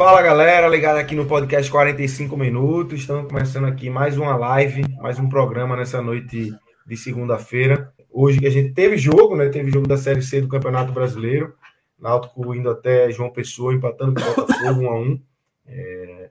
Fala galera, ligado aqui no podcast 45 minutos. Estamos começando aqui mais uma live, mais um programa nessa noite de segunda-feira. Hoje que a gente teve jogo, né? Teve jogo da Série C do Campeonato Brasileiro. Náutico indo até João Pessoa, empatando com o Botafogo 1 a 1 é...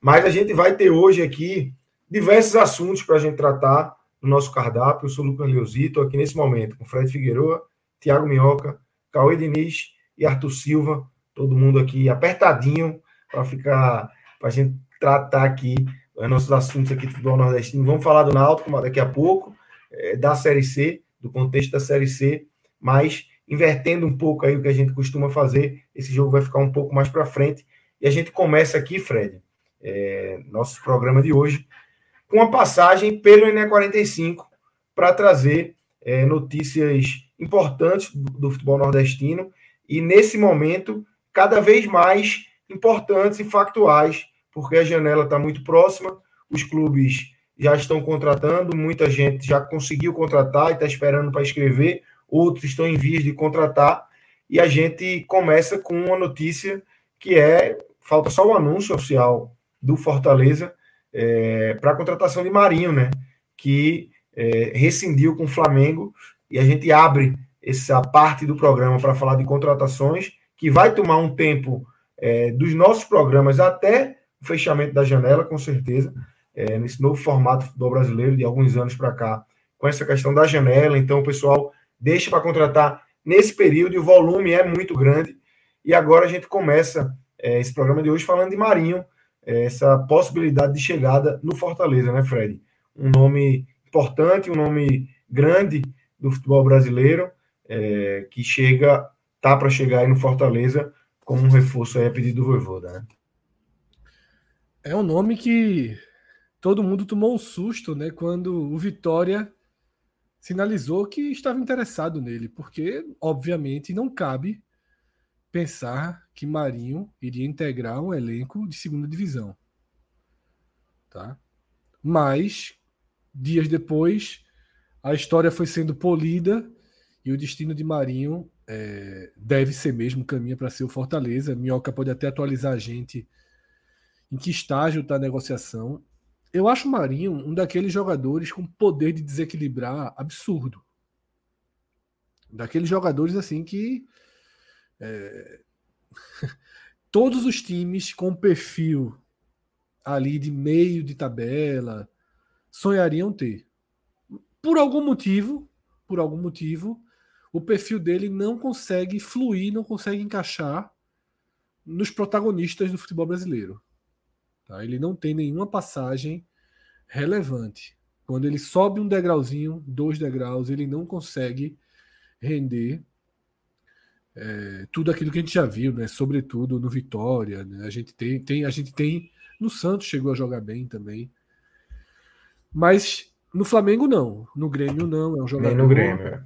Mas a gente vai ter hoje aqui diversos assuntos para a gente tratar no nosso cardápio. Eu sou o Lucas Leozito, aqui nesse momento com Fred Figueroa, Thiago Minhoca, Cauê Diniz e Arthur Silva. Todo mundo aqui apertadinho para ficar, para a gente tratar aqui os nossos assuntos aqui do futebol nordestino. Vamos falar do Náutico daqui a pouco, é, da Série C, do contexto da Série C, mas invertendo um pouco aí o que a gente costuma fazer, esse jogo vai ficar um pouco mais para frente. E a gente começa aqui, Fred, é, nosso programa de hoje, com uma passagem pelo NE45 para trazer é, notícias importantes do, do futebol nordestino e, nesse momento, cada vez mais importantes e factuais, porque a janela está muito próxima, os clubes já estão contratando, muita gente já conseguiu contratar e está esperando para escrever, outros estão em vias de contratar, e a gente começa com uma notícia que é: falta só o anúncio oficial do Fortaleza é, para a contratação de Marinho, né? Que é, rescindiu com o Flamengo, e a gente abre essa parte do programa para falar de contratações, que vai tomar um tempo é, dos nossos programas até o fechamento da janela, com certeza, é, nesse novo formato do brasileiro de alguns anos para cá, com essa questão da janela. Então, o pessoal deixa para contratar nesse período e o volume é muito grande. E agora a gente começa é, esse programa de hoje falando de Marinho, é, essa possibilidade de chegada no Fortaleza, né, Fred? Um nome importante, um nome grande do futebol brasileiro, é, que chega, tá para chegar aí no Fortaleza como um reforço aí a pedido do Voivoda, né? É um nome que todo mundo tomou um susto, né, quando o Vitória sinalizou que estava interessado nele, porque obviamente não cabe pensar que Marinho iria integrar um elenco de segunda divisão. Tá? Mas dias depois a história foi sendo polida e o destino de Marinho é, deve ser mesmo, caminha para ser o Fortaleza. Minhoca pode até atualizar a gente em que estágio está a negociação. Eu acho o Marinho um daqueles jogadores com poder de desequilibrar absurdo. Daqueles jogadores assim que é, todos os times com perfil ali de meio de tabela sonhariam ter. Por algum motivo, por algum motivo, o perfil dele não consegue fluir, não consegue encaixar nos protagonistas do futebol brasileiro. Tá? Ele não tem nenhuma passagem relevante. Quando ele sobe um degrauzinho, dois degraus, ele não consegue render é, tudo aquilo que a gente já viu, né? Sobretudo no Vitória, né? A gente tem, tem, a gente tem no Santos chegou a jogar bem também, mas no Flamengo não, no Grêmio não, é um jogador. Nem no Grêmio. É.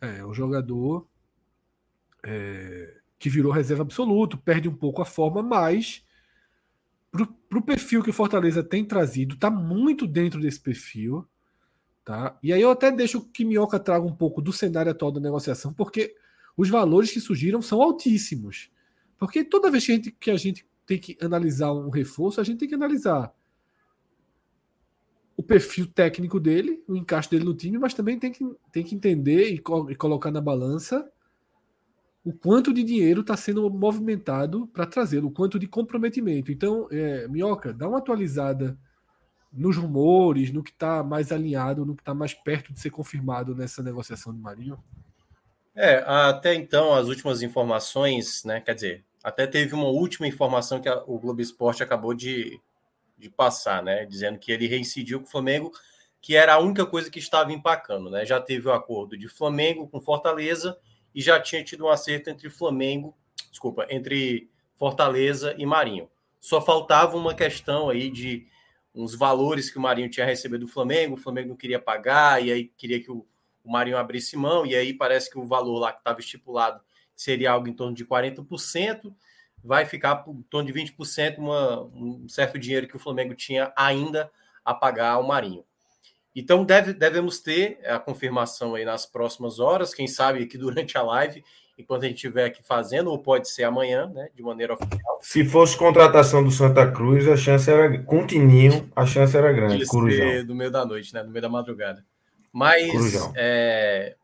É, um jogador é, que virou reserva absoluto, perde um pouco a forma, mas para o perfil que o Fortaleza tem trazido, está muito dentro desse perfil. Tá? E aí eu até deixo que Minhoca traga um pouco do cenário atual da negociação, porque os valores que surgiram são altíssimos. Porque toda vez que a gente, que a gente tem que analisar um reforço, a gente tem que analisar perfil técnico dele, o encaixe dele no time, mas também tem que, tem que entender e, co e colocar na balança o quanto de dinheiro está sendo movimentado para trazê-lo, o quanto de comprometimento. Então, é, Minhoca, dá uma atualizada nos rumores, no que está mais alinhado, no que está mais perto de ser confirmado nessa negociação de Marinho. É, até então, as últimas informações, né? Quer dizer, até teve uma última informação que a, o Globo Esporte acabou de, de passar, né? Dizendo que ele reincidiu com o Flamengo, que era a única coisa que estava empacando, né? Já teve o acordo de Flamengo com Fortaleza e já tinha tido um acerto entre Flamengo, desculpa, entre Fortaleza e Marinho. Só faltava uma questão aí de uns valores que o Marinho tinha recebido do Flamengo, o Flamengo não queria pagar, e aí queria que o o Marinho abrisse mão, e aí parece que o valor lá que estava estipulado seria algo em torno de 40%, vai ficar por torno de 20%, uma, um certo dinheiro que o Flamengo tinha ainda a pagar ao Marinho. Então deve, devemos ter a confirmação aí nas próximas horas, quem sabe aqui durante a live, enquanto a gente estiver aqui fazendo, ou pode ser amanhã, né, de maneira oficial. Se fosse contratação do Santa Cruz, a chance era, com Tininho, a chance era grande. Do meio da noite, né, no meio da madrugada. Mas é,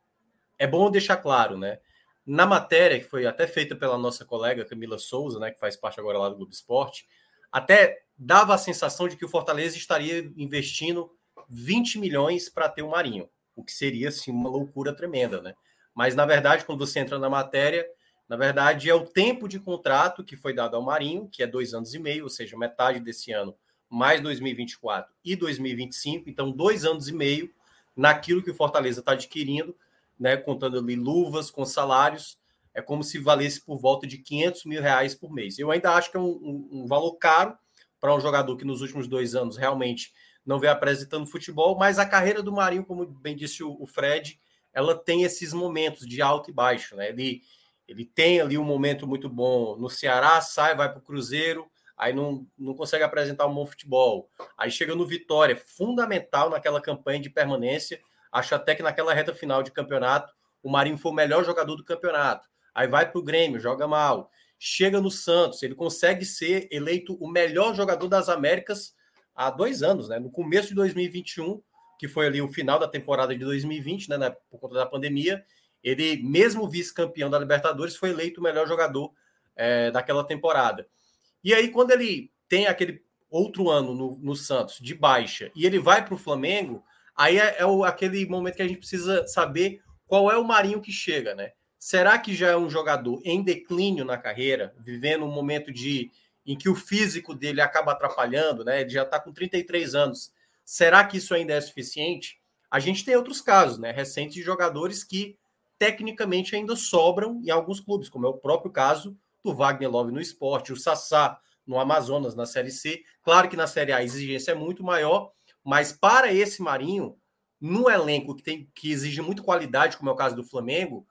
é bom deixar claro, né? Na matéria, que foi até feita pela nossa colega Camila Souza, né, que faz parte agora lá do Globo Esporte, até dava a sensação de que o Fortaleza estaria investindo 20 milhões para ter o Marinho, o que seria assim, uma loucura tremenda, né? Mas na verdade, quando você entra na matéria, na verdade é o tempo de contrato que foi dado ao Marinho, que é dois anos e meio, ou seja, metade desse ano, mais 2024 e 2025, então dois anos e meio naquilo que o Fortaleza está adquirindo, né, contando ali luvas com salários, é como se valesse por volta de 500 mil reais por mês. Eu ainda acho que é um, um, um valor caro para um jogador que nos últimos dois anos realmente não vem apresentando futebol, mas a carreira do Marinho, como bem disse o, o Fred, ela tem esses momentos de alto e baixo, né? Ele, ele tem ali um momento muito bom no Ceará, sai, vai para o Cruzeiro, aí não, não consegue apresentar um bom futebol. Aí chega no Vitória, fundamental naquela campanha de permanência. Acho até que naquela reta final de campeonato, o Marinho foi o melhor jogador do campeonato. Aí vai para o Grêmio, joga mal. Chega no Santos, ele consegue ser eleito o melhor jogador das Américas há dois anos, né? No começo de 2021, que foi ali o final da temporada de 2020, né? Por conta da pandemia, ele, mesmo vice-campeão da Libertadores, foi eleito o melhor jogador é, daquela temporada. E aí, quando ele tem aquele outro ano no, no Santos de baixa e ele vai para o Flamengo, aí é, é o, aquele momento que a gente precisa saber qual é o Marinho que chega, né? Será que já é um jogador em declínio na carreira, vivendo um momento de em que o físico dele acaba atrapalhando, né? Ele já está com 33 anos. Será que isso ainda é suficiente? A gente tem outros casos, né? Recentes de jogadores que tecnicamente ainda sobram em alguns clubes, como é o próprio caso do Wagner Love no esporte, o Sassá no Amazonas, na Série C. Claro que na Série A a exigência é muito maior, mas para esse Marinho, no elenco que, tem, que exige muito qualidade, como é o caso do Flamengo,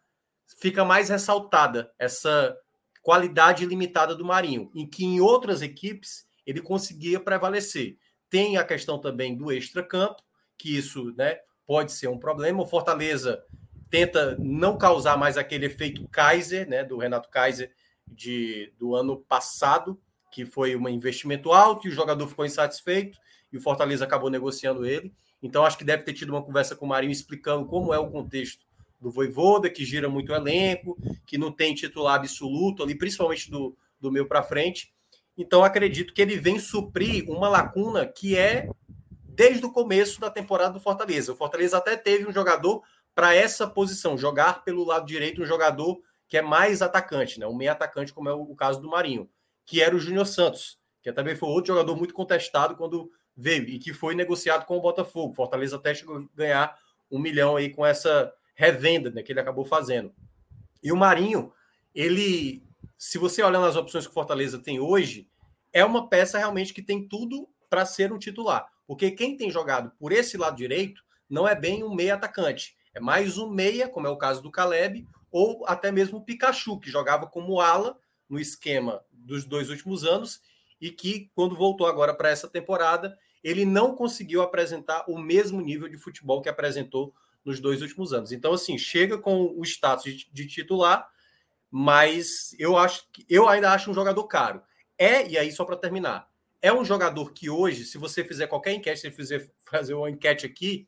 fica mais ressaltada essa qualidade limitada do Marinho, em que em outras equipes ele conseguia prevalecer. Tem a questão também do extra-campo, que isso né, pode ser um problema. O Fortaleza tenta não causar mais aquele efeito Kaiser, né, do Renato Kaiser, de, do ano passado, que foi um investimento alto e o jogador ficou insatisfeito e o Fortaleza acabou negociando ele. Então, acho que deve ter tido uma conversa com o Marinho explicando como é o contexto do Voivoda, que gira muito o elenco, que não tem titular absoluto ali, principalmente do, do meio para frente. Então, acredito que ele vem suprir uma lacuna que é desde o começo da temporada do Fortaleza. O Fortaleza até teve um jogador para essa posição, jogar pelo lado direito, um jogador que é mais atacante, né? Um meio atacante, como é o caso do Marinho, que era o Júnior Santos, que também foi outro jogador muito contestado quando veio e que foi negociado com o Botafogo. Fortaleza até chegou a ganhar um milhão aí com essa revenda né, que ele acabou fazendo. E o Marinho, ele, se você olhar nas opções que o Fortaleza tem hoje, é uma peça realmente que tem tudo para ser um titular. Porque quem tem jogado por esse lado direito não é bem um meia atacante. É mais um meia, como é o caso do Caleb, ou até mesmo o Pikachu, que jogava como ala no esquema dos dois últimos anos e que, quando voltou agora para essa temporada, ele não conseguiu apresentar o mesmo nível de futebol que apresentou nos dois últimos anos. Então, assim, chega com o status de, titular, mas eu acho que eu ainda acho um jogador caro. É, e aí, só para terminar, é um jogador que hoje, se você fizer qualquer enquete, se você fizer fazer uma enquete aqui,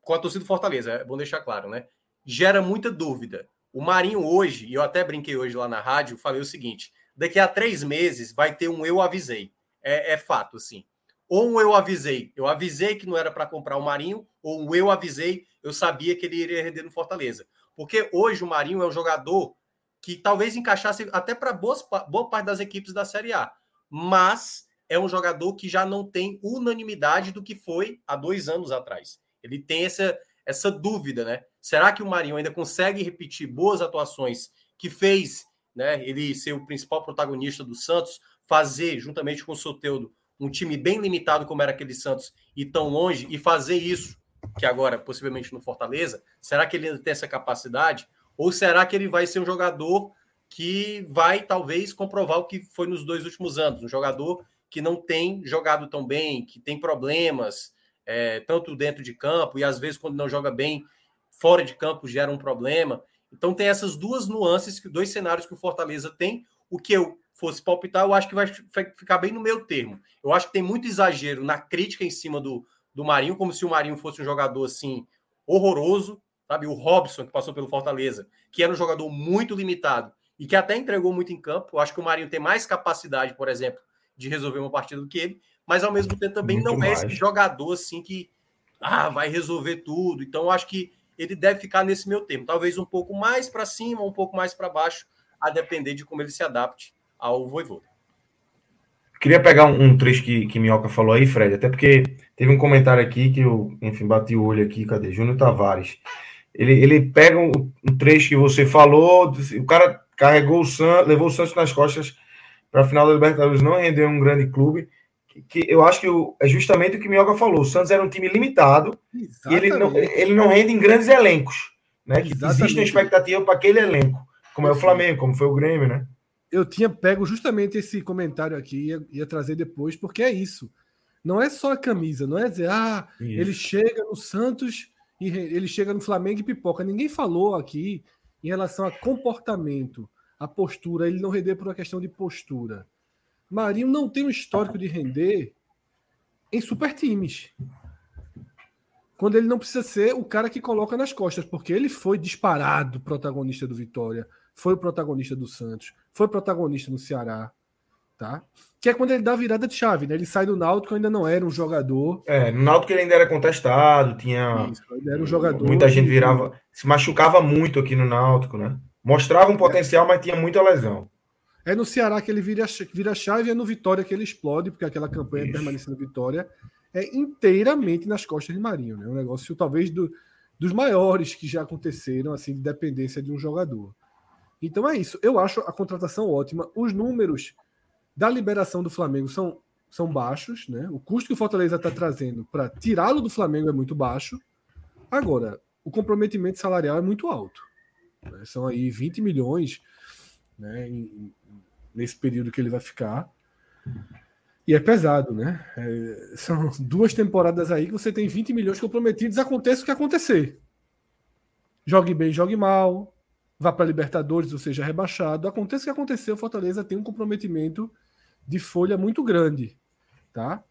com a torcida do Fortaleza, é bom deixar claro, né? Gera muita dúvida. O Marinho hoje, e eu até brinquei hoje lá na rádio, falei o seguinte: daqui a três meses vai ter um eu avisei. É, é fato, assim. ou um eu avisei, eu avisei que não era para comprar o Marinho, ou um eu avisei, eu sabia que ele iria render no Fortaleza. Porque hoje o Marinho é um jogador que talvez encaixasse até para boa parte das equipes da Série A, mas é um jogador que já não tem unanimidade do que foi há dois anos atrás. Ele tem essa, essa dúvida, né? Será que o Marinho ainda consegue repetir boas atuações que fez né, ele ser o principal protagonista do Santos, fazer, juntamente com o Soteudo, um time bem limitado como era aquele Santos e tão longe, e fazer isso, que agora possivelmente no Fortaleza, será que ele ainda tem essa capacidade? Ou será que ele vai ser um jogador que vai talvez comprovar o que foi nos dois últimos anos? Um jogador que não tem jogado tão bem, que tem problemas, é, tanto dentro de campo, e às vezes quando não joga bem, fora de campo gera um problema. Então tem essas duas nuances, dois cenários que o Fortaleza tem. O que eu fosse palpitar, eu acho que vai ficar bem no meio termo. Eu acho que tem muito exagero na crítica em cima do, do Marinho, como se o Marinho fosse um jogador assim horroroso, sabe? O Robson, que passou pelo Fortaleza, que era um jogador muito limitado e que até entregou muito em campo. Eu acho que o Marinho tem mais capacidade, por exemplo, de resolver uma partida do que ele, mas ao mesmo tempo também muito não mais. é esse jogador assim que ah, vai resolver tudo. Então eu acho que ele deve ficar nesse meu termo, talvez um pouco mais para cima, um pouco mais para baixo, a depender de como ele se adapte ao Voivoda. Queria pegar um, um, trecho que, que Minhoca falou aí, Fred, até porque teve um comentário aqui que eu, enfim, bati o olho aqui, cadê? Júnior Tavares. Ele, ele pega um, um, trecho que você falou, o cara carregou o Santos, levou o Santos nas costas para a final da Libertadores, não rendeu um grande clube, que, eu acho que o, é justamente o que Minhoca falou, o Santos era um time limitado Exatamente. e ele não, ele não rende em grandes elencos, né? Que existe uma expectativa para aquele elenco, como é o Flamengo, como foi o Grêmio, né? eu tinha pego justamente esse comentário aqui, ia, ia trazer depois, porque é isso. Não é só a camisa, não é dizer, ah, isso. ele chega no Santos e ele chega no Flamengo e pipoca. Ninguém falou aqui em relação a comportamento, a postura, ele não render por uma questão de postura. Marinho não tem um histórico de render em super times. Quando ele não precisa ser o cara que coloca nas costas, porque ele foi disparado protagonista do Vitória foi o protagonista do Santos, foi protagonista no Ceará, tá? Que é quando ele dá a virada de chave, né? Ele sai do Náutico ainda não era um jogador. É, no Náutico ele ainda era contestado, tinha Isso, era um jogador. Muita gente virava, se machucava muito aqui no Náutico, né? Mostrava um potencial, é. mas tinha muita lesão. É no Ceará que ele vira, vira chave e é no Vitória que ele explode, porque aquela campanha Isso. permanecendo Vitória é inteiramente nas costas de Marinho, né? Um negócio talvez do, dos maiores que já aconteceram, assim, de dependência de um jogador. Então é isso. Eu acho a contratação ótima. Os números da liberação do Flamengo são, são baixos, né? O custo que o Fortaleza está trazendo para tirá-lo do Flamengo é muito baixo. Agora, o comprometimento salarial é muito alto. Né? São aí 20 milhões né, em, nesse período que ele vai ficar. E é pesado, né? É, são duas temporadas aí que você tem 20 milhões comprometidos, aconteça o que acontecer. Jogue bem, jogue mal, vá para Libertadores ou seja rebaixado, aconteça o que aconteceu, o Fortaleza tem um comprometimento de folha muito grande, tá?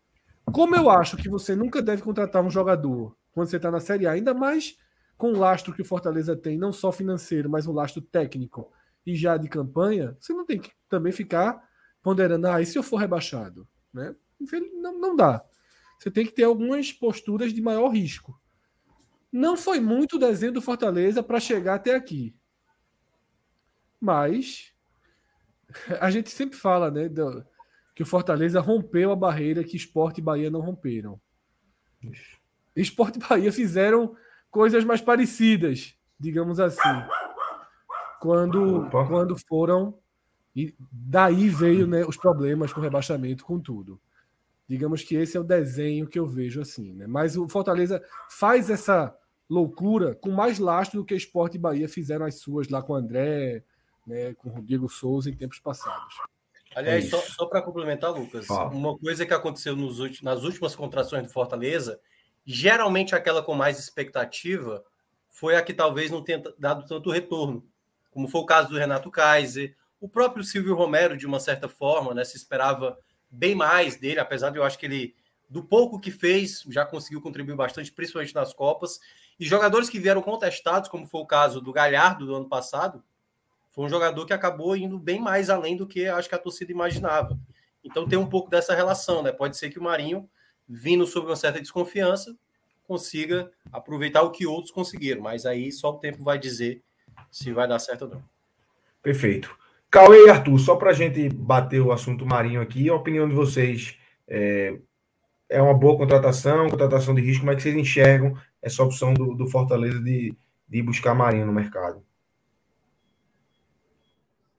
Como eu acho que você nunca deve contratar um jogador quando você está na Série A, ainda mais com o lastro que o Fortaleza tem, não só financeiro, mas um lastro técnico e já de campanha, você não tem que também ficar ponderando, ah, e se eu for rebaixado? Né? Não, não dá. Você tem que ter algumas posturas de maior risco. Não foi muito o desenho do Fortaleza para chegar até aqui. Mas a gente sempre fala, né, do, que o Fortaleza rompeu a barreira que Esporte e Bahia não romperam. Esporte e Bahia fizeram coisas mais parecidas, digamos assim. Quando, quando foram. E daí veio né, os problemas com o rebaixamento, com tudo. Digamos que esse é o desenho que eu vejo assim. Né? Mas o Fortaleza faz essa loucura com mais lastro do que Esporte e Bahia fizeram as suas lá com o André, né, com o Diego Souza em tempos passados. Aliás, é só, só para complementar, Lucas, ah. uma coisa que aconteceu nos últimos, nas últimas contrações do Fortaleza, geralmente aquela com mais expectativa foi a que talvez não tenha dado tanto retorno, como foi o caso do Renato Kaiser, o próprio Silvio Romero, de uma certa forma, né, se esperava bem mais dele, apesar de eu acho que ele, do pouco que fez, já conseguiu contribuir bastante, principalmente nas Copas, e jogadores que vieram contestados, como foi o caso do Galhardo do ano passado, foi um jogador que acabou indo bem mais além do que acho que a torcida imaginava. Então tem um pouco dessa relação, né? Pode ser que o Marinho vindo sob uma certa desconfiança, consiga aproveitar o que outros conseguiram. Mas aí só o tempo vai dizer se vai dar certo ou não. Perfeito. Cauê e Arthur, só para a gente bater o assunto marinho aqui, a opinião de vocês é, é uma boa contratação, contratação de risco, como é que vocês enxergam essa opção do, do Fortaleza de, de buscar marinho no mercado?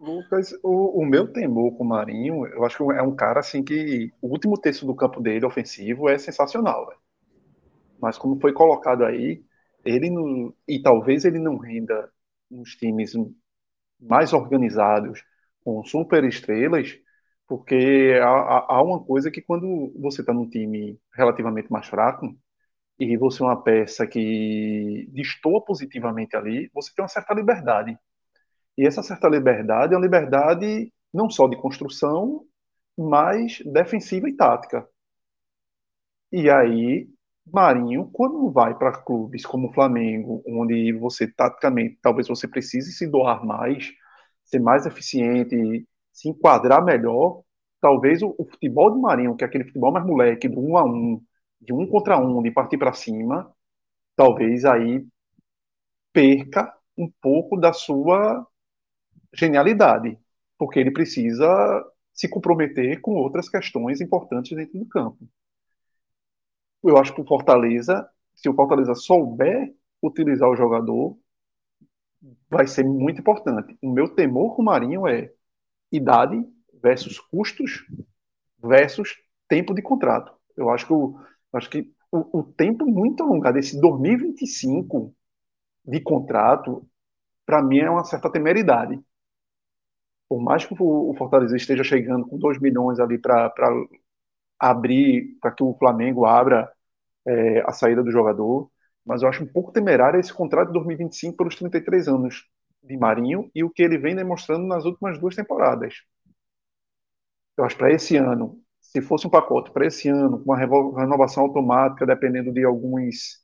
Lucas, o, o, meu temor com o Marinho, eu acho que é um cara assim que o último terço do campo dele ofensivo é sensacional, véio. mas como foi colocado aí, ele não, e talvez ele não renda nos times mais organizados, com super estrelas, porque há, há uma coisa que quando você está num time relativamente mais fraco e você é uma peça que destoa positivamente ali, você tem uma certa liberdade e essa certa liberdade é uma liberdade não só de construção, mas defensiva e tática. E aí, Marinho, quando vai para clubes como o Flamengo, onde você taticamente talvez você precise se doar mais, ser mais eficiente, se enquadrar melhor, talvez o, o futebol de Marinho, que é aquele futebol mais moleque, do um a um, de um contra um, de partir para cima, talvez aí perca um pouco da sua genialidade, porque ele precisa se comprometer com outras questões importantes dentro do campo. Eu acho que o Fortaleza, se o Fortaleza souber utilizar o jogador, vai ser muito importante. O meu temor com o Marinho é idade versus custos versus tempo de contrato. Eu acho que o, acho que o, o tempo muito alongado, esse 2025 de contrato, para mim é uma certa temeridade por mais que o Fortaleza esteja chegando com 2 milhões ali para abrir, para que o Flamengo abra é, a saída do jogador, mas eu acho um pouco temerário esse contrato de 2025 pelos 33 anos de Marinho e o que ele vem demonstrando nas últimas duas temporadas. Eu acho para esse ano, se fosse um pacote para esse ano, com uma renovação automática, dependendo de alguns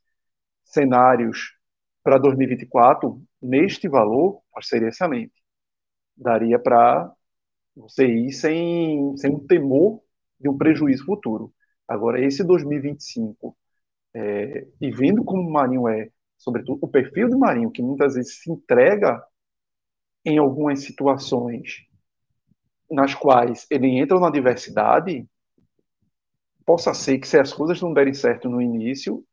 cenários para 2024, neste valor, seria excelente daria para você ir sem, sem um temor de um prejuízo futuro. Agora, esse 2025, é, e vendo como o Marinho é, sobretudo o perfil do Marinho, que muitas vezes se entrega em algumas situações nas quais ele entra na diversidade, possa ser que se as coisas não derem certo no início,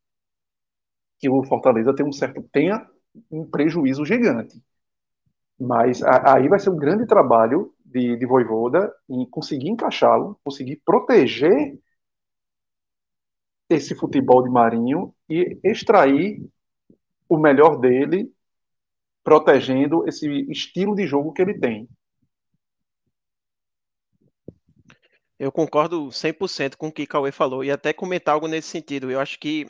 que o Fortaleza tenha um certo tenha um prejuízo gigante. Mas aí vai ser um grande trabalho de, de Voivoda em conseguir encaixá-lo, conseguir proteger esse futebol de Marinho e extrair o melhor dele, protegendo esse estilo de jogo que ele tem. Eu concordo 100% com o que Cauê falou e até comentar algo nesse sentido. Eu acho que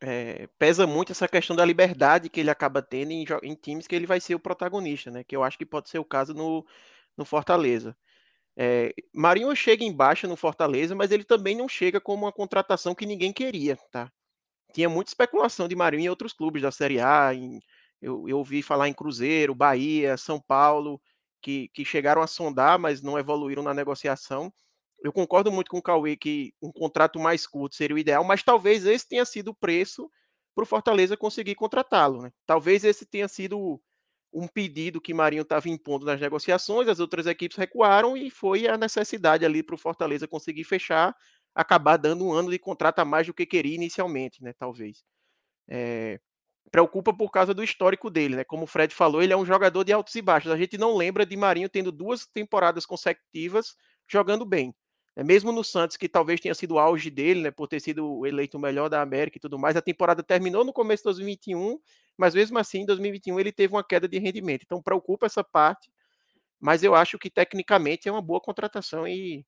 é, pesa muito essa questão da liberdade que ele acaba tendo em, em, times que ele vai ser o protagonista, né? Que eu acho que pode ser o caso no, no Fortaleza. É, Marinho chega embaixo no Fortaleza, mas ele também não chega como uma contratação que ninguém queria, tá? Tinha muita especulação de Marinho em outros clubes da Série A, em, eu, eu ouvi falar em Cruzeiro, Bahia, São Paulo, que, que chegaram a sondar, mas não evoluíram na negociação eu concordo muito com o Cauê que um contrato mais curto seria o ideal, mas talvez esse tenha sido o preço para o Fortaleza conseguir contratá-lo. Né? Talvez esse tenha sido um pedido que Marinho estava impondo nas negociações, as outras equipes recuaram e foi a necessidade ali para o Fortaleza conseguir fechar, acabar dando um ano de contrato a mais do que queria inicialmente, né? Talvez. É, preocupa por causa do histórico dele, né? Como o Fred falou, ele é um jogador de altos e baixos. A gente não lembra de Marinho tendo duas temporadas consecutivas jogando bem. É, mesmo no Santos, que talvez tenha sido o auge dele, né, por ter sido eleito o melhor da América e tudo mais, a temporada terminou no começo de 2021, mas mesmo assim, em 2021 ele teve uma queda de rendimento. Então preocupa essa parte, mas eu acho que tecnicamente é uma boa contratação e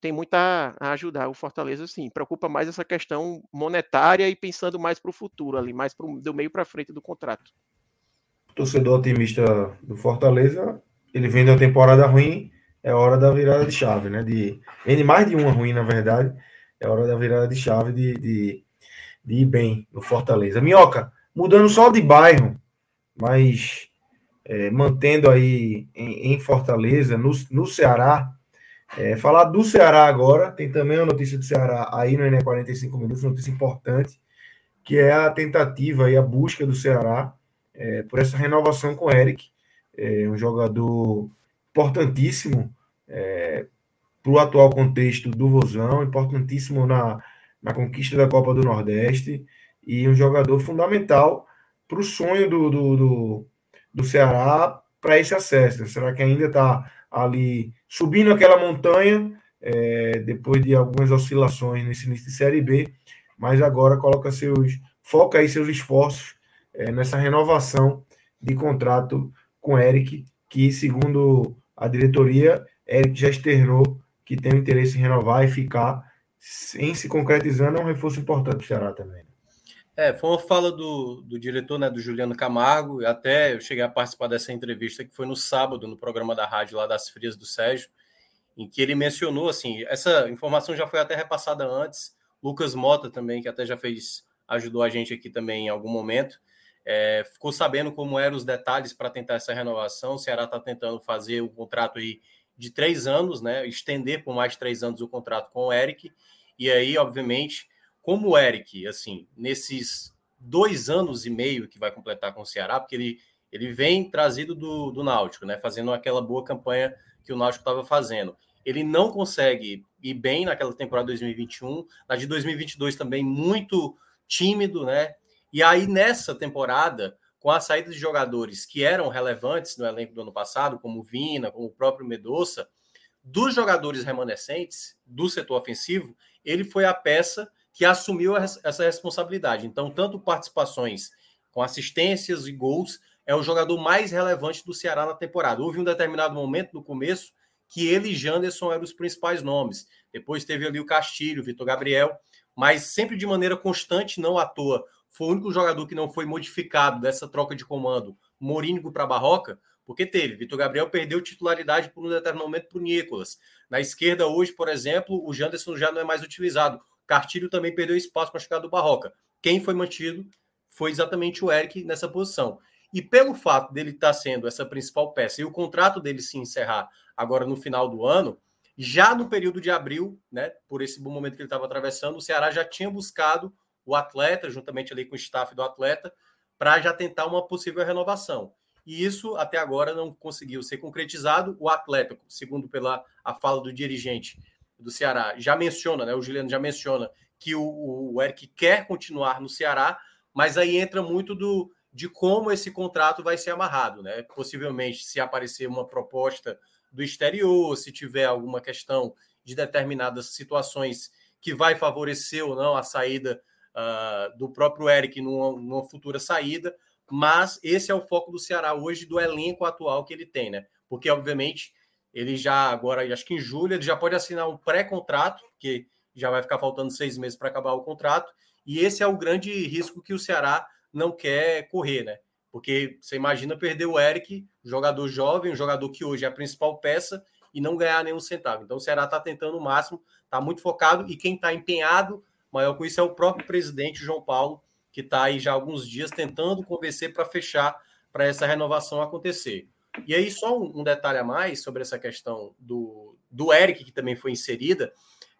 tem muito a, ajudar o Fortaleza, sim. Preocupa mais essa questão monetária e pensando mais para o futuro ali, mais pro, do meio para frente do contrato. Torcedor otimista do Fortaleza, ele vem de uma temporada ruim é hora da virada de chave, né? De, mais de uma ruim, na verdade. É hora da virada de chave de, de, de ir bem no Fortaleza. Minhoca, mudando só de bairro, mas é, mantendo aí em, em, Fortaleza, no, no Ceará, É, falar do Ceará agora, tem também a notícia do Ceará aí no Enem 45 minutos, notícia importante, que é a tentativa e a busca do Ceará é, por essa renovação com o Eric, é, um jogador importantíssimo é, para o atual contexto do Vozão, importantíssimo na, na conquista da Copa do Nordeste e um jogador fundamental para o sonho do, do, do, do Ceará para esse acesso. Será que ainda está ali subindo aquela montanha é, depois de algumas oscilações nesse início de Série B, mas agora coloca seus foca aí seus esforços é, nessa renovação de contrato com Eric, que segundo a diretoria, Eric já externou que tem o interesse em renovar e ficar em se concretizando é um reforço importante para o Ceará também. É, foi uma fala do, do diretor, né, do Juliano Camargo, até eu cheguei a participar dessa entrevista que foi no sábado, no programa da rádio lá das Frias do Sérgio, em que ele mencionou, assim, essa informação já foi até repassada antes, Lucas Mota também, que até já fez, ajudou a gente aqui também em algum momento, é, ficou sabendo como eram os detalhes para tentar essa renovação, o Ceará está tentando fazer um contrato aí de três anos, né, estender por mais três anos o contrato com o Eric, e aí, obviamente, como o Eric, assim, nesses dois anos e meio que vai completar com o Ceará, porque ele, ele vem trazido do, do Náutico, né? Fazendo aquela boa campanha que o Náutico estava fazendo. Ele não consegue ir bem naquela temporada 2021, na de 2022 também muito tímido, né? E aí nessa temporada, com a saída de jogadores que eram relevantes no elenco do ano passado, como Vina, como o próprio Medoça, dos jogadores remanescentes do setor ofensivo, ele foi a peça que assumiu essa responsabilidade. Então, tanto participações com assistências e gols, é o jogador mais relevante do Ceará na temporada. Houve um determinado momento no começo que ele e Janderson eram os principais nomes. Depois teve ali o Castilho, o Vitor Gabriel, mas sempre de maneira constante, não à toa. Foi o único jogador que não foi modificado dessa troca de comando, Morínigo para Barroca, porque teve. Vitor Gabriel perdeu titularidade por um determinado momento para o Nicolas. Na esquerda, hoje, por exemplo, o Janderson já não é mais utilizado. Cartilho também perdeu espaço com a chegada do Barroca. Quem foi mantido foi exatamente o Eric nessa posição. E pelo fato dele estar tá sendo essa principal peça e o contrato dele se encerrar agora no final do ano, já no período de abril, né, por esse bom momento que ele estava atravessando, o Ceará já tinha buscado o atleta, juntamente ali com o staff do atleta, para já tentar uma possível renovação. E isso até agora não conseguiu ser concretizado. O atleta, segundo pela a fala do dirigente, do Ceará já menciona, né? O Juliano já menciona que o, o Eric quer continuar no Ceará, mas aí entra muito do de como esse contrato vai ser amarrado, né? Possivelmente, se aparecer uma proposta do exterior, se tiver alguma questão de determinadas situações que vai favorecer ou não a saída uh, do próprio Eric numa, numa, futura saída, mas esse é o foco do Ceará hoje, do elenco atual que ele tem, né? Porque, obviamente, ele já agora, acho que em julho, ele já pode assinar um pré-contrato, que já vai ficar faltando seis meses para acabar o contrato, e esse é o grande risco que o Ceará não quer correr, né? Porque você imagina perder o Eric, jogador jovem, um jogador que hoje é a principal peça, e não ganhar nenhum centavo. Então o Ceará está tentando o máximo, está muito focado, e quem está empenhado maior com isso é o próprio presidente João Paulo, que está aí já há alguns dias tentando convencer para fechar para essa renovação acontecer. E aí, só um, um, detalhe a mais sobre essa questão do, do Eric, que também foi inserida.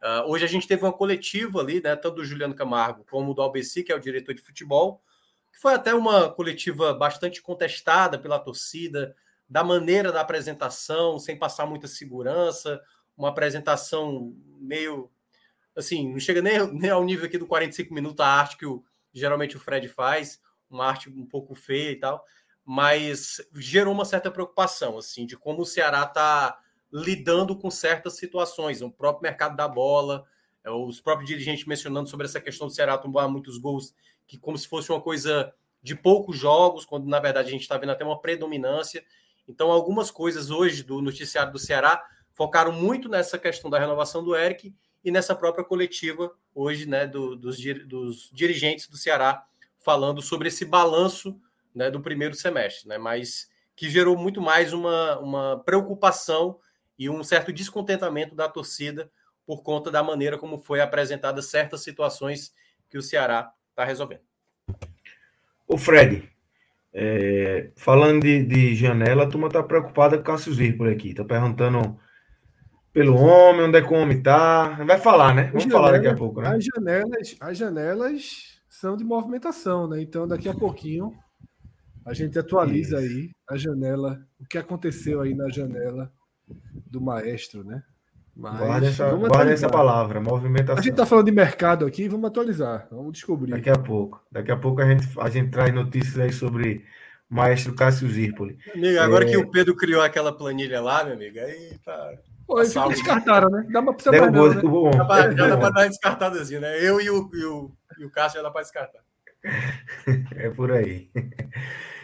Uh, hoje a gente teve uma coletiva ali, né, tanto do Juliano Camargo como do Albeci, que é o diretor de futebol, que foi até uma coletiva bastante contestada pela torcida, da maneira da apresentação, sem passar muita segurança, uma apresentação meio assim, não chega nem, nem ao nível aqui do 45 minutos, a arte que o, geralmente o Fred faz, uma arte um pouco feia e tal mas gerou uma certa preocupação, assim, de como o Ceará está lidando com certas situações, o próprio mercado da bola, é, os próprios dirigentes mencionando sobre essa questão do Ceará tomar muitos gols, que como se fosse uma coisa de poucos jogos, quando na verdade a gente está vendo até uma predominância. Então, algumas coisas hoje do noticiário do Ceará focaram muito nessa questão da renovação do Eric e nessa própria coletiva hoje, né, do, dos, dos dirigentes do Ceará falando sobre esse balanço né, do primeiro semestre, né, mas que gerou muito mais uma, uma preocupação e um certo descontentamento da torcida por conta da maneira como foi apresentada certas situações que o Ceará está resolvendo. O Fred, é, falando de, de, janela, a turma está preocupada com o Cássio Zir por aqui. Está perguntando pelo homem, onde é que o homem tá. Vai falar, né? Vamos falar daqui a pouco, né? As janelas, as janelas são de movimentação, né? Então daqui a pouquinho a gente atualiza Isso. aí a janela, o que aconteceu aí na janela do maestro, né? Mas guarda essa, guarda essa palavra, movimentação. A gente está falando de mercado aqui, vamos atualizar, vamos descobrir. Daqui a pouco. Daqui a pouco a gente, a gente traz notícias aí sobre o maestro Cássio Zirpoli. Amigo, agora é... que o Pedro criou aquela planilha lá, meu amigo, aí tá. Pô, eles descartaram, né? Dá pra precisar Derrubou, né? bom. Dá já dá pra dar uma descartadazinha, né? Eu e o, e o, e o Cássio já dá pra descartar. É por aí.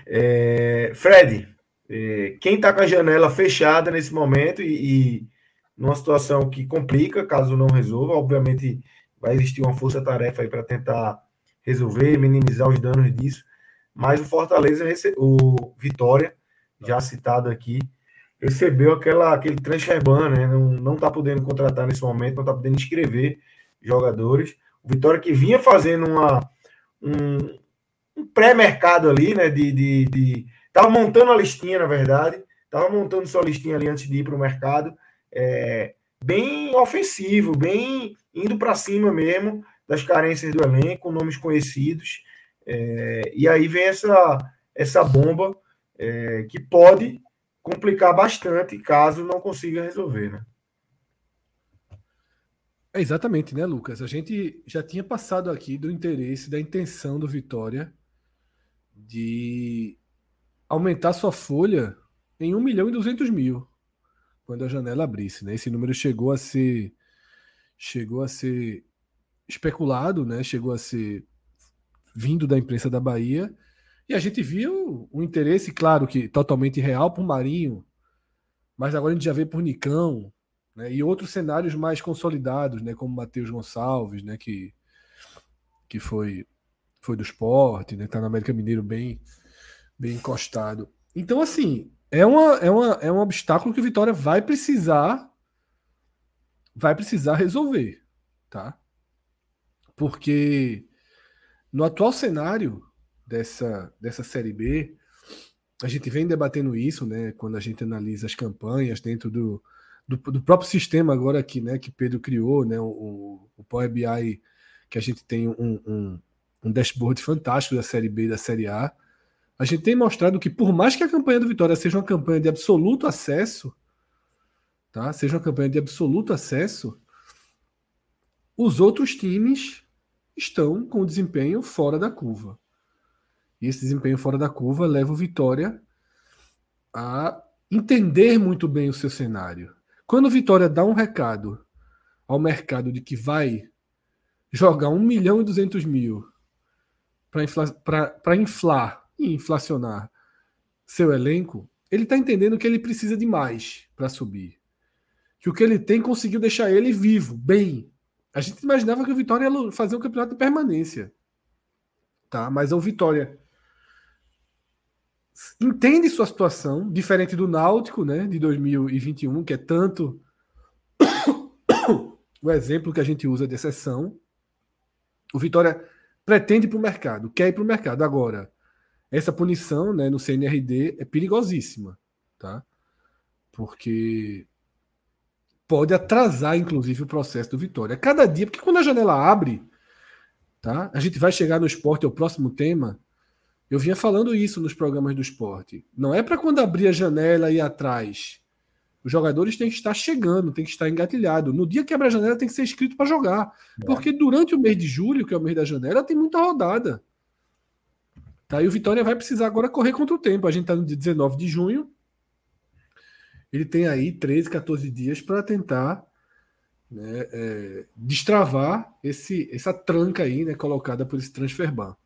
É, Fred, é, quem tá com a janela fechada nesse momento e, e numa situação que complica, caso não resolva, obviamente vai existir uma força-tarefa aí para tentar resolver, minimizar os danos disso. Mas o Fortaleza, o Vitória, já citado aqui, recebeu aquela, aquele transfer ban, né? Não está podendo contratar nesse momento, não está podendo inscrever jogadores. O Vitória que vinha fazendo uma, um, um pré-mercado ali, né? De, de, de, Tava montando a listinha, na verdade. Tava montando sua listinha ali antes de ir para o mercado. É, bem ofensivo, bem indo para cima mesmo das carências do elenco, nomes conhecidos. É, e aí vem essa, essa bomba é, que pode complicar bastante caso não consiga resolver, né? É exatamente, né, Lucas? A gente já tinha passado aqui do interesse, da intenção do Vitória de aumentar sua folha em 1 milhão e 200 mil quando a janela abrisse, né? Esse número chegou a ser chegou a ser especulado, né? Chegou a ser vindo da imprensa da Bahia e a gente viu um interesse, claro que totalmente real por Marinho, mas agora a gente já vê por Nicão, né? E outros cenários mais consolidados, né? Como Matheus Gonçalves, né? Que, que foi foi do esporte, né? Tá no América Mineiro bem bem encostado. Então assim é, uma, é, uma, é um obstáculo que o Vitória vai precisar vai precisar resolver, tá? Porque no atual cenário dessa, dessa Série B, a gente vem debatendo isso, né, quando a gente analisa as campanhas dentro do, do, do próprio sistema agora que, né, que Pedro criou, né, o, o Power BI, que a gente tem um, um, um dashboard fantástico da Série B e da Série A, a gente tem mostrado que por mais que a campanha do Vitória seja uma campanha de absoluto acesso, tá? Seja uma campanha de absoluto acesso, os outros times estão com desempenho fora da curva. E esse desempenho fora da curva leva o Vitória a entender muito bem o seu cenário. Quando o Vitória dá um recado ao mercado de que vai jogar 1 milhão e 200 mil para infla, inflar e inflacionar seu elenco, ele está entendendo que ele precisa de mais para subir. Que o que ele tem conseguiu deixar ele vivo, bem. A gente imaginava que o Vitória ia fazer um campeonato de permanência. Tá? Mas o Vitória entende sua situação, diferente do Náutico, né, de 2021, que é tanto o exemplo que a gente usa de exceção. O Vitória pretende para o mercado, quer ir para o mercado. Agora, essa punição né, no CNRD é perigosíssima, tá? Porque pode atrasar, inclusive, o processo do Vitória. Cada dia, porque quando a janela abre, tá? A gente vai chegar no esporte, é o próximo tema, eu vinha falando isso nos programas do esporte. Não é para quando abrir a janela e ir atrás. Os jogadores têm que estar chegando, têm que estar engatilhado. No dia que abre a janela, tem que ser inscrito para jogar. É. Porque durante o mês de julho, que é o mês da janela, tem muita rodada. Tá? E o Vitória vai precisar agora correr contra o tempo. A gente está no dia 19 de junho. Ele tem aí 13, 14 dias para tentar né, é, destravar esse, essa tranca aí, né, colocada por esse transfer ban.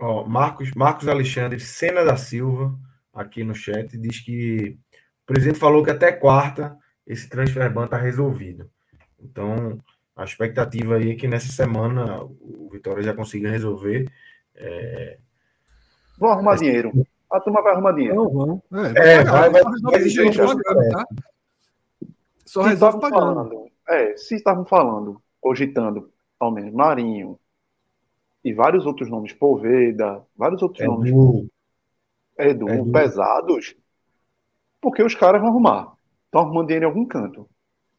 Ó, Marcos, Marcos Alexandre Sena da Silva, aqui no chat, diz que o presidente falou que até quarta esse transfer ban está resolvido. Então, a expectativa aí é que nessa semana o Vitória já consiga resolver. É... Vão arrumar dinheiro. A turma vai arrumar dinheiro. Não, vão. É, é vai, vai, vai, vai tá? Só resolve pagando. Falando, é, se estavam falando, cogitando, ao menos Marinho, e vários outros nomes, Poveda, vários outros Edu. nomes, Edu, Edu, pesados, porque os caras vão arrumar. Estão arrumando dinheiro em algum canto.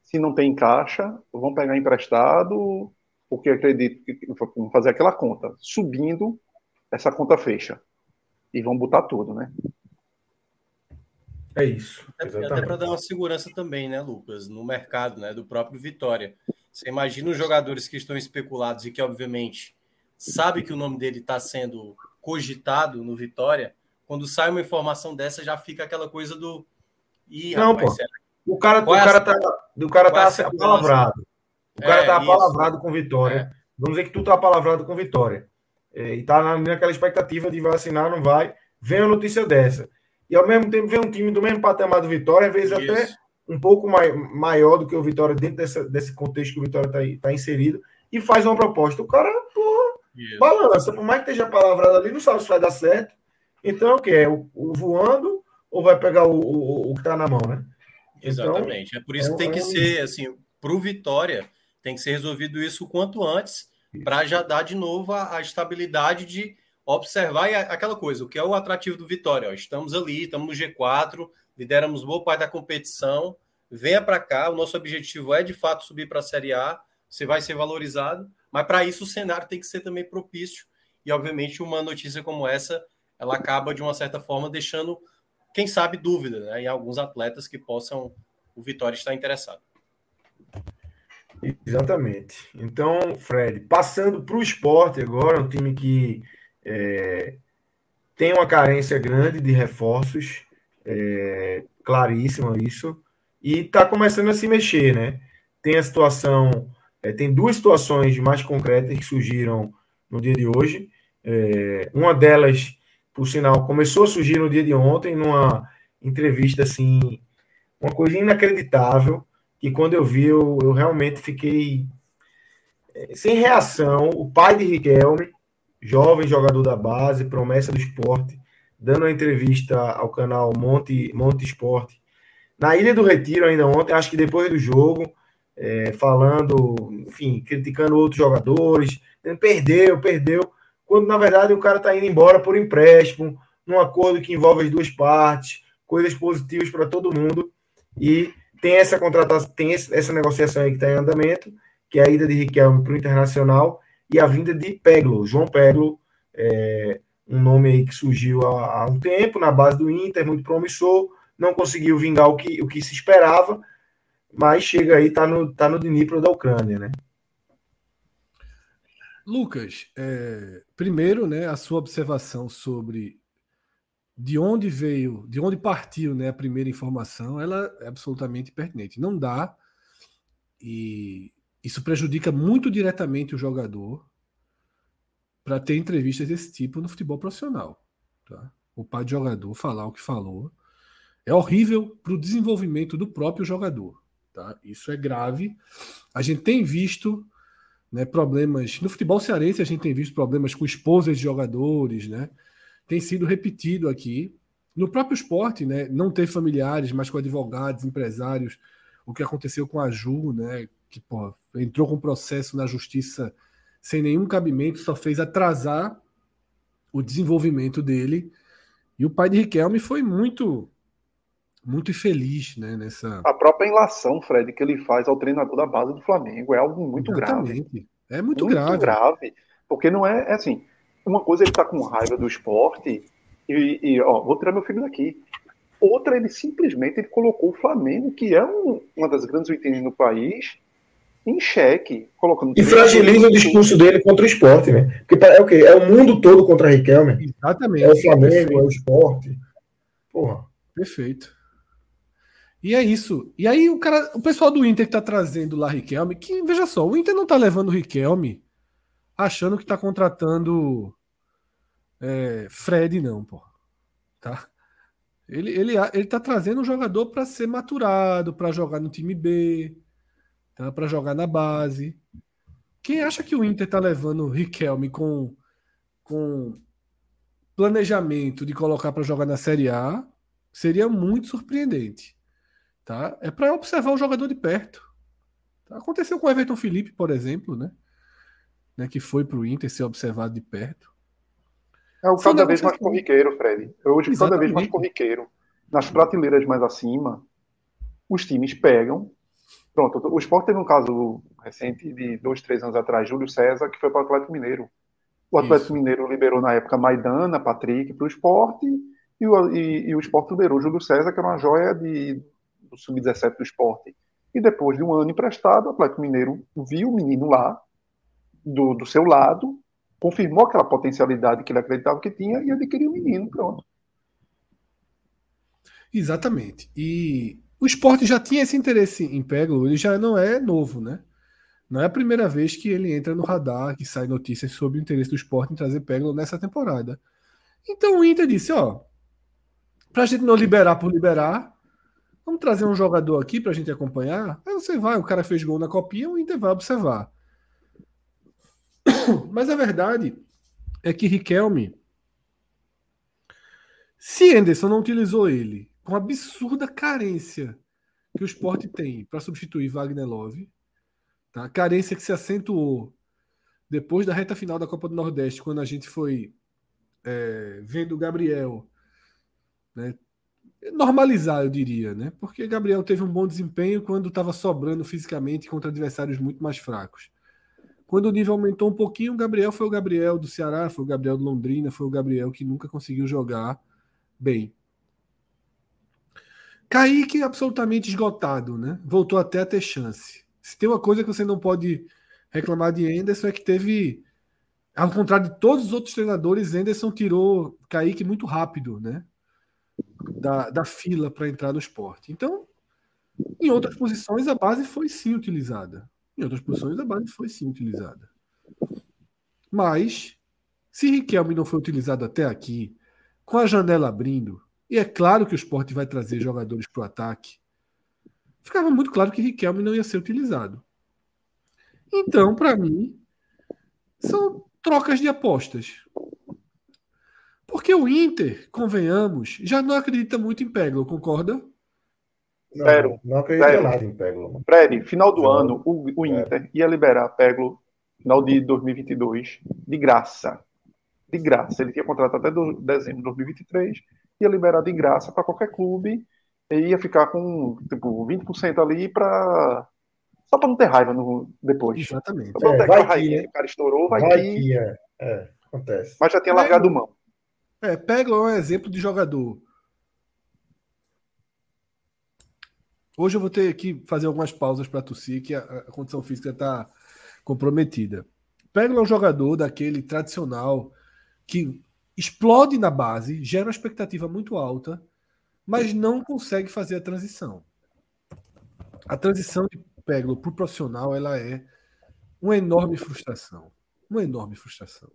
Se não tem caixa, vão pegar emprestado, porque acredito que vão fazer aquela conta. Subindo, essa conta fecha. E vão botar tudo, né? É isso. Exatamente. Até para dar uma segurança também, né, Lucas, no mercado, né, do próprio Vitória. Você imagina os jogadores que estão especulados e que, obviamente, sabe que o nome dele está sendo cogitado no Vitória. Quando sai uma informação dessa, já fica aquela coisa do. Ih, Não, rapaz, pô. O cara, o cara, tá, o cara tá apalavrado. O cara é, tá apalavrado com Vitória. É. Vamos dizer que tu tá apalavrado com Vitória. É, e tá naquela expectativa de vacinar, não vai. Vem a notícia dessa e ao mesmo tempo vem um time do mesmo patamar do Vitória, às vezes Isso. até um pouco mai, maior do que o Vitória, dentro dessa, desse contexto que o Vitória está tá inserido, e faz uma proposta. O cara, porra, Isso. balança, por mais que esteja palavrado ali, não sabe se vai dar certo. Então, o que é? O, o voando ou vai pegar o, o, o que está na mão, né? Exatamente. Então, é por isso é, que tem que é ser, assim, para o Vitória, tem que ser resolvido isso o quanto antes, para já dar de novo a, a estabilidade de observar e aquela coisa, o que é o atrativo do Vitória. Ó, estamos ali, estamos no G4, lideramos boa parte da competição. Venha para cá, o nosso objetivo é de fato subir para a Série A, você vai ser valorizado, mas para isso o cenário tem que ser também propício. E obviamente uma notícia como essa, ela acaba de uma certa forma deixando, quem sabe, dúvida né, em alguns atletas que possam o Vitória estar interessado. Exatamente. Então, Fred, passando para o esporte agora, um time que é, tem uma carência grande de reforços, é, claríssima isso, e está começando a se mexer, né? Tem a situação, é, tem duas situações mais concretas que surgiram no dia de hoje. É, uma delas, por sinal, começou a surgir no dia de ontem, numa entrevista assim, uma coisa inacreditável, que quando eu vi, eu, eu realmente fiquei é, sem reação. O pai de Riquelme, jovem jogador da base, promessa do esporte, dando uma entrevista ao canal Monte, Monte Esporte, na Ilha do Retiro ainda ontem, acho que depois do jogo, é, falando, enfim, criticando outros jogadores, perdeu, perdeu, quando na verdade o cara está indo embora por empréstimo, num acordo que envolve as duas partes, coisas positivas para todo mundo, e tem essa contratação, tem essa negociação aí que está em andamento, que é a ida de Riquelme para o Internacional, e a vinda de Peglo, João Peglo, é, um nome aí que surgiu há, há, um tempo na base do Inter, muito promissor, não conseguiu vingar o que, o que se esperava, mas chega aí, tá no, tá no Dnipro da Ucrânia, né? Lucas, é, primeiro, né, a sua observação sobre de onde veio, de onde partiu, né, a primeira informação, ela é absolutamente pertinente. Não dá e isso prejudica muito diretamente o jogador para ter entrevistas desse tipo no futebol profissional. Tá? O pai de jogador falar o que falou é horrível para o desenvolvimento do próprio jogador. Tá? Isso é grave. A gente tem visto né, problemas. No futebol cearense, a gente tem visto problemas com esposas de jogadores, né? Tem sido repetido aqui. No próprio esporte, né? Não ter familiares, mas com advogados, empresários. O que aconteceu com a Ju, né? que pô, entrou com processo na justiça sem nenhum cabimento, só fez atrasar o desenvolvimento dele. E o pai de Riquelme foi muito muito infeliz né, nessa. A própria ilação, Fred, que ele faz ao treinador da base do Flamengo é algo muito Exatamente. grave. É muito, muito grave. grave. Porque não é, é assim, uma coisa ele tá com raiva do esporte e, e ó, vou tirar meu filho daqui. Outra, ele simplesmente ele colocou o Flamengo, que é um, uma das grandes vitrines do país, em xeque, colocando. E fragiliza o discurso dele contra o esporte, né? Porque é o quê? É o mundo todo contra a Riquelme. Exatamente. É o Flamengo, perfeito. é o esporte. Porra. Perfeito. E é isso. E aí o cara, o pessoal do Inter que tá trazendo lá Riquelme, que veja só, o Inter não tá levando o Riquelme achando que tá contratando é, Fred, não, pô. Tá? Ele, ele, ele tá trazendo um jogador para ser maturado, para jogar no time B, tá? para jogar na base. Quem acha que o Inter está levando o Riquelme com, com planejamento de colocar para jogar na Série A seria muito surpreendente. Tá? É para observar o jogador de perto. Tá? Aconteceu com o Everton Felipe, por exemplo, né? né que foi para o Inter ser observado de perto. É o cada vez mais corriqueiro, Fred. Hoje, cada vez mais corriqueiro. Nas prateleiras mais acima, os times pegam Pronto, o Sport teve um caso recente de dois, três anos atrás, Júlio César, que foi para o Atlético Mineiro. O Atlético Isso. Mineiro liberou na época Maidana, Patrick para o esporte, e o, e, e o esporte liberou Júlio César, que era uma joia de, do Sub-17 do esporte. E depois de um ano emprestado, o Atlético Mineiro viu o menino lá, do, do seu lado, confirmou aquela potencialidade que ele acreditava que tinha e adquiriu o menino, pronto. Exatamente. E o esporte já tinha esse interesse em Peglo, ele já não é novo, né? Não é a primeira vez que ele entra no radar, que sai notícias sobre o interesse do esporte em trazer Peglo nessa temporada. Então o Inter disse, ó, pra gente não liberar por liberar, vamos trazer um jogador aqui pra gente acompanhar. Aí você vai, o cara fez gol na copinha, o Inter vai observar. Mas a verdade é que Riquelme, se Anderson não utilizou ele com absurda carência que o esporte tem para substituir Wagner Love, Tá? Carência que se acentuou depois da reta final da Copa do Nordeste, quando a gente foi é, vendo o Gabriel né, normalizar, eu diria, né? Porque Gabriel teve um bom desempenho quando estava sobrando fisicamente contra adversários muito mais fracos. Quando o nível aumentou um pouquinho, o Gabriel foi o Gabriel do Ceará, foi o Gabriel do Londrina, foi o Gabriel que nunca conseguiu jogar bem. Kaique absolutamente esgotado, né? Voltou até a ter chance. Se tem uma coisa que você não pode reclamar de Anderson é que teve, ao contrário de todos os outros treinadores, Anderson tirou Kaique muito rápido, né? Da, da fila para entrar no esporte. Então, em outras posições, a base foi sim utilizada. Em outras posições, a base foi sim utilizada. Mas, se Riquelme não foi utilizado até aqui, com a janela abrindo, e é claro que o esporte vai trazer jogadores para o ataque, ficava muito claro que Riquelme não ia ser utilizado. Então, para mim, são trocas de apostas. Porque o Inter, convenhamos, já não acredita muito em Peglo, concorda? Não, Zero. não acredita nada em Peglo. Fred, final do ano, o, o Inter ia liberar Peglo final de 2022 de graça. De graça. Ele tinha contrato até do, dezembro de 2023, ia liberar de graça para qualquer clube ia ficar com tipo 20% ali para só para não ter raiva no, depois. Exatamente. Só é, vai que, né? o cara estourou, vai, vai que... que é. é. acontece. Mas já tinha largado mão. É, pega um exemplo de jogador. Hoje eu vou ter que fazer algumas pausas para tossir, que a, a condição física está comprometida. Pega um jogador daquele tradicional que explode na base, gera uma expectativa muito alta mas não consegue fazer a transição. A transição de Peglo para o profissional ela é uma enorme frustração. Uma enorme frustração.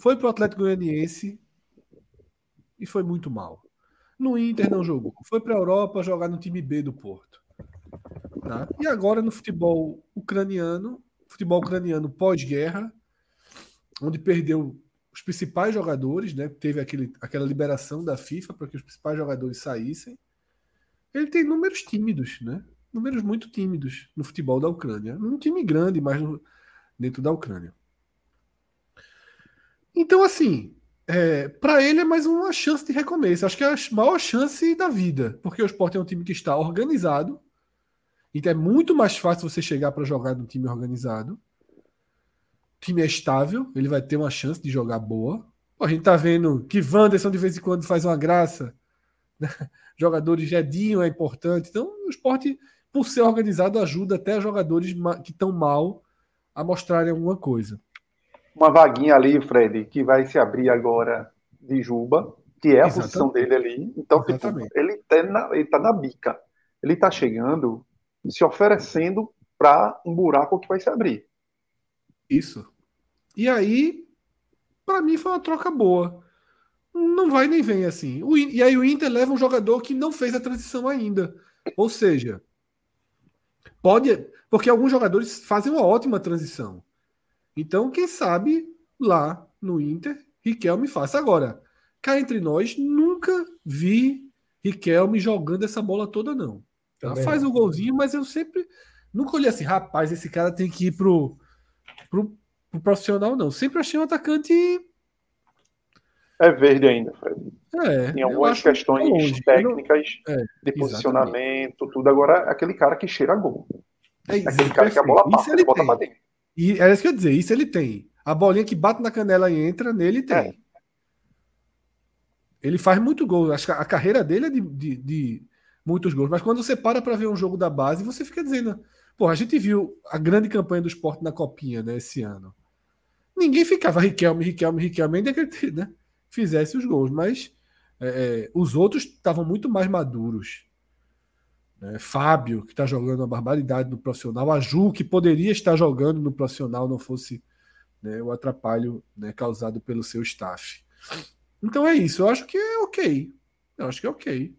Foi para o Atlético Goianiense e foi muito mal. No Inter não jogou. Foi para a Europa jogar no time B do Porto. Tá? E agora no futebol ucraniano, futebol ucraniano pós-guerra, onde perdeu os principais jogadores, né? Teve aquele, aquela liberação da FIFA para que os principais jogadores saíssem. Ele tem números tímidos, né? Números muito tímidos no futebol da Ucrânia. Um time grande, mas no, dentro da Ucrânia. Então, assim, é, para ele é mais uma chance de recomeço. Acho que é a maior chance da vida, porque o Sport é um time que está organizado. Então é muito mais fácil você chegar para jogar num time organizado time é estável, ele vai ter uma chance de jogar boa. A gente tá vendo que Wanderson de vez em quando faz uma graça. Né? Jogadores Jedinho é importante. Então, o esporte, por ser organizado, ajuda até jogadores que estão mal a mostrarem alguma coisa. Uma vaguinha ali, Fred, que vai se abrir agora de Juba, que é a Exatamente. posição dele ali. Então, tipo, ele, tá na, ele tá na bica. Ele tá chegando, se oferecendo para um buraco que vai se abrir. Isso. E aí, para mim, foi uma troca boa. Não vai nem vem assim. O, e aí o Inter leva um jogador que não fez a transição ainda. Ou seja, pode. Porque alguns jogadores fazem uma ótima transição. Então, quem sabe lá no Inter, Riquelme faça. Agora, cá entre nós, nunca vi Riquelme jogando essa bola toda, não. Ela faz o um golzinho, mas eu sempre. Nunca olhei assim, rapaz, esse cara tem que ir pro, pro, pro profissional, não. Sempre achei um atacante. É verde ainda, Fred. É, Tem algumas questões técnicas não... é, de posicionamento, exatamente. tudo. Agora, aquele cara que cheira gol. É isso, Aquele cara que a bola passa, ele, ele bota pra dentro. E era isso que eu ia dizer, isso ele tem. A bolinha que bate na canela e entra, nele tem. É. Ele faz muito gol. Acho que a carreira dele é de, de, de muitos gols. Mas quando você para para ver um jogo da base, você fica dizendo. Pô, a gente viu a grande campanha do esporte na Copinha, né, esse ano. Ninguém ficava Riquelme, Riquelme, Riquelme, ainda que ele né, fizesse os gols. Mas é, é os outros estavam muito mais maduros. Né? Fábio, que está jogando uma barbaridade no profissional. A Ju, que poderia estar jogando no profissional, não fosse né, o atrapalho né, causado pelo seu staff. Então é isso. Eu acho que é ok. Eu acho que é ok.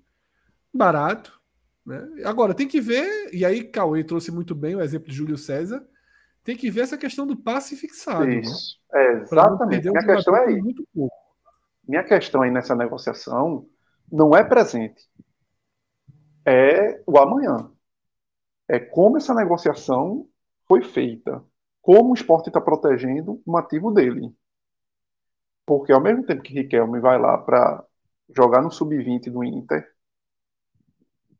Barato. Né? Agora, tem que ver, e aí Cauê trouxe muito bem o exemplo de Júlio César. Tem que ver essa questão do passe fixado. Né? Isso. Né? É, exatamente. Minha questão é aí. Minha questão aí nessa negociação não é presente é o amanhã. É como essa negociação foi feita, como o esporte está protegendo o ativo dele. Porque ao mesmo tempo que Riquelme vai lá para jogar no sub-20 do Inter,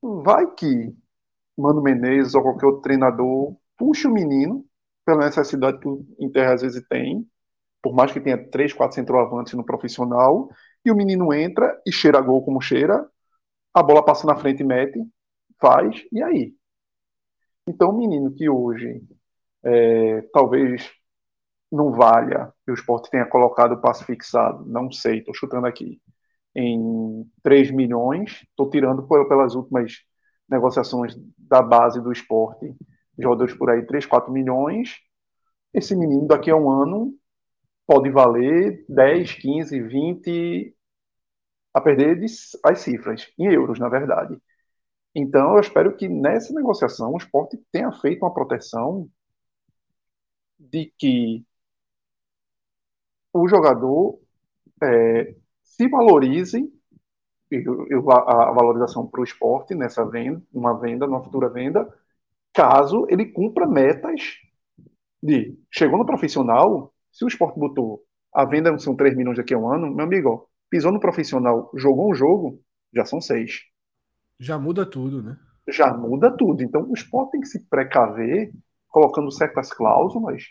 vai que Mano Menezes ou qualquer outro treinador puxa o menino pela necessidade que o Inter às vezes tem, por mais que tenha três, quatro centroavantes no profissional, e o menino entra e cheira gol como cheira, a bola passa na frente mete, faz, e aí? Então, o menino que hoje é, talvez não valha, e o esporte tenha colocado o passe fixado, não sei, estou chutando aqui, em 3 milhões, estou tirando pelas últimas negociações da base do esporte, jogadores por aí 3, 4 milhões, esse menino daqui a um ano pode valer 10, 15, 20 a perder as cifras, em euros, na verdade. Então, eu espero que nessa negociação o esporte tenha feito uma proteção de que o jogador é, se valorize, eu, eu, a, a valorização para o esporte nessa venda, uma venda, numa futura venda, caso ele cumpra metas de chegou no profissional, se o esporte botou a venda são 3 milhões daqui a um ano, meu amigo, pisou no profissional, jogou um jogo, já são seis. Já muda tudo, né? Já muda tudo. Então o esporte tem que se precaver colocando certas cláusulas,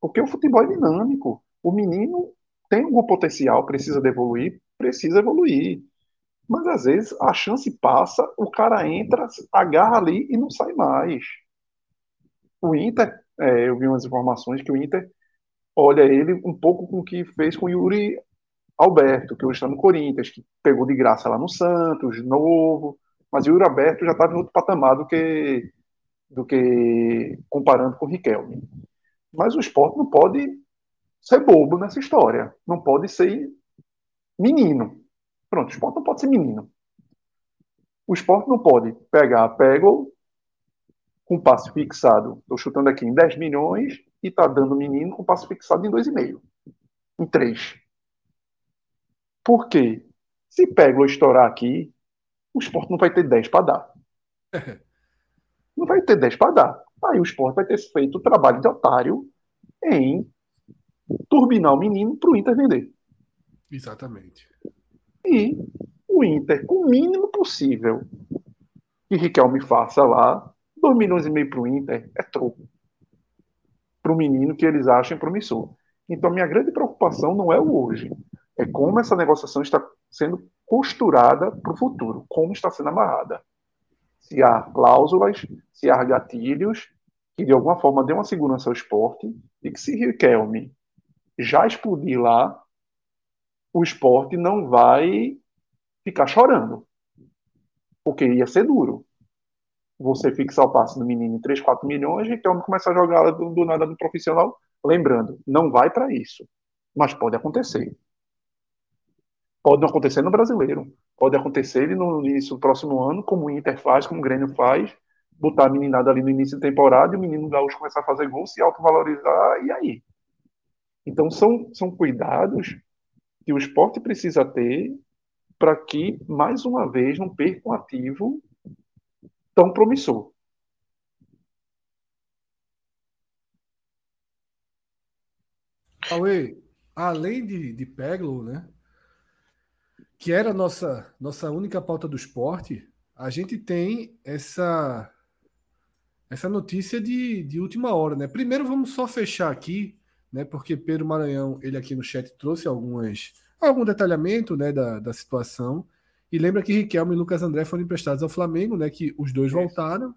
porque o futebol é dinâmico. O menino tem algum potencial, precisa de evoluir, precisa evoluir. Mas às vezes a chance passa, o cara entra, agarra ali e não sai mais. O Inter, é, eu vi umas informações que o Inter olha ele um pouco com o que fez com o Yuri Alberto, que hoje está no Corinthians, que pegou de graça lá no Santos, novo, mas o Yuri Alberto já estava em outro patamar do que, do que comparando com o Riquelme. Mas o esporte não pode ser bobo nessa história, não pode ser menino. Pronto, o esporte não pode ser menino. O esporte não pode pegar, pego com passe fixado, estou chutando aqui em 10 milhões, e está dando menino com passe fixado em 2,5, em 3. Por quê? Se Peglo estourar aqui, o esporte não vai ter 10 para dar. Não vai ter 10 para dar. Aí o esporte vai ter feito o trabalho de otário em turbinar o menino para o Inter vender. Exatamente. E o Inter, com o mínimo possível que Riquelme faça lá, 2 milhões e meio para o Inter é troco. Para o menino que eles acham promissor. Então, minha grande preocupação não é o hoje é como essa negociação está sendo costurada para o futuro, como está sendo amarrada. Se há cláusulas, se há gatilhos que de alguma forma dê uma segurança ao esporte e que se Riquelme já explodir lá, o esporte não vai ficar chorando. Porque ia ser duro. Você fixar o passe do menino em 3, 4 milhões, e Riquelme começa a jogar do, do nada no profissional. Lembrando, não vai para isso. Mas pode acontecer. Pode não acontecer no brasileiro. Pode acontecer no início do próximo ano, como o Inter faz, como o Grêmio faz, botar a meninada ali no início da temporada e o menino gaúcho começar a fazer gol, se autovalorizar, e aí? Então são, são cuidados que o esporte precisa ter para que, mais uma vez, não perca um ativo tão promissor. Cauê, além de, de Peglo, né? Que era a nossa, nossa única pauta do esporte, a gente tem essa essa notícia de, de última hora, né? Primeiro vamos só fechar aqui, né? Porque Pedro Maranhão, ele aqui no chat trouxe algumas algum detalhamento, né, da, da situação. E lembra que Riquelme e Lucas André foram emprestados ao Flamengo, né? Que os dois voltaram.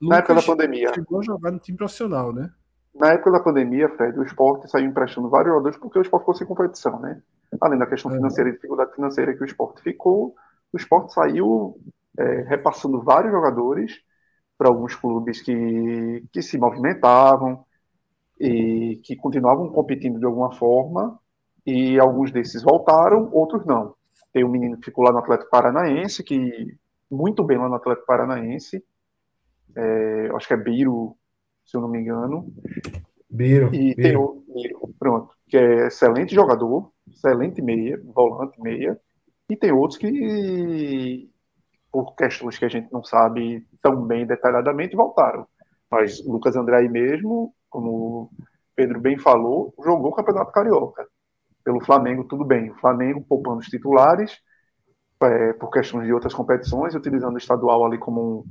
Na época da pandemia. Chegou a jogar no time profissional, né? Na época da pandemia, Fred, o esporte saiu emprestando vários jogadores porque o esporte ficou sem competição, né? Além da questão é. financeira e dificuldade financeira que o esporte ficou, o esporte saiu é, repassando vários jogadores para alguns clubes que, que se movimentavam e que continuavam competindo de alguma forma, e alguns desses voltaram, outros não. Tem um menino que ficou lá no Atlético Paranaense, que muito bem lá no Atlético Paranaense, é, acho que é Biro, se eu não me engano. Biro. E Biro. tem o Biro, pronto, que é excelente jogador, excelente meia, volante meia, e tem outros que por questões que a gente não sabe tão bem detalhadamente, voltaram. Mas Lucas André mesmo, como o Pedro bem falou, jogou o Campeonato Carioca. Pelo Flamengo, tudo bem. O Flamengo poupando os titulares, é, por questões de outras competições, utilizando o estadual ali como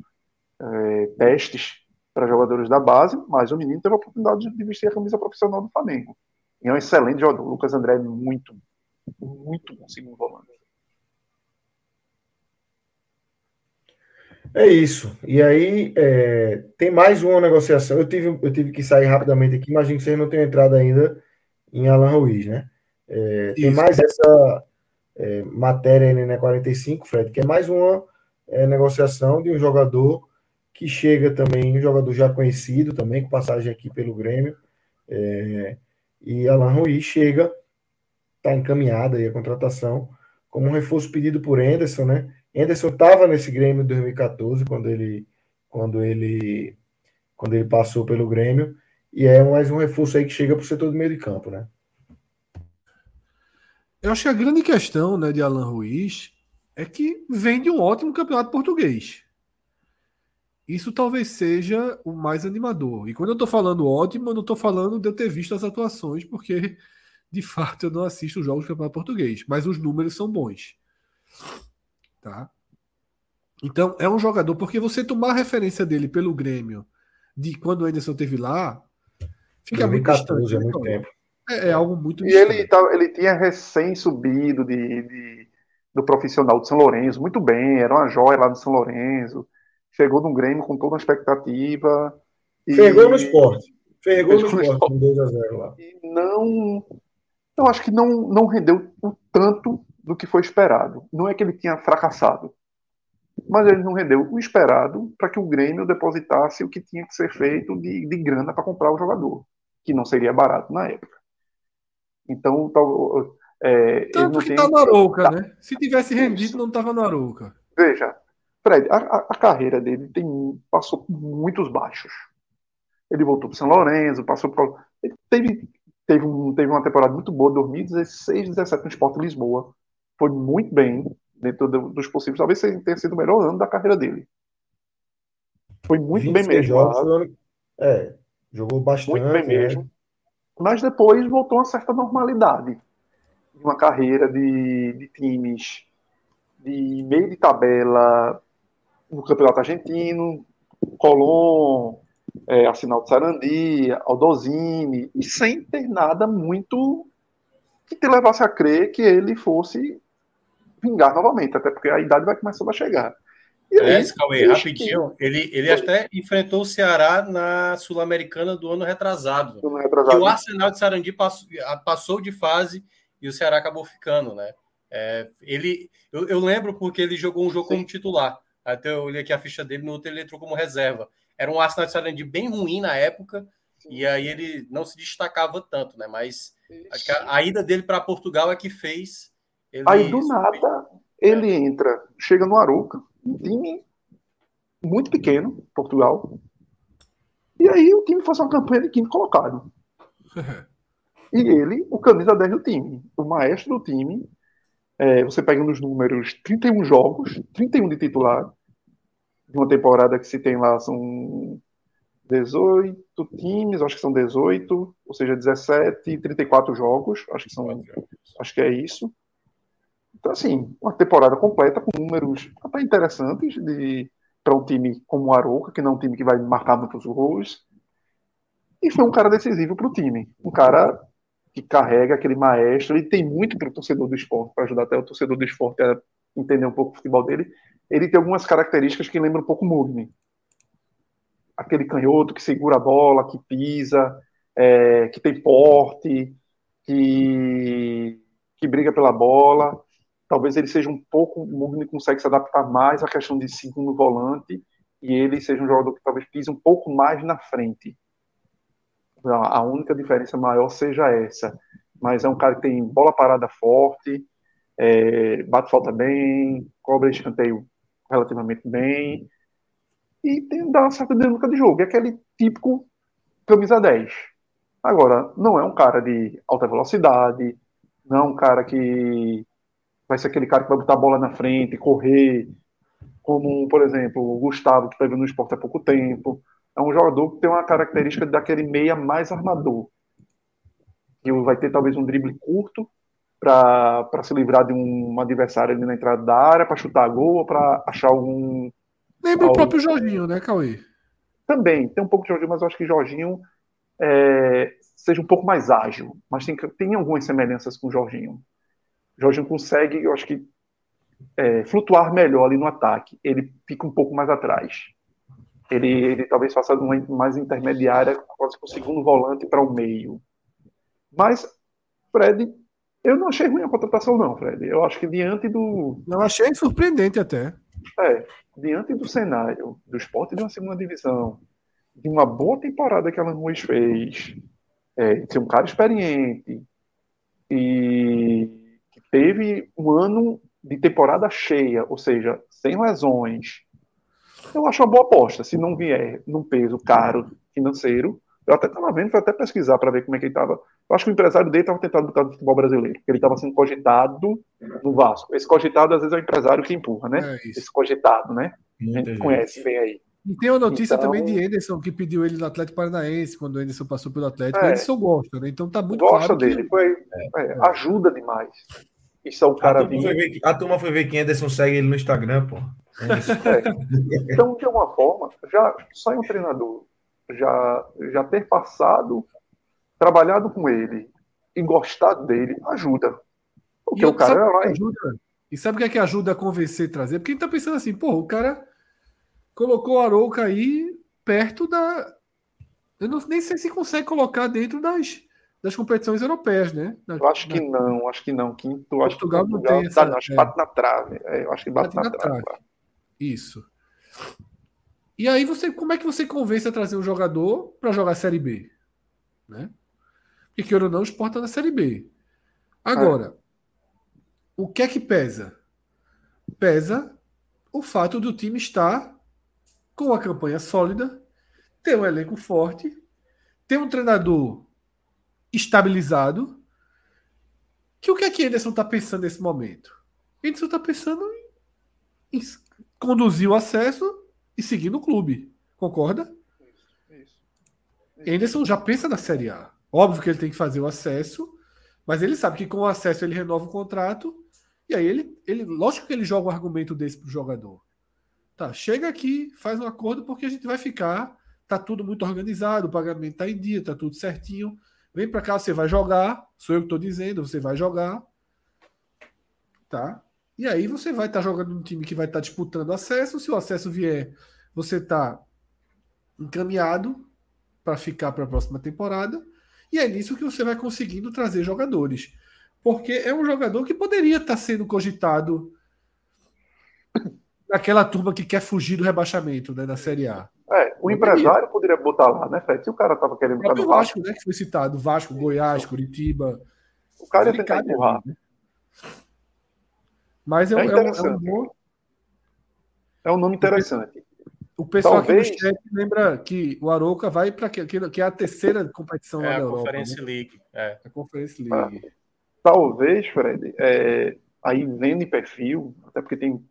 é, testes para jogadores da base, mas o menino teve a oportunidade de vestir a camisa profissional do Flamengo. E é um excelente jogador. O Lucas André é muito, muito bom segundo volante. É isso. E aí, é, tem mais uma negociação. Eu tive, eu tive que sair rapidamente aqui. Imagino que vocês não tenham entrado ainda em Alan Ruiz, né? É, tem mais essa é, matéria aí na 45, Fred, que é mais uma é, negociação de um jogador que chega também, um jogador já conhecido também, com passagem aqui pelo Grêmio. É, e Alan Ruiz chega, está encaminhada aí a contratação, como um reforço pedido por Anderson, né? Anderson estava nesse Grêmio em 2014, quando ele, quando ele, quando ele passou pelo Grêmio, e é mais um reforço aí que chega para o setor do meio de campo, né? Eu acho que a grande questão né, de Alan Ruiz é que vem de um ótimo campeonato português. Isso talvez seja o mais animador. E quando eu estou falando ótimo, eu não estou falando de eu ter visto as atuações, porque de fato eu não assisto os jogos do campeonato português, mas os números são bons. Tá? Então, é um jogador, porque você tomar a referência dele pelo Grêmio, de quando o Anderson teve lá, fica 2014, muito distante. É, muito né, tempo. É, é, algo muito E ele, tá, ele tinha recém subido de, de, do profissional de São Lourenço, muito bem, era uma joia lá no São Lourenço. Chegou no Grêmio com toda a expectativa. E... Fergou no esporte. Fergou no esporte, com 2x0 lá. E não. Eu acho que não, não rendeu o tanto do que foi esperado. Não é que ele tinha fracassado, mas ele não rendeu o esperado para que o Grêmio depositasse o que tinha que ser feito de, de grana para comprar o jogador, que não seria barato na época. Então, tal, é, Tanto que está no Arouca, tá. né? Se tivesse rendido, não estava no Arouca. Veja, Fred, a, a, carreira dele tem, passou por muitos baixos. Ele voltou para São Lourenço, passou por. Ele teve, teve, um, teve uma temporada muito boa, 2016, 17 no Sport Lisboa foi muito bem dentro dos possíveis. Talvez tenha sido o melhor ano da carreira dele. Foi muito bem mesmo. Jogos, é, jogou bastante. Muito bem mesmo. É. Mas depois voltou a uma certa normalidade. Uma carreira de, de times de meio de tabela no Campeonato Argentino, Colón, é, Arsenal de Sarandi, Aldozini, e sem ter nada muito que te levasse a crer que ele fosse vingar novamente, até porque a idade vai começando a chegar. E é, esse Cauê, rapidinho, que... ele, ele até enfrentou o Ceará na Sul-Americana do ano retrasado. Do ano retrasado. E o Arsenal de Sarandi passou, passou, de fase e o Ceará acabou ficando, né? É, ele, eu, eu, lembro porque ele jogou um jogo Sim. como titular. Até eu olhei aqui a ficha dele, no outro ele entrou como reserva. Era um Arsenal de Sarandi bem ruim na época, Sim. e aí ele não se destacava tanto, né? Mas acho que a, a ida dele para Portugal é que fez ele Aí do nada ele entra, chega no Aruca, um time muito pequeno, Portugal. E aí o time faz uma campanha de quinto colocado. e ele, o camisa 10 do time, o maestro do time. É, você pega nos números 31 jogos, 31 de titular, de uma temporada que se tem lá são 18 times, acho que são 18, ou seja, 17 e 34 jogos, acho que são, acho que é isso. Então, assim, uma temporada completa com números até interessantes de, para um time como o Aroca, que não é um time que vai marcar muitos gols. E foi um cara decisivo para o time. Um cara que carrega aquele maestro. Ele tem muito para o torcedor do esporte, para ajudar até o torcedor do esporte a entender um pouco o futebol dele. Ele tem algumas características que lembram um pouco o Mugni. Aquele canhoto que segura a bola, que pisa, é, que tem porte, que, que briga pela bola. Talvez ele seja um pouco. O Mugni consegue se adaptar mais à questão de segundo volante e ele seja um jogador que talvez pise um pouco mais na frente a única diferença maior seja essa. Mas é um cara que tem bola parada forte, é, bate falta bem, cobra escanteio relativamente bem e tem dá uma certa dinâmica de jogo. É aquele típico camisa 10. Agora, não é um cara de alta velocidade, não é um cara que vai ser aquele cara que vai botar a bola na frente, correr, como, por exemplo, o Gustavo, que vendo no esporte há pouco tempo é um jogador que tem uma característica daquele meia mais armador. Que vai ter talvez um drible curto para se livrar de um adversário ali na entrada da área, para chutar gol ou para achar algum. Lembra algum... o próprio Jorginho, né, Cauê? Também, tem um pouco de Jorginho, mas eu acho que Jorginho é, seja um pouco mais ágil. Mas tem, tem algumas semelhanças com o Jorginho. Jorginho consegue, eu acho que, é, flutuar melhor ali no ataque. Ele fica um pouco mais atrás ele, ele talvez faça uma mais intermediária, quase com o segundo volante para o meio. Mas, Fred, eu não achei ruim a contratação, não, Fred. Eu acho que diante do. Não achei surpreendente até. É, diante do cenário do esporte de uma segunda divisão, de uma boa temporada que Alan Ruiz fez, é, de ser um cara experiente e que teve um ano de temporada cheia, ou seja, sem lesões, eu acho uma boa aposta. Se não vier num peso caro financeiro, eu até estava vendo, fui até pesquisar para ver como é que ele estava. Eu acho que o empresário dele estava tentando botar no futebol brasileiro, ele estava sendo cogitado no Vasco. Esse cogitado, às vezes, é o empresário que empurra, né? É Esse cogitado, né? Muita a gente gente. conhece bem aí. E tem uma notícia então, também de Anderson, que pediu ele no Atlético Paranaense, quando o Anderson passou pelo Atlético. É, o Anderson gosta, né? Então tá muito gosta claro. dele, que... foi, é, é, ajuda demais. Isso é o cara. A turma, foi ver, a turma foi ver quem Anderson segue ele no Instagram, pô. É. Então, de alguma forma, já só um treinador já, já ter passado, trabalhado com ele e gostado dele ajuda. Porque o cara sabe é ajuda. E sabe o que é que ajuda a convencer trazer? Porque a gente tá pensando assim, pô, o cara colocou o Arouca aí perto da. Eu não, nem sei se consegue colocar dentro das, das competições europeias, né? Da, eu acho que da... não, acho que não. Quinto, acho Portugal que Portugal não tem essa, tá, acho que bate na trave. É, eu acho que bate, bate na, na, trave. trave. Isso. E aí você, como é que você convence a trazer um jogador para jogar a Série B, né? Porque que ou não, exporta na Série B. Agora, o que é que pesa? Pesa o fato do time estar com uma campanha sólida, ter um elenco forte, ter um treinador estabilizado. Que o que é que Anderson está pensando nesse momento? Anderson está pensando em, em conduzir o acesso e seguir no clube. Concorda? Isso, isso. Anderson já pensa na Série A. Óbvio que ele tem que fazer o acesso, mas ele sabe que com o acesso ele renova o contrato. E aí ele, ele lógico que ele joga um argumento desse pro jogador. Tá, chega aqui, faz um acordo porque a gente vai ficar, tá tudo muito organizado, o pagamento tá em dia, tá tudo certinho. Vem para cá, você vai jogar, sou eu que estou dizendo, você vai jogar. Tá? E aí você vai estar tá jogando num time que vai estar tá disputando acesso. Se o acesso vier, você está encaminhado para ficar para a próxima temporada. E é nisso que você vai conseguindo trazer jogadores. Porque é um jogador que poderia estar tá sendo cogitado naquela turma que quer fugir do rebaixamento né, da Série A. É, o empresário poderia botar lá, né, Fred? Se o cara estava querendo botar no Vasco, né, que foi citado, Vasco, Goiás, Curitiba. O cara ia tentar empurrar. Né? Mas é, é, é, um, é, um, bom... é um nome interessante. O pessoal Talvez... aqui no chat lembra que o Arouca vai para que, que é a terceira competição é lá da Europa. Conference né? League. É. A Conference League. Ah, talvez, Fred, é, aí vendo em perfil, até porque tem,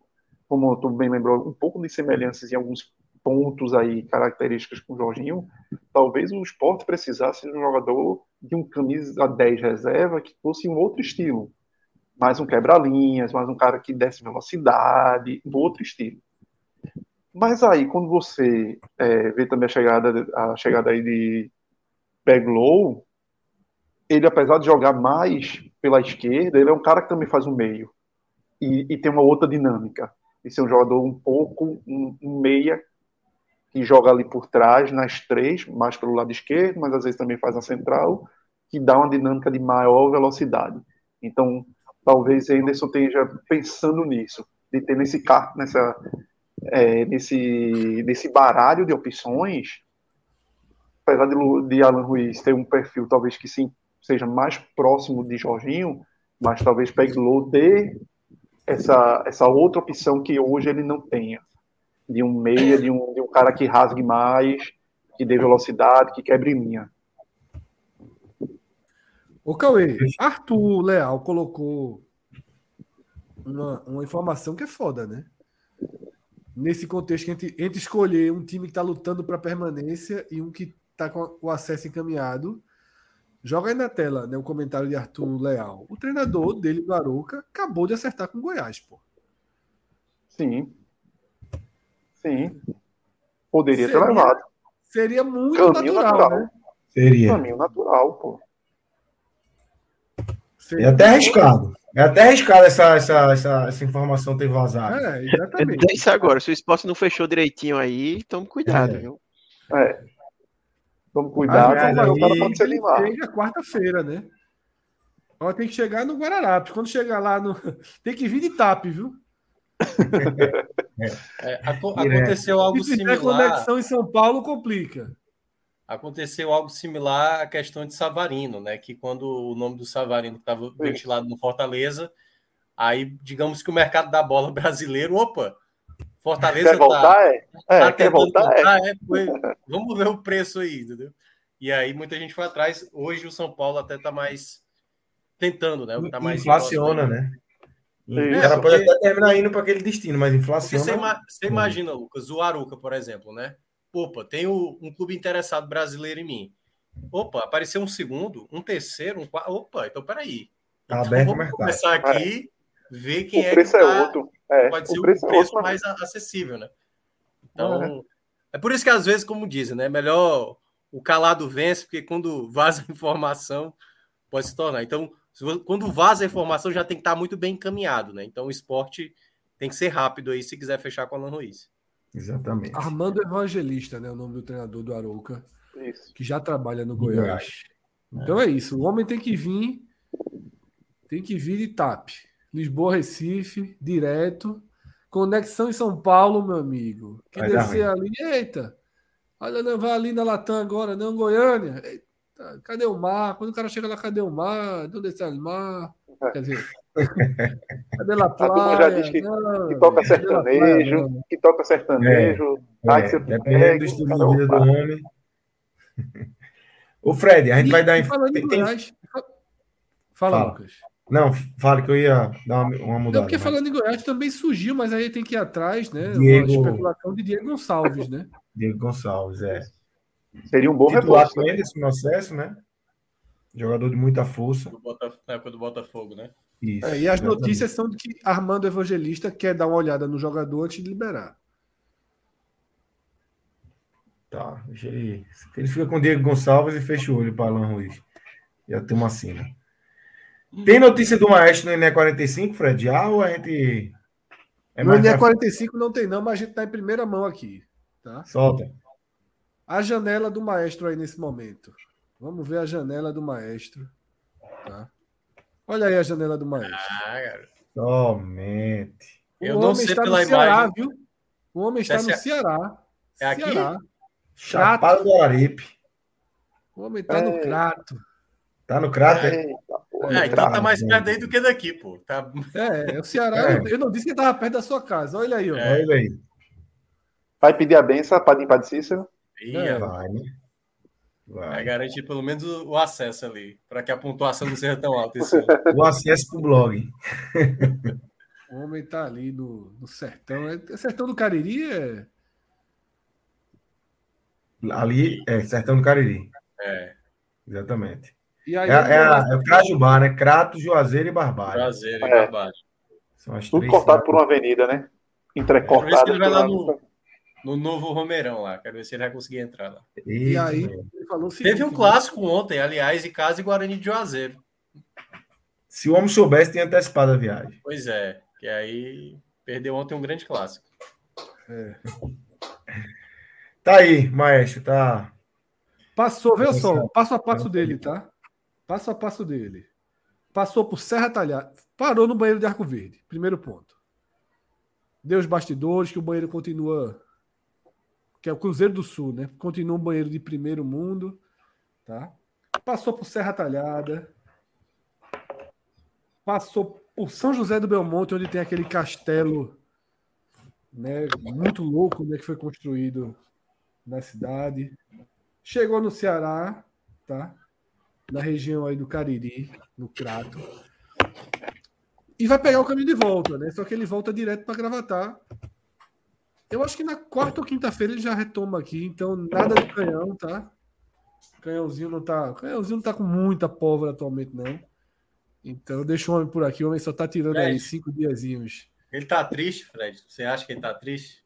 como tu bem lembrou, um pouco de semelhanças em alguns pontos aí, características com o Jorginho, talvez o esporte precisasse de um jogador de um camisa 10 reserva que fosse um outro estilo mais um quebra-linhas, mais um cara que desce velocidade, um outro estilo. Mas aí, quando você é, vê também a chegada, a chegada aí de Beglow, ele, apesar de jogar mais pela esquerda, ele é um cara que também faz o meio. E, e tem uma outra dinâmica. De ser um jogador um pouco, um, um meia, que joga ali por trás, nas três, mais pelo lado esquerdo, mas às vezes também faz a central, que dá uma dinâmica de maior velocidade. Então, talvez Anderson esteja pensando nisso, de ter nesse, nessa, é, nesse, nesse baralho de opções, apesar de, de Alan Ruiz ter um perfil talvez que sim, seja mais próximo de Jorginho, mas talvez Peglow dê essa, essa outra opção que hoje ele não tenha. De um meia, de um, de um cara que rasgue mais, que dê velocidade, que quebre linha. Ô Cauê, Arthur Leal colocou uma, uma informação que é foda, né? Nesse contexto, entre, entre escolher um time que está lutando para permanência e um que está com o acesso encaminhado, joga aí na tela né, o comentário de Arthur Leal. O treinador dele, do Aruca, acabou de acertar com o Goiás, pô. Sim. Sim. Poderia seria, ter levado. Seria muito Caminho natural, natural, né? Seria. Caminho natural, pô. Seria é até arriscado. É até arriscado essa, essa, essa, essa informação ter vazado. É, exatamente. É isso agora. Se o esporte não fechou direitinho aí, tome cuidado, é. viu? É. Tome cuidado, mas, mas o cara pode ser limado. Chega quarta-feira, né? Ó, tem que chegar no Guararapes. Quando chegar lá, no... tem que vir de TAP, viu? É, aconteceu algo Se similar. Se conexão em São Paulo, complica. Aconteceu algo similar à questão de Savarino, né? Que quando o nome do Savarino estava ventilado no Fortaleza, aí digamos que o mercado da bola brasileiro, opa, Fortaleza quer voltar, tá, é? É, tá quer voltar, voltar é. é foi, vamos ver o preço aí, entendeu? E aí muita gente foi atrás. Hoje o São Paulo até tá mais tentando, né? Tá mais inflaciona, né? É, Ela porque... pode até terminar indo para aquele destino, mas inflaciona. Você, ima você, imagina, Lucas, o Aruca, por exemplo, né? Opa, tem um clube interessado brasileiro em mim. Opa, apareceu um segundo, um terceiro, um quarto. Opa, então peraí. Tá então, aberto vamos começar aqui, é. ver quem o é que tá, é outro. É, pode ser o preço, preço é mais acessível, né? Então, é. é por isso que às vezes, como dizem, né? Melhor o calado vence, porque quando vaza informação pode se tornar. Então, quando vaza a informação, já tem que estar muito bem encaminhado, né? Então, o esporte tem que ser rápido aí se quiser fechar com a Alan Ruiz. Exatamente. Armando Evangelista, né? O nome do treinador do Arouca, isso. que já trabalha no Goiás. É. Então é isso. O homem tem que vir, tem que vir de TAP. Lisboa, Recife, direto. Conexão em São Paulo, meu amigo. Que descer ali, eita. Olha, não vai ali na Latam agora, não, Goiânia. Eita, cadê o mar? Quando o cara chega lá, cadê o mar? Onde está o mar? Quer dizer, cadê La Praia? A turma já diz que, não, que toca sertanejo, praia, que toca sertanejo. É, ai, é, depende do estilo de vida do homem. Ô, Fred, a gente e, vai dar... Tem, tem... Fala, Fala, Lucas. Não, fale que eu ia dar uma, uma mudada. Não, porque mas... falando em Goiás também surgiu, mas aí tem que ir atrás, né? Diego... Uma especulação de Diego Gonçalves, né? Diego Gonçalves, é. Seria um bom reforço. ainda esse processo, né? Jogador de muita força. Na época do Botafogo, né? Isso, é, e as exatamente. notícias são de que Armando Evangelista quer dar uma olhada no jogador antes de liberar. Tá, deixa ele. Ele fica com o Diego Gonçalves e fecha o olho para Alan Ruiz. Já tem uma cena. Tem notícia do Maestro no ENE 45, Fred? Ah, ou a gente. É no ENE 45 não tem, não, mas a gente está em primeira mão aqui. Tá? Solta. A janela do Maestro aí nesse momento. Vamos ver a janela do Maestro. Tá? Olha aí a janela do Maestro. Ah, cara. Somente. O Eu homem está no Ceará, imagem. viu? O homem está é no Ceará. É aqui? Ceará. Chapado do Aripe. O homem está é... no Crato. Tá no Crato, é? É, então tá mais perto aí do que daqui, pô. Tá... É, o Ceará, é. eu não disse que estava perto da sua casa. Olha aí, ó. É. Olha aí. Vai pedir a benção para Padre Cícero? É, vai, né? Vai. Vai garantir pelo menos o acesso ali, para que a pontuação não seja tão alta. Esse o acesso para o blog. o homem tá ali no, no sertão. É, sertão do Cariri é. Ali é Sertão do Cariri. É. Exatamente. E aí, é, é, é o Crajubá, né? Crato, Juazeiro e Barbário. Juazeiro e é. Barbário. São as Tudo cortado por uma avenida, né? Entrecortado. É por isso que ele vai lá no, no novo Romeirão lá. Quero ver se ele vai conseguir entrar lá. E aí, ele falou o seguinte, Teve um né? clássico ontem, aliás, em casa e Guarani de Juazeiro. Se o homem soubesse, tinha antecipado a viagem. Pois é, que aí perdeu ontem um grande clássico. É. Tá aí, maestro, tá. Passou, veja só, passo a passo dele, tá? Passo a passo dele. Passou por Serra Talhada, parou no banheiro de Arco Verde, primeiro ponto. Deu os bastidores, que o banheiro continua. Que é o Cruzeiro do Sul, né? Continua um banheiro de primeiro mundo, tá? Passou por Serra Talhada. Passou por São José do Belmonte, onde tem aquele castelo né, muito louco né, que foi construído na cidade. Chegou no Ceará, tá? Na região aí do Cariri, no Crato. E vai pegar o caminho de volta, né? Só que ele volta direto para Gravatar. Eu acho que na quarta ou quinta-feira ele já retoma aqui, então nada de canhão, tá? Canhãozinho não tá, canhãozinho não tá com muita pólvora atualmente não. Então deixa o homem por aqui, o homem só tá tirando Fred, aí cinco diazinhos. Ele tá triste, Fred? Você acha que ele tá triste?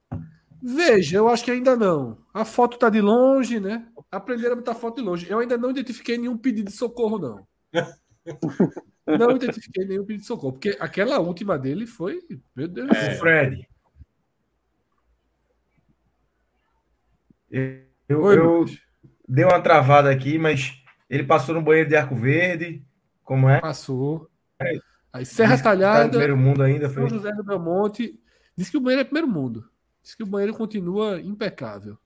Veja, eu acho que ainda não. A foto tá de longe, né? Aprenderam a botar foto de longe. Eu ainda não identifiquei nenhum pedido de socorro, não. não identifiquei nenhum pedido de socorro, porque aquela última dele foi. Meu Deus é. Fred. Eu, Oi, eu dei uma travada aqui, mas ele passou no banheiro de Arco Verde. Como é? Passou. É. Aí Serra Talhada. Tá primeiro mundo ainda. Foi... São José do Belmonte. Diz que o banheiro é primeiro mundo. Diz que o banheiro continua impecável.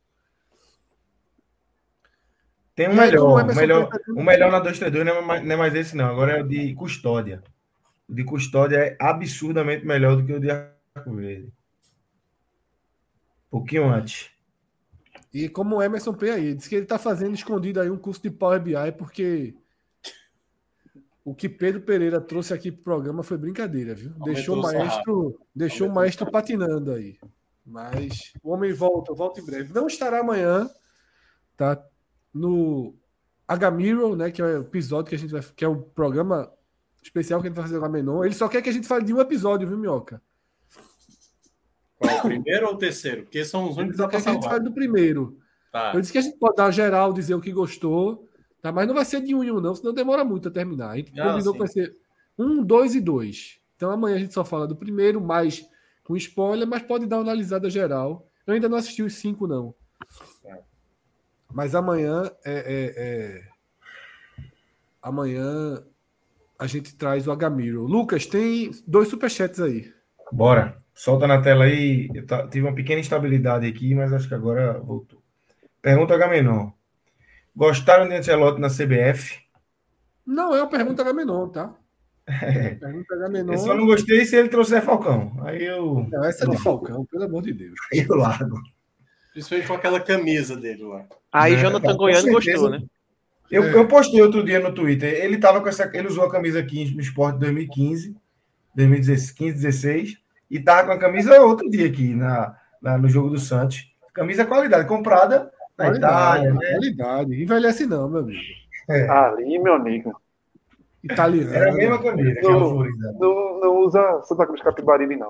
Tem um melhor. O melhor, o melhor na 232 não, é não é mais esse, não. Agora é o de custódia. O de custódia é absurdamente melhor do que o de Arco Verde. Um pouquinho antes. E como o Emerson P aí, diz que ele está fazendo escondido aí um curso de Power BI, porque o que Pedro Pereira trouxe aqui para o programa foi brincadeira, viu? Aumentou deixou o maestro, deixou o maestro patinando aí. Mas o homem volta, volta em breve. Não estará amanhã, tá? No Agamiro, né? Que é o episódio que a gente vai. Que é o programa especial que a gente vai fazer com a Menon. Ele só quer que a gente fale de um episódio, viu, Minhoca? Qual, o primeiro ou o terceiro? Porque são os únicos que, que a gente do primeiro. Tá. Eu disse que a gente pode dar geral, dizer o que gostou, tá? Mas não vai ser de um em um, não, senão demora muito a terminar. A gente ah, combinou sim. que vai ser um, dois e dois. Então amanhã a gente só fala do primeiro, mais com spoiler, mas pode dar uma analisada geral. Eu ainda não assisti os cinco, não. Mas amanhã é, é, é... amanhã a gente traz o Agamiro. Lucas, tem dois superchats aí. Bora. Solta na tela aí. Eu tive uma pequena instabilidade aqui, mas acho que agora voltou. Pergunta Agamenon. Gostaram de Ancelotti na CBF? Não é uma pergunta Agamenon, tá? É. Eu só não gostei se ele trouxer Falcão. Aí eu. Não, essa é de Falcão, pelo amor de Deus. Aí eu largo. Principalmente com aquela camisa dele lá. Aí é, Jonathan Goiano gostou, né? Eu, é. eu postei outro dia no Twitter. Ele tava com essa. Ele usou a camisa 15 no Esporte 2015, 2015, 16, e tava com a camisa outro dia aqui na, na no jogo do Santos. Camisa qualidade, comprada na qualidade, Itália. Né? Qualidade. Envelhece não, meu amigo. É. Ali, meu amigo. Italiana. Era a mesma camisa. Não, não, não usa Santa Cruz Capibaribe, não.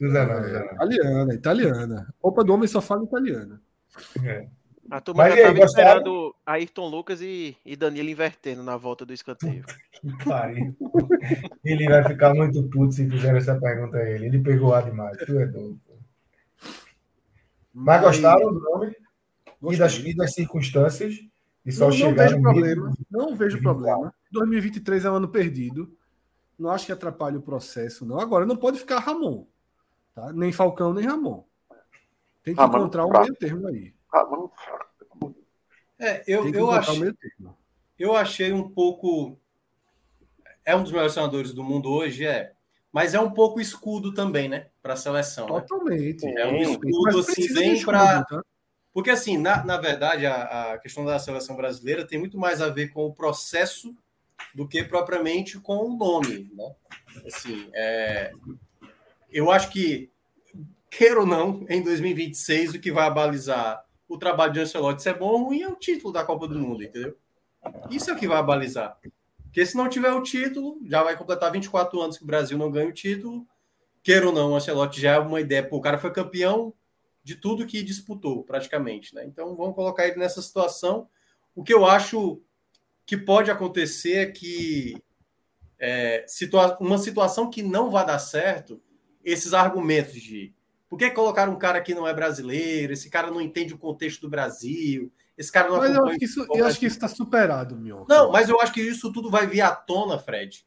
Usa não, usa não. Italiana, italiana. Roupa do homem só fala italiana. É. A turma Mas já estava esperando Ayrton Lucas e, e Danilo invertendo na volta do escanteio. Que pariu. Ele vai ficar muito puto se fizer essa pergunta a ele. Ele pegou a demais. Tu é doido. Mas, gostaram do nome? E das, e das circunstâncias? E só não, não vejo problema. Não vejo problema. 2023 é um ano perdido. Não acho que atrapalhe o processo, não. Agora, não pode ficar Ramon. Tá? Nem Falcão, nem Ramon. Tem que Ramon, encontrar um meio termo aí. Ramon, é, eu, eu, achei, eu achei um pouco. É um dos melhores senadores do mundo hoje, é. Mas é um pouco escudo também, né? Para a seleção. Né? Totalmente. Né? É um escudo, assim, bem para. Tá? Porque, assim, na, na verdade, a, a questão da seleção brasileira tem muito mais a ver com o processo do que propriamente com o nome. Né? Assim, é, eu acho que, queira ou não, em 2026, o que vai abalizar o trabalho de Ancelotti se é bom ou ruim é o título da Copa do Mundo, entendeu? Isso é o que vai abalizar. Porque se não tiver o título, já vai completar 24 anos que o Brasil não ganha o título. Queira ou não, o Ancelotti já é uma ideia. Pô, o cara foi campeão de tudo que disputou, praticamente. Né? Então vamos colocar ele nessa situação. O que eu acho que pode acontecer é que é, situa uma situação que não vai dar certo, esses argumentos de por que colocar um cara que não é brasileiro, esse cara não entende o contexto do Brasil, esse cara não Mas eu acho que isso, eu acho que isso está superado, meu. Não, mas eu acho que isso tudo vai vir à tona, Fred,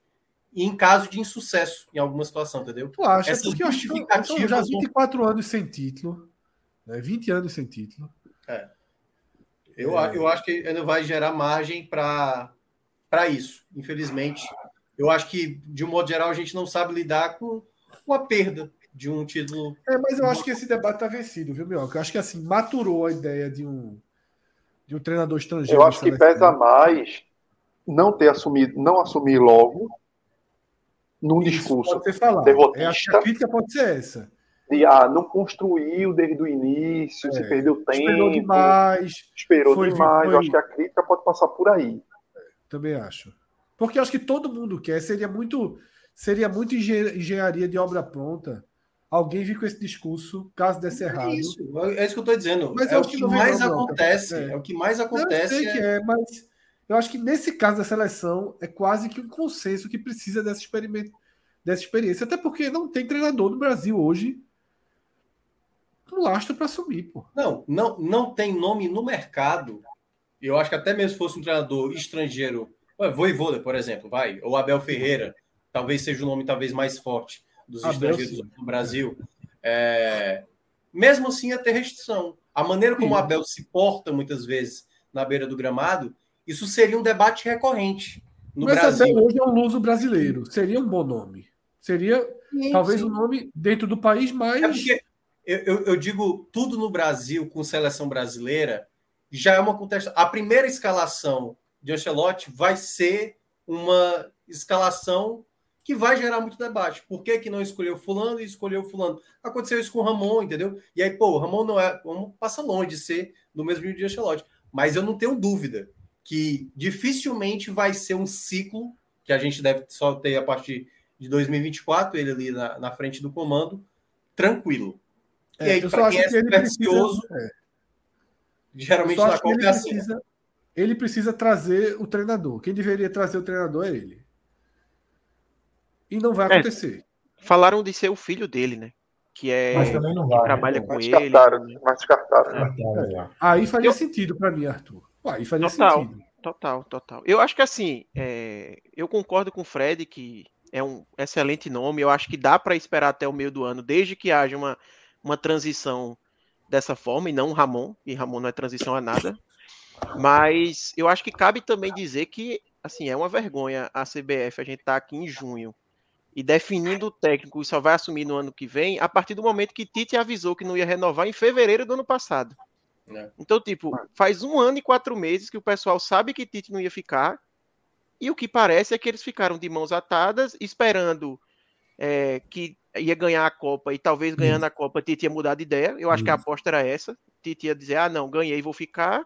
em caso de insucesso em alguma situação, entendeu? Tu acha? Essas porque justificativas eu, já 24 anos sem título, né? 20 anos sem título. É. Eu, é. eu acho que ainda vai gerar margem para isso, infelizmente. Eu acho que, de um modo geral, a gente não sabe lidar com, com a perda de um título. É, mas eu acho que esse debate está vencido, viu, Mioca? Eu acho que assim, maturou a ideia de um, de um treinador estrangeiro. Eu acho que pesa mais não ter assumido, não assumir logo num Isso discurso pode ser falado. derrotista. É, a crítica pode ser essa. De, ah, não construiu desde o início, é, se perdeu tempo. Esperou demais. Esperou foi, demais. Foi... Eu acho que a crítica pode passar por aí. Também acho. Porque eu acho que todo mundo quer. Seria muito, seria muito engenharia de obra pronta alguém vir com esse discurso, caso desse é errado. É isso, é isso que eu estou dizendo. Mas é o que, que mais acontece. É. é. o que mais acontece. Eu sei que é, mas eu acho que nesse caso da seleção é quase que um consenso que precisa dessa, experimento, dessa experiência. Até porque não tem treinador no Brasil hoje um lastro para assumir, pô. Não, não, não tem nome no mercado. Eu acho que até mesmo se fosse um treinador estrangeiro Voivoda, por exemplo, vai, ou Abel Ferreira, talvez seja o nome talvez mais forte dos Abel, estrangeiros sim. no Brasil. É, mesmo assim, ia ter restrição. A maneira como o Abel se porta muitas vezes na beira do gramado, isso seria um debate recorrente no Mas Brasil. Mas hoje é um luso brasileiro. Seria um bom nome. Seria sim, talvez sim. um nome dentro do país mais. É porque eu, eu, eu, digo tudo no Brasil com seleção brasileira já é uma contestação. A primeira escalação de Ancelotti vai ser uma escalação que vai gerar muito debate. Por que, que não escolheu fulano e escolheu fulano? Aconteceu isso com o Ramon, entendeu? E aí, pô, o Ramon não é. Vamos passa longe de ser do mesmo nível de Ancelotti. Mas eu não tenho dúvida que dificilmente vai ser um ciclo que a gente deve só ter a partir de 2024, ele ali na, na frente do comando, tranquilo. É, e aí, para quem é supersticioso, é. geralmente na Copa é assim. Precisa ele precisa trazer o treinador. Quem deveria trazer o treinador é ele. E não vai é, acontecer. É, falaram de ser o filho dele, né? Que é mas também não vai, trabalha né? com mas ele. Descartaram, mas descartaram. Né? É. Aí faria Eu... sentido para mim, Arthur. Aí faria total, sentido. Total, total. Eu acho que assim, é... eu concordo com o Fred que é um excelente nome. Eu acho que dá para esperar até o meio do ano, desde que haja uma, uma transição dessa forma, e não Ramon, e Ramon não é transição a nada. Mas eu acho que cabe também dizer que, assim, é uma vergonha a CBF, a gente tá aqui em junho e definindo o técnico e só vai assumir no ano que vem, a partir do momento que Tite avisou que não ia renovar em fevereiro do ano passado. É. Então, tipo, faz um ano e quatro meses que o pessoal sabe que Tite não ia ficar, e o que parece é que eles ficaram de mãos atadas, esperando é, que ia ganhar a Copa, e talvez ganhando a Copa, Tite ia mudar de ideia. Eu acho que a aposta era essa. Tite ia dizer, ah, não, ganhei, vou ficar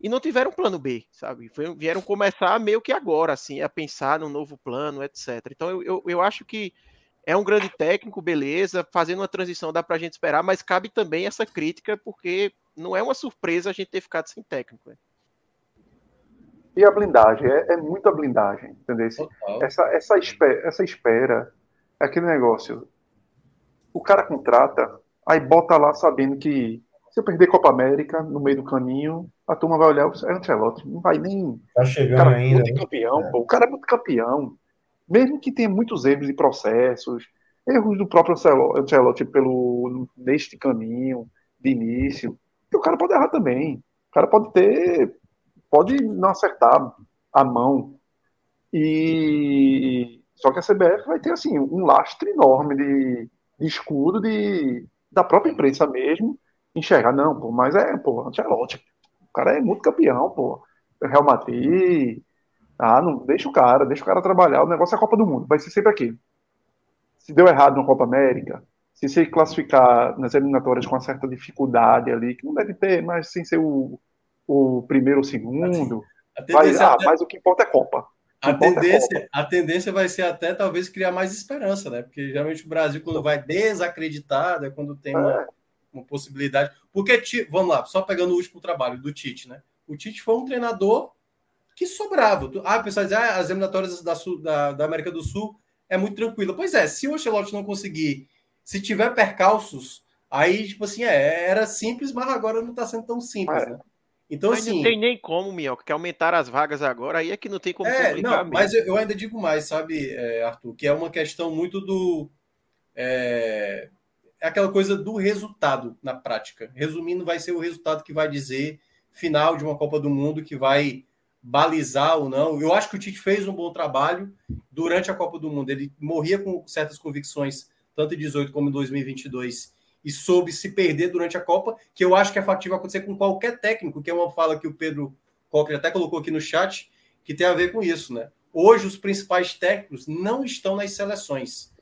e não tiveram plano B, sabe? Vieram começar meio que agora, assim, a pensar no novo plano, etc. Então eu, eu, eu acho que é um grande técnico, beleza, fazendo uma transição dá para a gente esperar, mas cabe também essa crítica, porque não é uma surpresa a gente ter ficado sem técnico. Né? E a blindagem, é, é muita blindagem, entendeu? Essa, essa, espera, essa espera é aquele negócio. O cara contrata, aí bota lá sabendo que se eu perder Copa América no meio do caminho, a turma vai olhar, é Ancelotti, não vai nem. Tá chegando cara, ainda. Muito campeão, é. pô, o cara é muito campeão. Mesmo que tenha muitos erros de processos, erros do próprio Ancelotti pelo, neste caminho, de início, e o cara pode errar também. O cara pode ter. Pode não acertar a mão. E. Só que a CBF vai ter assim um lastre enorme de, de escudo de, da própria imprensa mesmo enxergar, não, pô, mas é, pô, Ancelotti, o cara é muito campeão, pô, Real Madrid, ah, não, deixa o cara, deixa o cara trabalhar, o negócio é a Copa do Mundo, vai ser sempre aquilo. Se deu errado na Copa América, se se classificar nas eliminatórias com uma certa dificuldade ali, que não deve ter, mas sem ser o, o primeiro ou segundo, vai, ah, até... mas o que importa é Copa. A tendência, é a tendência vai ser até talvez criar mais esperança, né? Porque geralmente o Brasil, quando vai desacreditado, é quando tem uma, uma possibilidade. Porque, vamos lá, só pegando o último trabalho do Tite, né? O Tite foi um treinador que sobrava. Ah, o pessoal diz, ah, as eliminatórias da, Sul, da, da, América do Sul é muito tranquila. Pois é, se o Ancelotti não conseguir, se tiver percalços, aí, tipo assim, é, era simples, mas agora não está sendo tão simples, né? Então, mas assim, não tem nem como, Minhoca, que aumentar as vagas agora, aí é que não tem como é, não, mesmo. Mas eu, eu, ainda digo mais, sabe, é, Arthur, que é uma questão muito do. É, é aquela coisa do resultado na prática. Resumindo, vai ser o resultado que vai dizer final de uma Copa do Mundo que vai balizar ou não. Eu acho que o Tite fez um bom trabalho durante a Copa do Mundo. Ele morria com certas convicções, tanto em 18 como em 2022, e soube se perder durante a Copa, que eu acho que é factível acontecer com qualquer técnico, que é uma fala que o Pedro Cocker até colocou aqui no chat, que tem a ver com isso, né? Hoje os principais técnicos não estão nas seleções.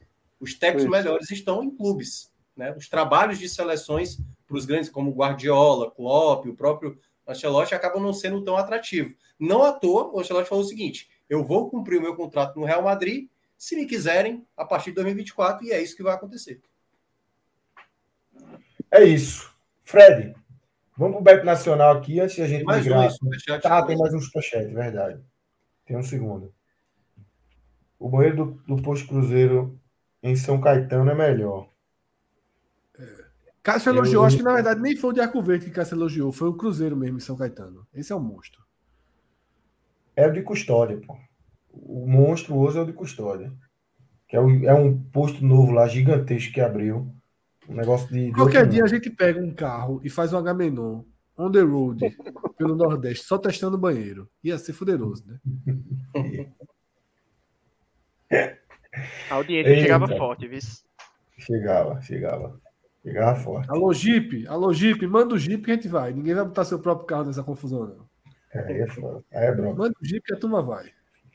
Os técnicos melhores estão em clubes. Né? Os trabalhos de seleções para os grandes, como Guardiola, Klopp, o próprio Ancelotti, acabam não sendo tão atrativos. Não à toa, o Ancelotti falou o seguinte: eu vou cumprir o meu contrato no Real Madrid, se me quiserem, a partir de 2024, e é isso que vai acontecer. É isso. Fred, vamos para o Bet Nacional aqui antes de a gente mais migrar. Um, tá, tem mais um superchat, verdade. Tem um segundo. O banheiro do, do Posto Cruzeiro em São Caetano é melhor. Cássio elogiou, eu... acho que na verdade nem foi o de Arco Verde que Cássio elogiou, foi o Cruzeiro mesmo em São Caetano. Esse é o monstro. É o de custódia, pô. O monstruoso é o de custódia. Que é, o, é um posto novo lá, gigantesco que abriu. Um negócio de. Qualquer dia a gente pega um carro e faz um Agamenon on the road pelo Nordeste, só testando banheiro. Ia ser fuderoso, né? A audiência Eita. chegava forte, viu? Chegava, chegava. Pegava forte. Alô, Jeep, alô, Jeep, manda o Jeep que a gente vai. Ninguém vai botar seu próprio carro nessa confusão, não. É, é foda. É, bro. Manda o Jeep que a turma vai.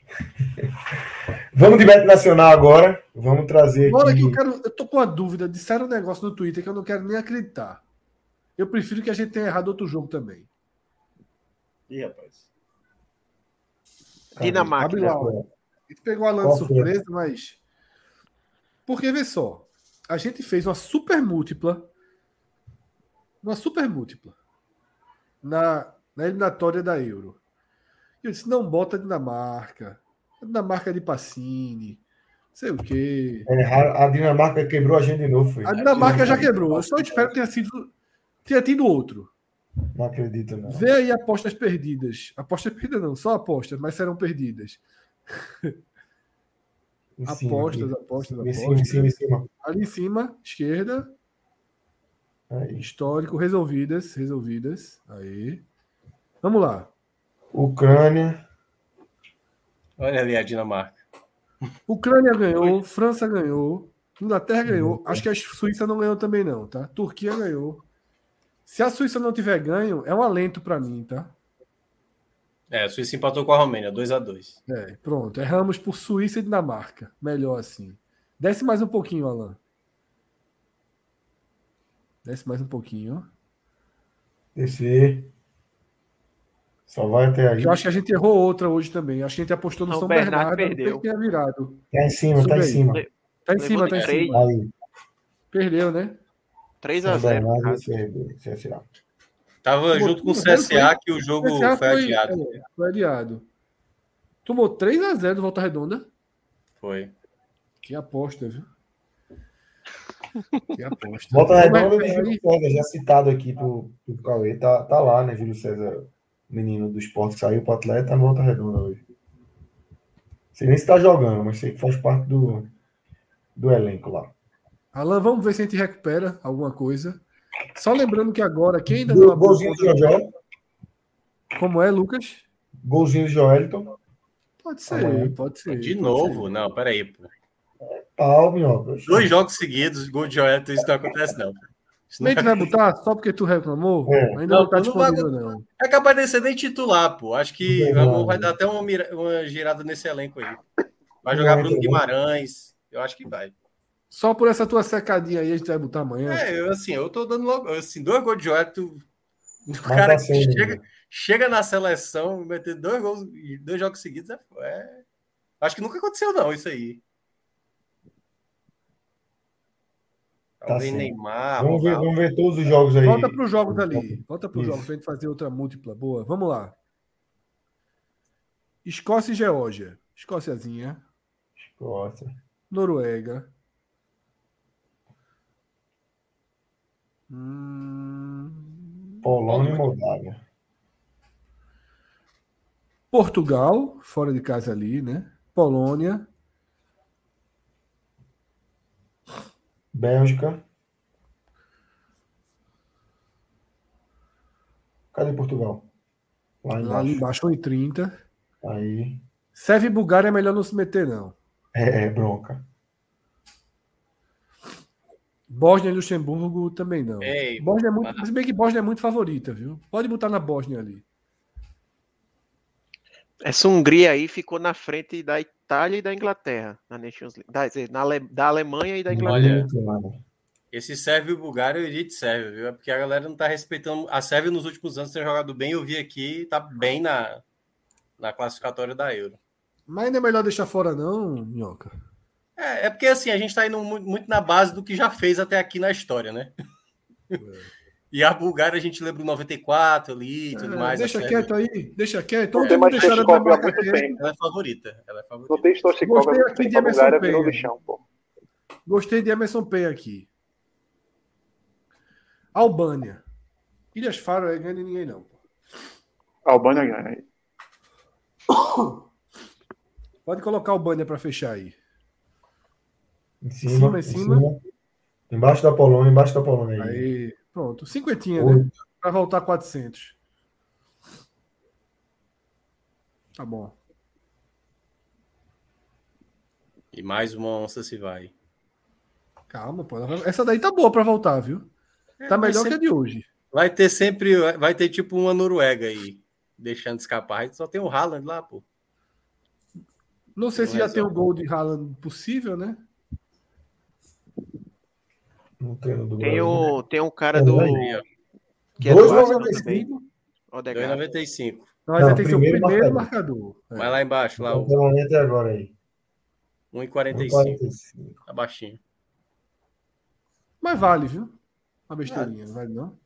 Vamos de Beto Nacional agora. Vamos trazer. Bora aqui. que eu quero. Eu tô com uma dúvida. Disseram um negócio no Twitter que eu não quero nem acreditar. Eu prefiro que a gente tenha errado outro jogo também. Ih, rapaz. Dinamarca. Abre lá, A gente pegou a lã de surpresa, mas. Porque, vê só a gente fez uma super múltipla, uma super múltipla, na, na eliminatória da Euro. E eu disse, não bota Dinamarca, a Dinamarca de Pacini, sei o quê. É, a Dinamarca quebrou a gente de novo. Foi. A Dinamarca já quebrou, eu só espero que tenha, sido, tenha tido outro. Não acredito, não. Vê aí apostas perdidas. Apostas perdidas não, só apostas, mas serão perdidas. Em apostas, cima, apostas, apostas. Em cima, em cima, em cima. Ali em cima, esquerda. Aí. Histórico, resolvidas, resolvidas. Aí. Vamos lá. Ucrânia. Olha ali a Dinamarca. Ucrânia ganhou, França ganhou, Inglaterra ganhou. Uhum. Acho que a Suíça não ganhou também, não, tá? Turquia ganhou. Se a Suíça não tiver ganho, é um alento para mim, tá? É, a Suíça empatou com a Romênia, 2 a 2 É, pronto. Erramos por Suíça e Dinamarca. Melhor assim. Desce mais um pouquinho, Alan. Desce mais um pouquinho. Descer. Só vai até aí. Eu acho que a gente errou outra hoje também. Acho que a gente apostou no São, São Bernardo. Bernardo perdeu. Tinha virado. Tá em cima, tá em cima. Tá em cima, tá em cima. Aí. Perdeu, né? 3 a 0 Tava junto com o CSA que o jogo foi, foi, adiado. É, foi adiado. Tomou 3 a 0 do Volta Redonda. Foi. Que aposta, viu? Que aposta. Volta Redonda e Júlio César, já citado aqui pro, pro Cauê. Tá, tá lá, né, Júlio César, menino do esporte que saiu pro Atleta, tá no Volta Redonda hoje. Sei nem se tá jogando, mas sei que faz parte do, do elenco lá. Alan, vamos ver se a gente recupera alguma coisa. Só lembrando que agora, quem ainda não abriu Golzinho de Joel. Como é, Lucas? Golzinho de Joelton. Pode ser, pode ser. De pode novo? Ser. Não, peraí, pô. Pau, minhoca. Dois jogos seguidos, gol de Joelton, isso não acontece, não. Isso nem tu vai botar só porque tu reclamou? É. Ainda não, não tá disponível, não, vai... não. É capaz de ser nem titular, pô. Acho que é vai dar até uma, uma girada nesse elenco aí. Vai jogar Bruno Guimarães. Eu acho que vai. Só por essa tua secadinha aí a gente vai botar amanhã. É, eu assim, eu tô dando logo. Assim, dois gols de Joel, tu. O cara que chega, né? chega na seleção, meter dois gols dois jogos seguidos é, é, Acho que nunca aconteceu, não, isso aí. Tá Neymar. Vamos ver, vamos ver todos os jogos aí. Volta para os jogos ali. Volta para os jogos para a gente fazer outra múltipla. Boa. Vamos lá. Escócia e Geórgia. Escóciazinha. Escócia. Noruega. Hum... Polônia e Moldávia. Portugal, fora de casa ali, né? Polônia. Bélgica. Cadê Portugal? Lá embaixo. Lá embaixo, 1,30. Aí. Sérvia e Bulgária é melhor não se meter, não. É, é bronca. Bósnia e Luxemburgo também não. Ei, Bósnia é muito, se bem que Bósnia é muito favorita, viu? Pode botar na Bósnia ali. Essa Hungria aí ficou na frente da Itália e da Inglaterra na Nations League. Da, da, da Alemanha e da Inglaterra. Olha, esse Sérvio e Bulgária eu iria de Sérvio, viu? É porque a galera não tá respeitando. A Sérvia nos últimos anos tem jogado bem, eu vi aqui, tá bem na, na classificatória da Euro. Mas ainda é melhor deixar fora, não, Minhoca? É, é porque assim, a gente está indo muito na base do que já fez até aqui na história, né? É. E a Bulgária a gente lembra o 94 ali e tudo é, mais. Deixa quieto aí, deixa quieto. Não tem mais Stoichkov há muito tempo. Ela é favorita. Ela é favorita. Não tem Stoichkov há muito tempo. A Bulgária virou lixão, pô. Gostei de Emerson Pay aqui. Albânia. Ilhas Faro é ganha de ninguém, não. Albânia ganha. Pode colocar Albânia para fechar aí. Em cima, em cima. Em cima. Embaixo da Polônia, embaixo da Polônia. Aí, aí pronto. Cinquentinha, né? Para voltar 400. Tá bom. E mais uma onça se vai. Calma, pô. Essa daí tá boa para voltar, viu? É, tá melhor sempre... que a de hoje. Vai ter sempre, vai ter tipo uma Noruega aí, deixando escapar. Só tem o Haaland lá, pô. Não sei se já tem o gol de Haaland possível, né? No treino do tem, o, tem um cara do. Que é 2,95. 2,95. Não, mas tem que ser o primeiro marcador. marcador. É. Vai lá embaixo, lá. O... até agora aí. 1,45. Tá baixinho. Mas vale, viu? Uma besteirinha, não vale não?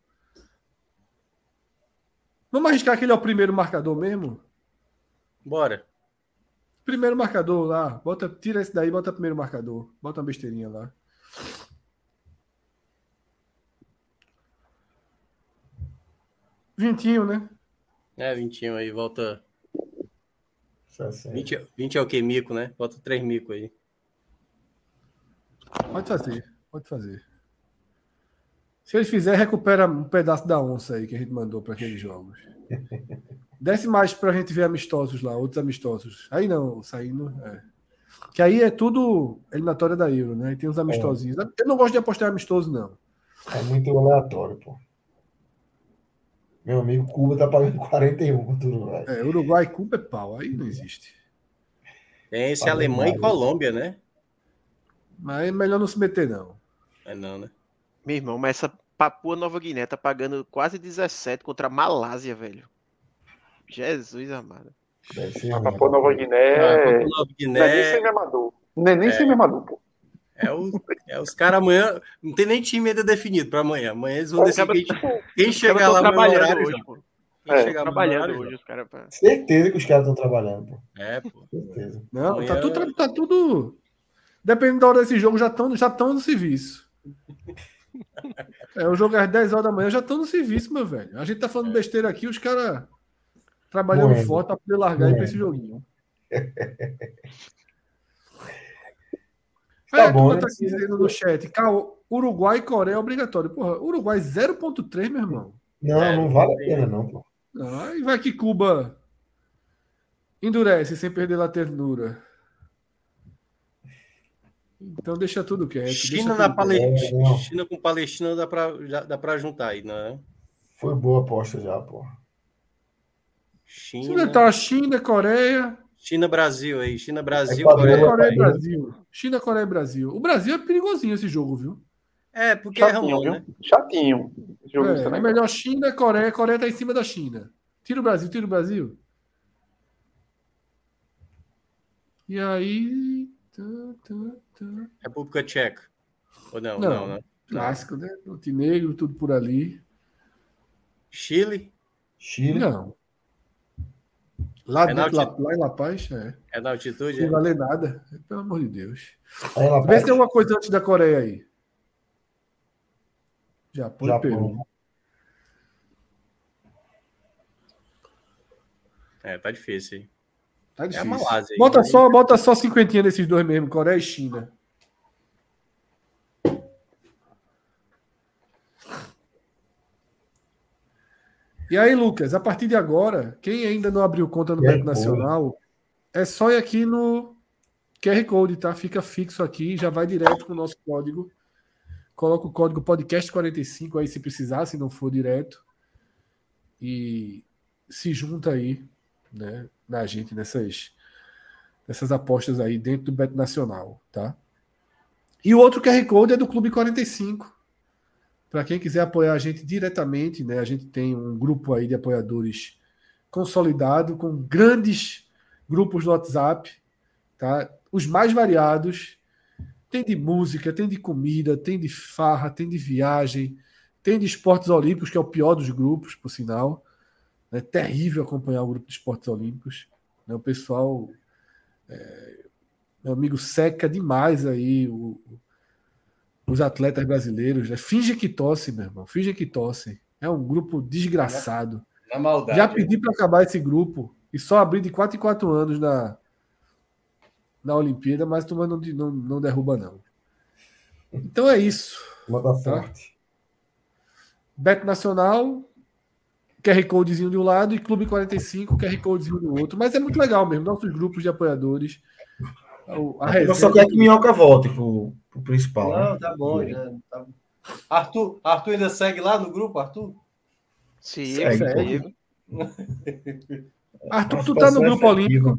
Vamos arriscar que ele é o primeiro marcador mesmo? Bora. Primeiro marcador lá. Bota, tira esse daí, bota primeiro marcador. Bota uma besteirinha lá. Vintinho, né? É, vintinho aí, volta. 20, 20 é o que? Mico, né? Volta 3 mico aí. Pode fazer, pode fazer. Se ele fizer, recupera um pedaço da onça aí que a gente mandou para aqueles jogos. Desce mais para a gente ver amistosos lá, outros amistosos. Aí não, saindo. É. Que aí é tudo eliminatória da Euro, né? E tem uns amistosinhos. É. Eu não gosto de apostar amistoso, não. É muito aleatório, pô. Meu amigo, Cuba tá pagando 41 contra o Uruguai. É, Uruguai e Cuba é pau, aí não existe. Tem esse Alemanha e Colômbia, né? Mas é melhor não se meter, não. É não, né? Meu irmão, mas essa Papua Nova Guiné tá pagando quase 17 contra a Malásia, velho. Jesus amado. A Papua Nova Guiné. Ah, Papua Nova Guiné... Não é nem semi-amador. Não é nem é. semi-amador, pô. É, o, é os caras amanhã. Não tem nem time ainda definido para amanhã. Amanhã eles vão decidir quem, quem chegar lá no horário. Hoje, pô. Quem é, chegar trabalhando horário, hoje, os caras. Pra... Certeza que os caras estão trabalhando, pô. É, pô. Certeza. Não, amanhã... tá, tudo, tá tudo. Dependendo da hora desse jogo, já estão já no serviço. É, o jogo é às 10 horas da manhã, já estão no serviço, meu velho. A gente tá falando besteira aqui, os caras trabalhando Morrendo. forte para poder largar Morrendo. aí pra esse joguinho. Tá é, bom, tá aqui dizendo no chat, Uruguai e Coreia é obrigatório. Porra, Uruguai 0.3, meu irmão. Não, é, não vale a pena, não, pô. Não, vai que Cuba endurece sem perder a ternura. Então deixa tudo quieto. China, na Palestina, é, China com Palestina dá para dá pra juntar aí, né? Foi boa aposta já, pô. China. China tá China, Coreia. China, Brasil aí. China, Brasil, é Coreia. Coreia e Brasil. China, Coreia e Brasil. O Brasil é perigosinho esse jogo, viu? É, porque é Chatinho, é Ramon, né? Chatinho. É, é melhor China, Coreia. Coreia tá em cima da China. Tira o Brasil, tira o Brasil. E aí. República Tcheca. Ou não? Não, não, Clássico, né? Montenegro, tudo por ali. Chile? Chile? Não. Lá, é dentro, lá, lá, em La Paz, é. É na altitude? Não é? vale nada. Pelo amor de Deus. É Vê se tem alguma coisa antes da Coreia aí. Japão, Japão. e Peru. É, tá difícil, hein? Tá é difícil. É Malásia, bota, só, bota só cinquentinha nesses dois mesmo, Coreia e China. E aí, Lucas, a partir de agora, quem ainda não abriu conta no Banco Nacional, é só ir aqui no QR Code, tá? Fica fixo aqui, já vai direto com o nosso código. Coloca o código podcast45 aí se precisar, se não for direto. E se junta aí, né, na gente nessas nessas apostas aí dentro do Beto Nacional, tá? E o outro QR Code é do Clube 45. Para quem quiser apoiar a gente diretamente, né? A gente tem um grupo aí de apoiadores consolidado com grandes grupos no WhatsApp, tá? Os mais variados. Tem de música, tem de comida, tem de farra, tem de viagem, tem de esportes olímpicos, que é o pior dos grupos, por sinal. É terrível acompanhar o grupo de esportes olímpicos. Né? O pessoal, é, meu amigo, seca demais aí o, os atletas brasileiros. Né? Finge que tosse, meu irmão. Finge que tosse. É um grupo desgraçado. Na maldade. Já pedi para acabar esse grupo e só abrir de 4 em 4 anos na, na Olimpíada, mas tu não, não, não derruba, não. Então é isso. Manda tá? forte. Beto Nacional, QR Codezinho de um lado e Clube 45, QR Codezinho do outro. Mas é muito legal mesmo, nossos grupos de apoiadores. A, a só quer que Minhoca volte pro, pro principal. Não, né? tá bom, já. Tá... Arthur, Arthur ainda segue lá no grupo, Arthur? Sim, segue. segue. Arthur, tu tá no grupo olímpico.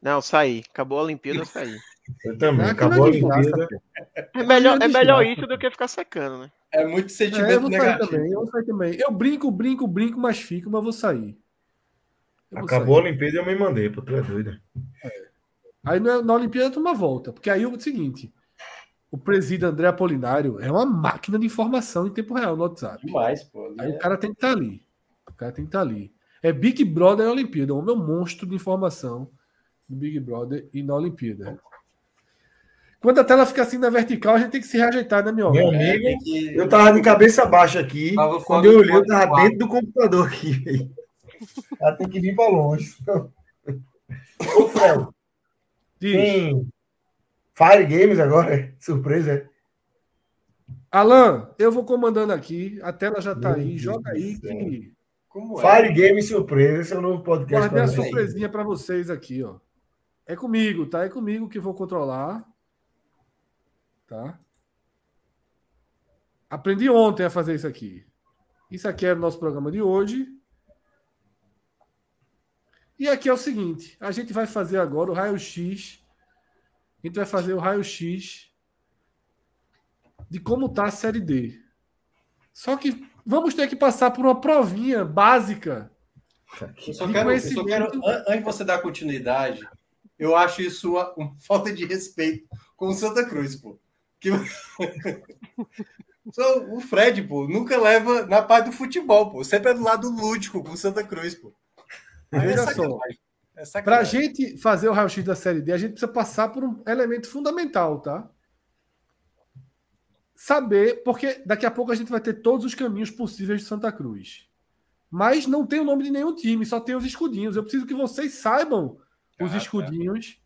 Não, saí. Acabou a Olimpíada, eu saí. Eu também. Acabou a Olimpíada. É melhor, é melhor isso do que ficar secando, né? É muito sentimento é, eu vou negativo. Sair também, eu vou sair também. Eu brinco, brinco, brinco, mas fico, mas vou sair. Eu vou Acabou sair. a Olimpíada e eu me mandei, pô, tu é doido. É. Aí na Olimpíada tu uma volta, porque aí é o seguinte, o presídio André Apolinário é uma máquina de informação em tempo real no WhatsApp. Demais, pô. Aí é... o cara tem que estar tá ali. O cara tem que estar tá ali. É Big Brother na Olimpíada, o meu monstro de informação no Big Brother e na Olimpíada. Quando a tela fica assim na vertical, a gente tem que se reajeitar, né, meu amigo? É, que... Eu tava de cabeça baixa aqui. Tava quando eu olhei, eu tava dentro do computador aqui. Ela tem que vir para longe. Ô, Fred. Tem Fire Games agora? Surpresa. Alan, eu vou comandando aqui. A tela já tá aí. Joga aí que. Como Fire é? Games surpresa. Esse é o novo podcast. Guardei a surpresinha para vocês aqui, ó. É comigo, tá? É comigo que vou controlar. Tá? Aprendi ontem a fazer isso aqui. Isso aqui é o nosso programa de hoje. E aqui é o seguinte: a gente vai fazer agora o raio-x. A gente vai fazer o raio-x de como está a série D. Só que vamos ter que passar por uma provinha básica. Eu só, quero, eu só quero, antes de você dar continuidade, eu acho isso uma, uma falta de respeito com o Santa Cruz, pô. Que... o Fred, pô, nunca leva na parte do futebol, pô. Sempre é do lado lúdico com o Santa Cruz, pô. Aí Veja é só. É Para a gente fazer o raio-x da Série D, a gente precisa passar por um elemento fundamental, tá? Saber, porque daqui a pouco a gente vai ter todos os caminhos possíveis de Santa Cruz. Mas não tem o nome de nenhum time, só tem os escudinhos. Eu preciso que vocês saibam os escudinhos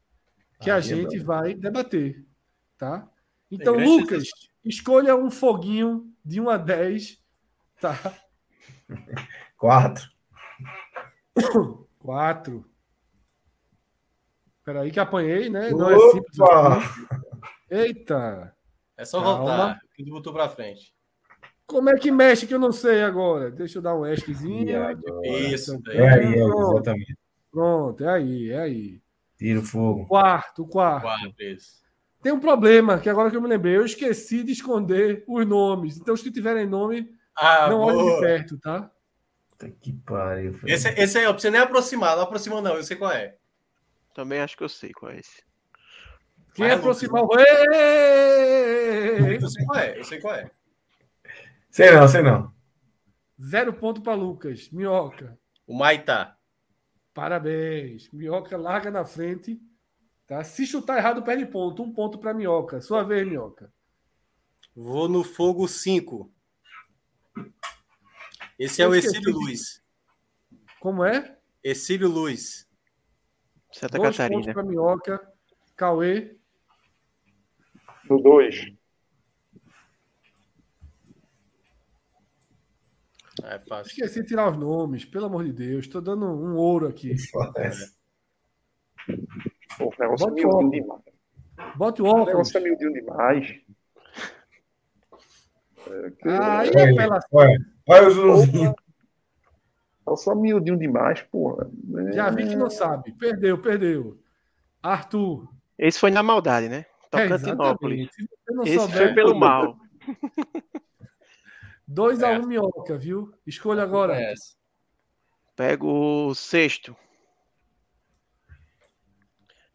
que a é gente vai debater, tá? Então, Lucas, escolha um foguinho de 1 a 10. Tá? 4. 4. Espera aí que apanhei, né? Não é simples. Assim. Eita. É só Calma. voltar. Tudo botou para frente. Como é que mexe que eu não sei agora? Deixa eu dar um ESCzinho. Isso. É aí, é, exatamente. Pronto, é aí, é aí. Tira o fogo. Quarto, quarto. Quarto, isso. Tem um problema, que agora que eu me lembrei, eu esqueci de esconder os nomes. Então, os que tiverem nome, ah, não olhem de perto, tá? Puta que pariu. Esse, esse aí, ó, pra você nem aproximar, não aproxima, não, eu sei qual é. Também acho que eu sei qual é esse. Quem é aproximar o. Eu sei qual é, eu sei qual é. Sei não, sei não. Zero ponto para Lucas. Minhoca. O Maitá. Parabéns. Minhoca larga na frente. Tá? Se chutar errado, perde ponto. Um ponto para Minhoca. Sua vez, Minhoca. Vou no fogo 5. Esse é o Exílio Luiz. Como é? Exílio Luiz. Santa Dois Catarina. pontos para Minhoca. Cauê. No 2. É fácil. Esqueci de tirar os nomes. Pelo amor de Deus. Estou dando um ouro aqui. Pô, o negócio é Bota miudinho óculos. demais. Bote o O óculos. negócio é miudinho demais. Aí Olha, é pela... olha, olha o. É só miudinho demais, porra. É, Já vi que não sabe. Perdeu, perdeu. Arthur. Esse foi na maldade, né? É, Tocantinópolis. não Esse souber, foi pelo mal. 2x1 um, Minhoca, viu? Escolha agora. É essa. Pego o sexto.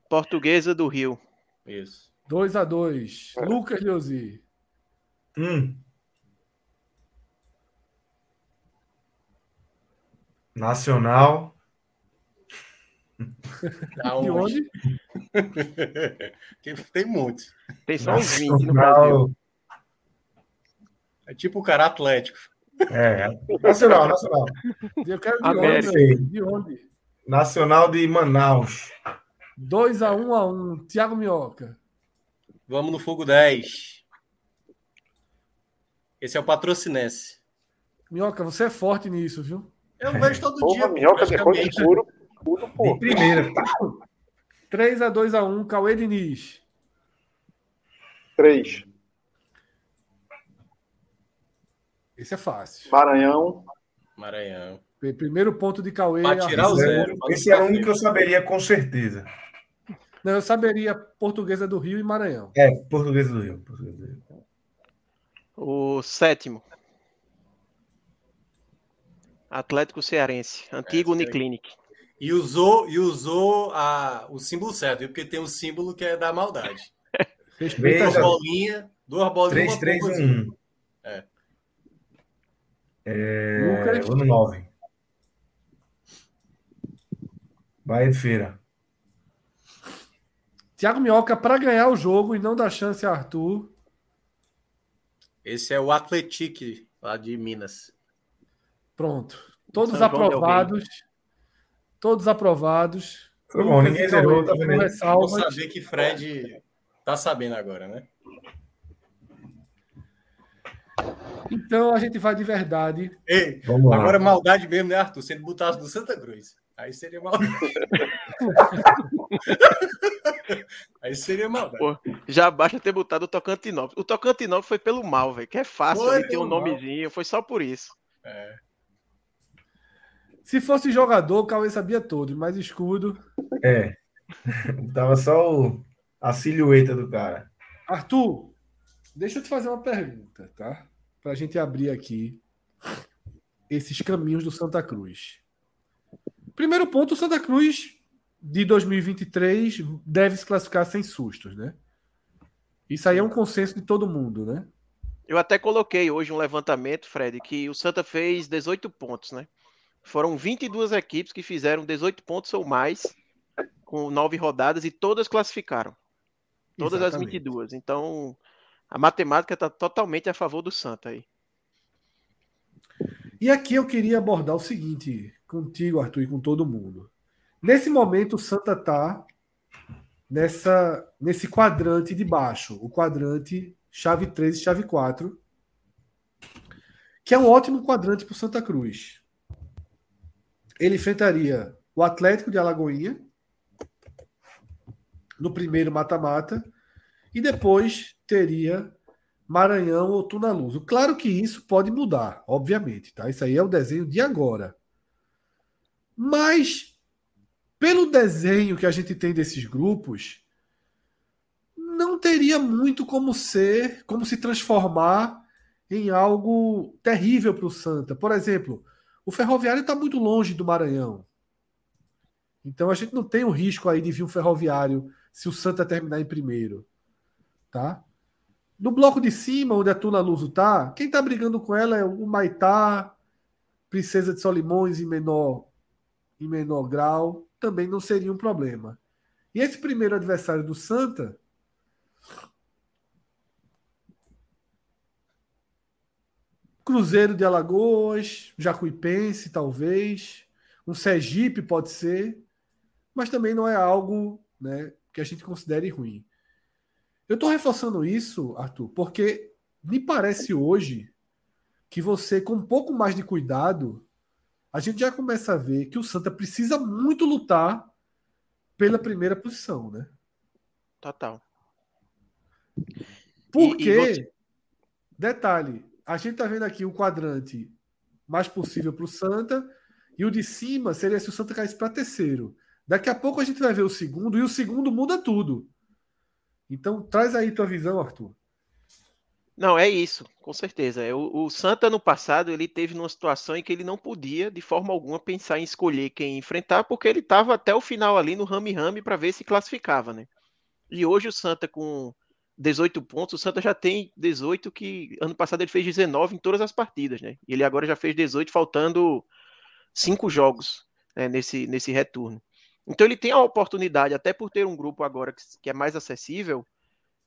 Portuguesa do Rio. Isso. 2x2. É. Lucas Leozzi. Hum. Nacional. De onde? Tem- Tem muitos. Tem só uns 20 no Brasil. Nacional. É tipo o cara Atlético. É, nacional, nacional. Eu quero de América. onde? De onde? Nacional de Manaus. 2x1 a 1 Thiago Minhoca. Vamos no fogo 10. Esse é o patrocinense. Minhoca, você é forte nisso, viu? Eu vejo todo Porra, dia. minhoca depois do praticamente. escuro. Tudo, De primeira. 3x2x1, Cauê Diniz. 3. Esse é fácil. Maranhão. Maranhão. Primeiro ponto de Cauê. Pra tirar o zero. Esse é o único que eu saberia com certeza. Não, eu saberia Portuguesa do Rio e Maranhão. É, Português do Rio. Português do Rio. O sétimo. Atlético Cearense. Antigo É. Uniclinic. E usou, e usou a, o símbolo certo, porque tem um símbolo que é da maldade. Respeita Duas bolinhas, duas bolinhas. 3, 3, 1. assim. É. É, Lucas. vou no 9. Bahia de Feira. Thiago Minhoca, para ganhar o jogo e não dar chance a Arthur, Esse é o Atletique, lá de Minas. Pronto. Todos São Rei. aprovados. Todos aprovados. Foi bom, Lucas ninguém zerou, tá vendo? Vou saber que Fred tá sabendo agora, né? Então a gente vai de verdade. Ei, Vamos lá. agora maldade mesmo, né, Arthur? Se ele botasse do Santa Cruz. Aí seria maldade. Aí seria maldade. Pô, Já basta ter botado o Tocantinópolis. O Tocantinópolis foi pelo mal, velho. Que é fácil Foi ter um mal. nomezinho. Foi só por isso. É. Se fosse jogador, o Cauê sabia todos, mas escudo. É. Tava só o- a silhueta do cara. Arthur, deixa eu te fazer uma pergunta, tá? Para a gente abrir aqui esses caminhos do Santa Cruz. Primeiro ponto, o Santa Cruz de 2023 deve se classificar sem sustos, né? Isso aí é um consenso de todo mundo, né? Eu até coloquei hoje um levantamento, Fred, que o Santa fez 18 pontos, né? Foram 22 equipes que fizeram 18 pontos ou mais com nove rodadas e todas classificaram. Todas Exatamente. as 22. Então, a matemática está totalmente a favor do Santa aí. E aqui eu queria abordar o seguinte contigo, Arthur, e com todo mundo. Nesse momento, o Santa tá nessa, nesse quadrante de baixo, o quadrante chave 3 e chave 4, que é um ótimo quadrante para o Santa Cruz. Ele enfrentaria o Atlético de Alagoinha no primeiro mata-mata e depois teria Maranhão ou Tunaluso. Claro que isso pode mudar, obviamente, tá? Isso aí é o desenho de agora. Mas pelo desenho que a gente tem desses grupos, não teria muito como ser, como se transformar em algo terrível para o Santa. Por exemplo, o Ferroviário está muito longe do Maranhão. Então a gente não tem o risco aí de vir um Ferroviário se o Santa terminar em primeiro, tá? No bloco de cima, onde a Tuna Luso tá, quem tá brigando com ela é o Maitá, Princesa de Solimões em menor, em menor grau, também não seria um problema. E esse primeiro adversário do Santa Cruzeiro de Alagoas, Jacuipense, talvez, um Sergipe pode ser, mas também não é algo né, que a gente considere ruim. Eu estou reforçando isso, Arthur, porque me parece hoje que você, com um pouco mais de cuidado, a gente já começa a ver que o Santa precisa muito lutar pela primeira posição, né? Total. Porque, e, e você... detalhe, a gente está vendo aqui o quadrante mais possível para o Santa e o de cima seria se o Santa caísse para terceiro. Daqui a pouco a gente vai ver o segundo e o segundo muda tudo. Então traz aí tua visão, Arthur. Não, é isso, com certeza. É, o, o Santa no passado ele teve numa situação em que ele não podia, de forma alguma, pensar em escolher quem enfrentar, porque ele estava até o final ali no rame-rame para ver se classificava, né? E hoje o Santa com 18 pontos, o Santa já tem 18 que ano passado ele fez 19 em todas as partidas, né? E ele agora já fez 18 faltando cinco jogos né, nesse, nesse retorno. Então ele tem a oportunidade, até por ter um grupo agora que, que é mais acessível,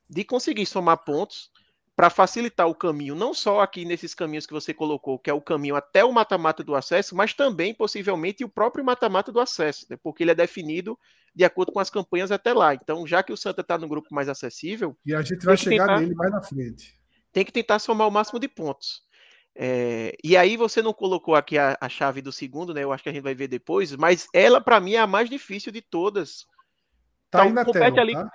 de conseguir somar pontos para facilitar o caminho, não só aqui nesses caminhos que você colocou, que é o caminho até o mata-mata do acesso, mas também possivelmente o próprio mata-mata do acesso, né? porque ele é definido de acordo com as campanhas até lá. Então, já que o Santa está no grupo mais acessível. E a gente vai chegar tentar, nele mais na frente. Tem que tentar somar o máximo de pontos. É, e aí você não colocou aqui a, a, chave do segundo, né? Eu acho que a gente vai ver depois, mas ela, para mim, é a mais difícil de todas. Tá então, aí na compete tela, ali. Tá?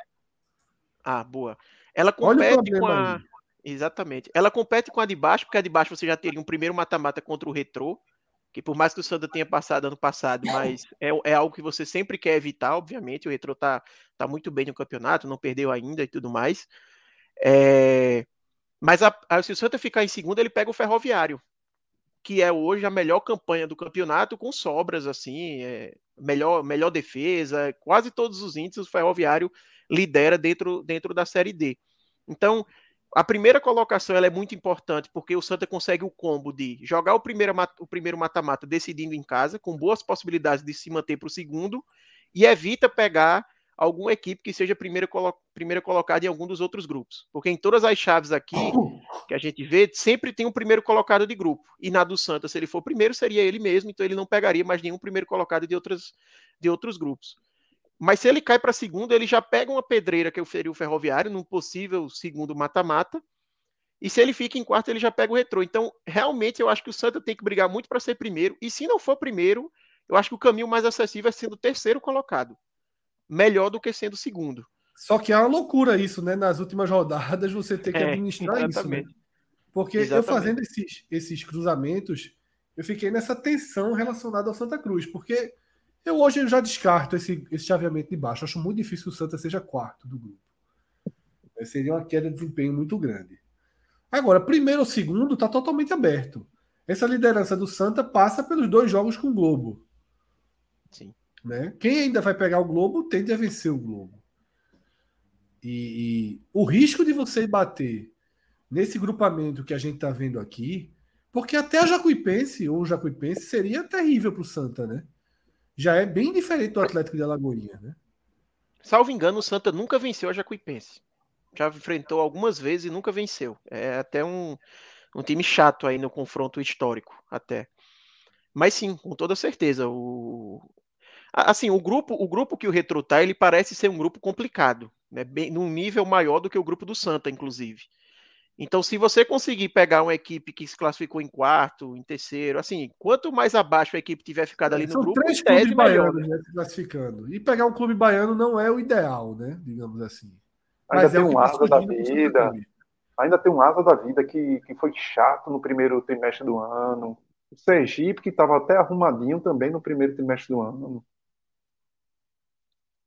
Ah, boa. Ela compete com a. Exatamente. Ela compete com a de baixo, porque a de baixo você já teria um primeiro mata-mata contra o Retrô, que por mais que o Santa tenha passado ano passado, mas é, é algo que você sempre quer evitar, obviamente. O Retrô tá, tá muito bem no campeonato, não perdeu ainda e tudo mais. É... Mas a, a, se o Santa ficar em segundo, ele pega o Ferroviário, que é hoje a melhor campanha do campeonato, com sobras, assim, é, melhor, melhor defesa, quase todos os índices o Ferroviário lidera dentro, dentro da Série D. Então, a primeira colocação é muito importante porque o Santa consegue o combo de jogar o primeiro, o primeiro mata-mata decidindo em casa, com boas possibilidades de se manter para o segundo, e evita pegar alguma equipe que seja primeira, colo primeira colocada em algum dos outros grupos. Porque em todas as chaves aqui que a gente vê, sempre tem um primeiro colocado de grupo. E na do Santa, se ele for primeiro, seria ele mesmo, então ele não pegaria mais nenhum primeiro colocado de, outras, de outros grupos. Mas se ele cai para segundo, ele já pega uma pedreira que seria o Ferroviário, num possível segundo mata-mata. E se ele fica em quarto, ele já pega o retrô. Então, realmente, eu acho que o Santa tem que brigar muito para ser primeiro. E se não for primeiro, eu acho que o caminho mais acessível é sendo terceiro colocado. Melhor do que sendo segundo. Só que é uma loucura isso, né? Nas últimas rodadas, você ter que é, administrar isso. Né? Porque exatamente. eu fazendo esses, esses cruzamentos, eu fiquei nessa tensão relacionada ao Santa Cruz. Porque eu hoje já descarto esse, esse chaveamento de baixo. Acho muito difícil que o Santa seja quarto do grupo. Seria uma queda de desempenho muito grande. Agora, primeiro ou segundo está totalmente aberto. Essa liderança do Santa passa pelos dois jogos com o Globo. Sim. Né? Quem ainda vai pegar o Globo tende a vencer o Globo. E, e o risco de você bater nesse grupamento que a gente está vendo aqui, porque até a Jacuipense ou o Jacuipense seria terrível para o Santa, né? Já é bem diferente do Atlético de Alagoinha, né? Salvo engano, o Santa nunca venceu a Jacuipense. Já enfrentou algumas vezes e nunca venceu. É até um, um time chato aí no confronto histórico, até. Mas sim, com toda certeza. O... Assim, o grupo, o grupo que o Retro tá, ele parece ser um grupo complicado, né? Bem, num nível maior do que o grupo do Santa, inclusive. Então, se você conseguir pegar uma equipe que se classificou em quarto, em terceiro, assim, quanto mais abaixo a equipe tiver ficado ali no São grupo, três clubes baianos né, se classificando. E pegar um clube baiano não é o ideal, né? Digamos assim. Ainda Mas tem é um asa da vida. Ainda tem um asa da vida que, que foi chato no primeiro trimestre do ano. O Sergipe, que estava até arrumadinho também no primeiro trimestre do ano.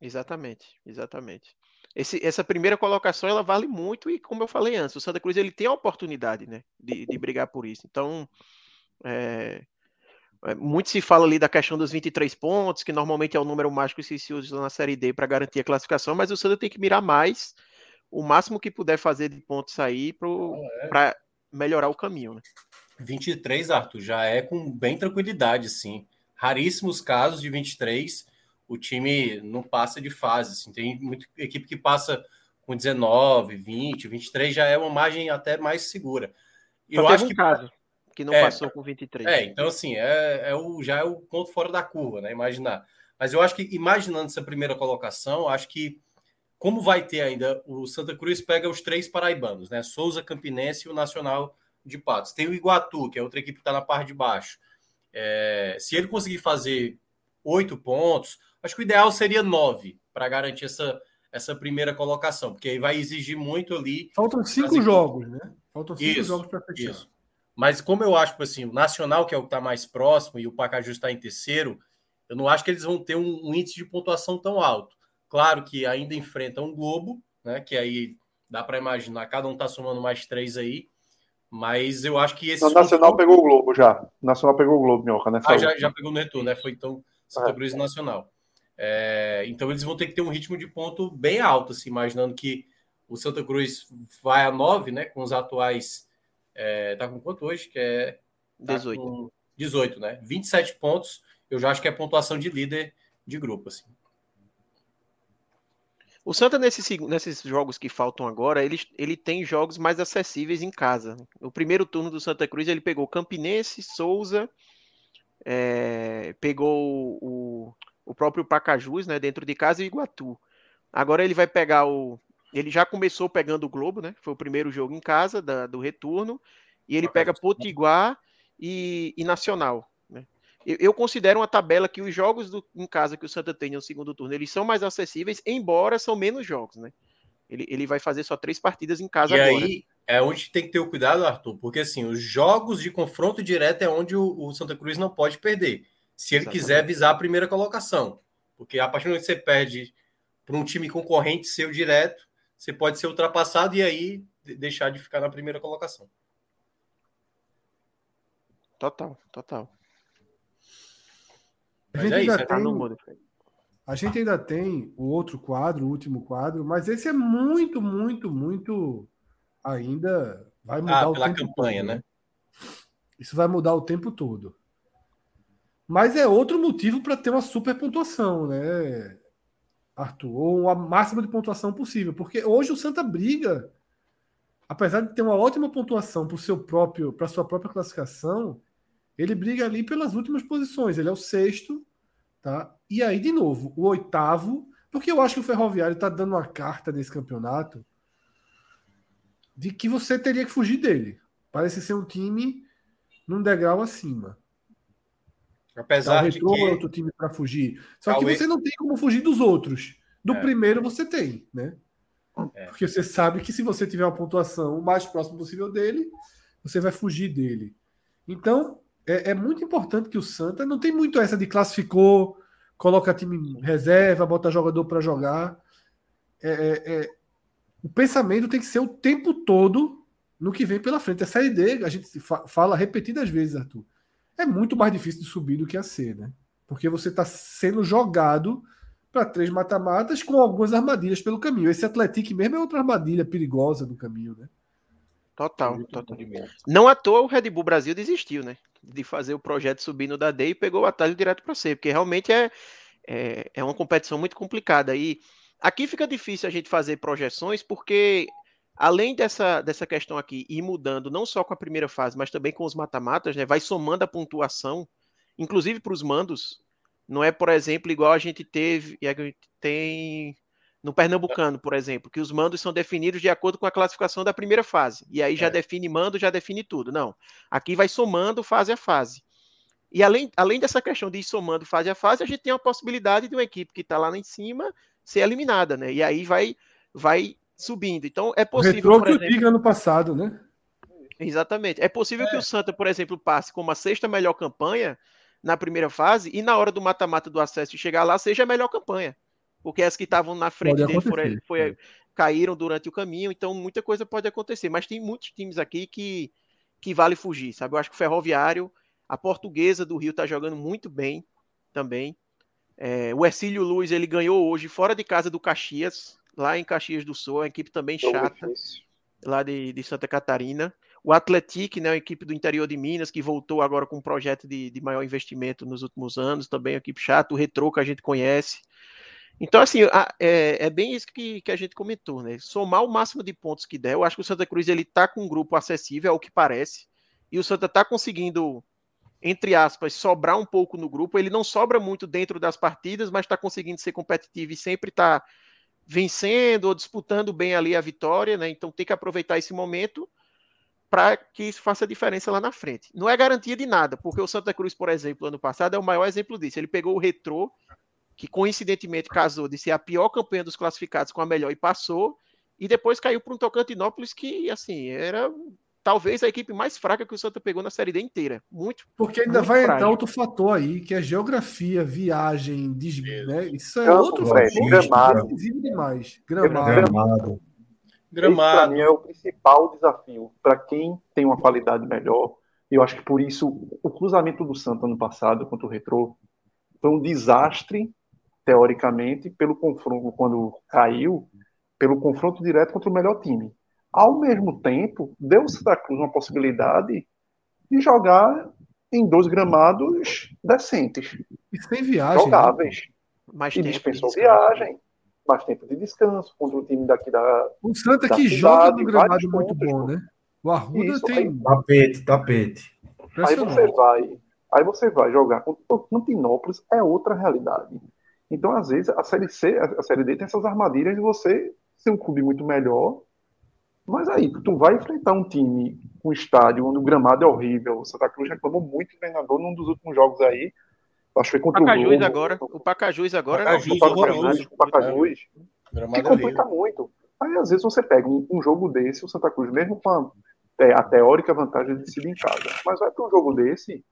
Exatamente, exatamente esse, essa primeira colocação ela vale muito e como eu falei antes, o Santa Cruz ele tem a oportunidade, né, de, de brigar por isso. Então, é, É, muito se fala ali da questão dos 23 pontos, que normalmente é o número mágico que se usa na Série D para garantir a classificação, mas o Santa tem que mirar mais, o máximo que puder fazer de pontos aí para é. melhorar o caminho. Né? 23, Arthur, já é com bem tranquilidade, sim. Raríssimos casos de 23, o time não passa de fase. Assim. Tem muita equipe que passa com 19, 20, 23, já é uma margem até mais segura. Eu acho um que caso que não é, passou com 23. É, então assim, é, é o, já é o ponto fora da curva, né? Imaginar. Mas eu acho que, imaginando essa primeira colocação, acho que, como vai ter ainda, o Santa Cruz pega os três paraibanos, né? Souza, Campinense e o Nacional de Patos. Tem o Iguatu, que é outra equipe que está na parte de baixo. É, se ele conseguir fazer oito pontos, acho que o ideal seria nove para garantir essa, essa primeira colocação, porque aí vai exigir muito ali. Faltam cinco jogos, né? Faltam cinco isso, jogos para fechar. Isso. Mas como eu acho, assim, o Nacional, que é o que está mais próximo, e o Pacaju está em terceiro, eu não acho que eles vão ter um, um, índice de pontuação tão alto. Claro que ainda enfrentam um Globo, né? Que aí dá para imaginar, cada um está somando mais três aí. Mas eu acho que esse. O Nacional pegou o Globo já. O Nacional pegou o Globo, Minhoca, né? Ah, já, já pegou no retorno, né? Foi então Santa é. Cruz e Nacional. É, então eles vão ter que ter um ritmo de ponto bem alto, assim, imaginando que o Santa Cruz vai a 9, né? Com os atuais é, tá com quanto hoje? Que é. Tá 18. 18, né? 27 pontos. Eu já acho que é pontuação de líder de grupo, assim. O Santa, nesses, nesses jogos que faltam agora, ele, ele tem jogos mais acessíveis em casa. O primeiro turno do Santa Cruz, ele pegou Campinense, Souza, é, pegou o, o próprio Pacajus, né, dentro de casa, e Iguatu. Agora ele vai pegar o, ele já começou pegando o Globo, né? Foi o primeiro jogo em casa da, do retorno. E ele pega Potiguar e, e Nacional. Né? Eu, eu, considero uma tabela que os jogos do, em casa que o Santa tem no segundo turno, eles são mais acessíveis, embora são menos jogos, né? Ele, ele vai fazer só três partidas em casa e agora. aí é onde tem que ter o cuidado, Arthur, porque assim, os jogos de confronto direto é onde o, o Santa Cruz não pode perder. Se ele Exatamente. quiser visar a primeira colocação. Porque a partir do momento que você perde para um time concorrente seu direto, você pode ser ultrapassado e aí deixar de ficar na primeira colocação. Total, total. A gente, é ainda isso, tem, a gente ainda tem o outro quadro, o último quadro, mas esse é muito, muito, muito ainda vai mudar ah, o pela campanha, todo, né? né? Isso vai mudar o tempo todo. Mas é outro motivo para ter uma super pontuação, né? Arthur, ou a máxima de pontuação possível, porque hoje o Santa briga, apesar de ter uma ótima pontuação para seu próprio, para sua própria classificação, ele briga ali pelas últimas posições. Ele é o sexto, tá? E aí de novo, o oitavo, porque eu acho que o Ferroviário está dando uma carta nesse campeonato de que você teria que fugir dele. Parece ser um time num degrau acima. Apesar tá, de que... é outro time para fugir. Só que você não tem como fugir dos outros. Do é. primeiro você tem, né? É. Porque você sabe que se você tiver uma pontuação o mais próximo possível dele, você vai fugir dele. Então, é, é muito importante que o Santa não tem muito essa de classificou, coloca time reserva, bota jogador para jogar. É, é, é, o pensamento tem que ser o tempo todo no que vem pela frente. A Série D, a gente fala repetidas vezes, Arthur é muito mais difícil de subir do que a C, né? Porque você está sendo jogado para três mata-matas com algumas armadilhas pelo caminho. Esse Atlético mesmo é outra armadilha perigosa do caminho, né? Total, total. Não à toa o Red Bull Brasil desistiu, né? De fazer o projeto subindo da D e pegou o atalho direto para C, porque realmente é, é, é uma competição muito complicada. E aqui fica difícil a gente fazer projeções, porque além dessa, dessa questão aqui ir mudando não só com a primeira fase, mas também com os mata-matas, né, vai somando a pontuação, inclusive para os mandos. Não é, por exemplo, igual a gente teve e a gente tem no Pernambucano, por exemplo, que os mandos são definidos de acordo com a classificação da primeira fase. E aí já é. define mando, já define tudo. Não. Aqui vai somando fase a fase. E além, além dessa questão de ir somando fase a fase, a gente tem a possibilidade de uma equipe que está lá em cima ser eliminada, né? E aí vai, vai subindo. Então é possível. O por exemplo, que o ano passado, né? Exatamente. É possível é. que o Santa, por exemplo, passe com uma sexta melhor campanha na primeira fase e na hora do mata-mata do acesso e chegar lá seja a melhor campanha. Porque as que estavam na frente dele foi, foi, caíram durante o caminho, então muita coisa pode acontecer. Mas tem muitos times aqui que, que vale fugir, sabe? Eu acho que o Ferroviário A Portuguesa do Rio está jogando muito bem também. É, o Ercílio Luz ele ganhou hoje fora de casa do Caxias, lá em Caxias do Sul, uma equipe também chata, lá de, de Santa Catarina. O Atletic, né, a equipe do interior de Minas, que voltou agora com um projeto de, de maior investimento nos últimos anos, também uma equipe chata. O Retro, que a gente conhece. Então, assim, é, é, bem isso que, que a gente comentou, né? Somar o máximo de pontos que der. Eu acho que o Santa Cruz ele tá com um grupo acessível, ao que parece. E o Santa tá conseguindo, entre aspas, sobrar um pouco no grupo. Ele não sobra muito dentro das partidas, mas está conseguindo ser competitivo e sempre está vencendo ou disputando bem ali a vitória, né? Então tem que aproveitar esse momento para que isso faça diferença lá na frente. Não é garantia de nada, porque o Santa Cruz, por exemplo, ano passado é o maior exemplo disso. Ele pegou o Retrô, que coincidentemente casou de ser a pior campanha dos classificados com a melhor e passou, e depois caiu para um Tocantinópolis que, assim, era talvez a equipe mais fraca que o Santa pegou na Série D inteira. Muito. Porque ainda muito vai frágil. entrar outro fator aí, que é geografia, viagem, desvio, né? Isso é Campo, outro fator gramado. demais. Gramado. gramado. Gramado. Para mim é o principal desafio para quem tem uma qualidade melhor. Eu acho que por isso o cruzamento do Santa ano passado contra o Retrô foi um desastre teoricamente pelo confronto quando caiu, pelo confronto direto contra o melhor time. Ao mesmo tempo, deu ao Santa Cruz uma possibilidade de jogar em dois gramados decentes. E sem viagem. Né? Jogáveis. Né? Mais e dispensou viagem mais tempo de descanso contra o time daqui da. O Santa que cidade, joga no gramado muito bom, né? O Arruda Isso, tem. Aí, tapete, tapete. Aí você vai. Aí você vai jogar contra o Tocantinópolis, é outra realidade. Então, às vezes, a Série C, a Série D tem essas armadilhas de você ser um clube muito melhor. Mas aí, tu vai enfrentar um time com um estádio onde o gramado é horrível. O Santa Cruz reclamou muito do treinador num dos últimos jogos aí. Acho que foi contra Pacajus o agora. O Pacajus agora. Pacajus, não, o Pacajus, o Pacajus que complica muito. Aí, às vezes, você pega um, um, jogo desse, o Santa Cruz, mesmo com a, é, a teórica vantagem de decidir em casa, mas vai para um jogo desse,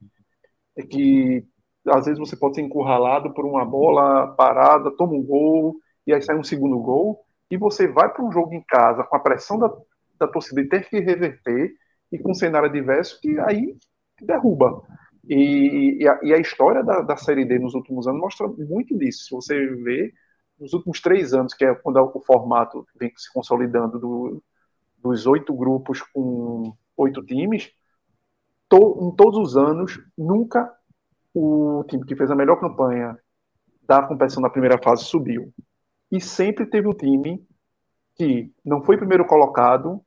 é que às vezes você pode ser encurralado por uma bola parada, toma um gol, e aí sai um segundo gol, e você vai para um jogo em casa com a pressão da, da torcida e ter que reverter, e com um cenário adverso que aí derruba. E, e, a, e a, história da, da, Série D nos últimos anos mostra muito disso. Se você vê, nos últimos três anos, que é quando o formato vem se consolidando do, dos oito grupos com oito times, to, em todos os anos, nunca o time que fez a melhor campanha da competição na primeira fase subiu. E sempre teve um time que não foi primeiro colocado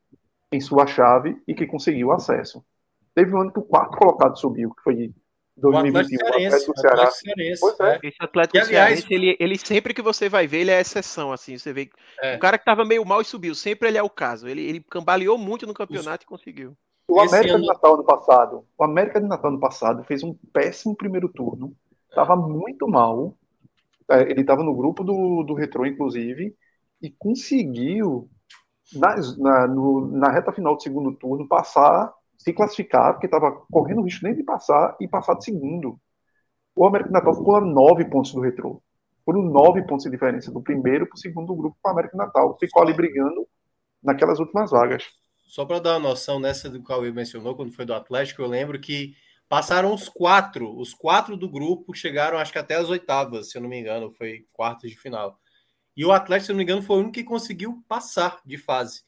em sua chave e que conseguiu acesso. Teve um ano que o quarto colocado subiu, que foi 2021, o Atlético do Ceará. Pois é. Esse Atlético e, aliás, Cearense, ele, ele sempre que você vai ver, ele é exceção, assim, você vê. É. O cara que tava meio mal e subiu, sempre ele é o caso. Ele, ele cambaleou muito no campeonato Os... e conseguiu. O América ano... de Natal ano passado, o América de Natal ano passado fez um péssimo primeiro turno, tava é. muito mal. É, ele estava no grupo do, do Retro, inclusive, e conseguiu, na, na, no, na reta final do segundo turno, passar se classificar, porque estava correndo o risco nem de passar e passar de segundo. O América Natal ficou a nove pontos do retrô. Foram nove pontos de diferença do primeiro para o segundo grupo com o América Natal. Ficou ali brigando naquelas últimas vagas. Só para dar uma noção nessa do que o Cauê mencionou, quando foi do Atlético, eu lembro que passaram os quatro. Os quatro do grupo chegaram, acho que até as oitavas, se eu não me engano, foi quartas de final. E o Atlético, se eu não me engano, foi o único que conseguiu passar de fase.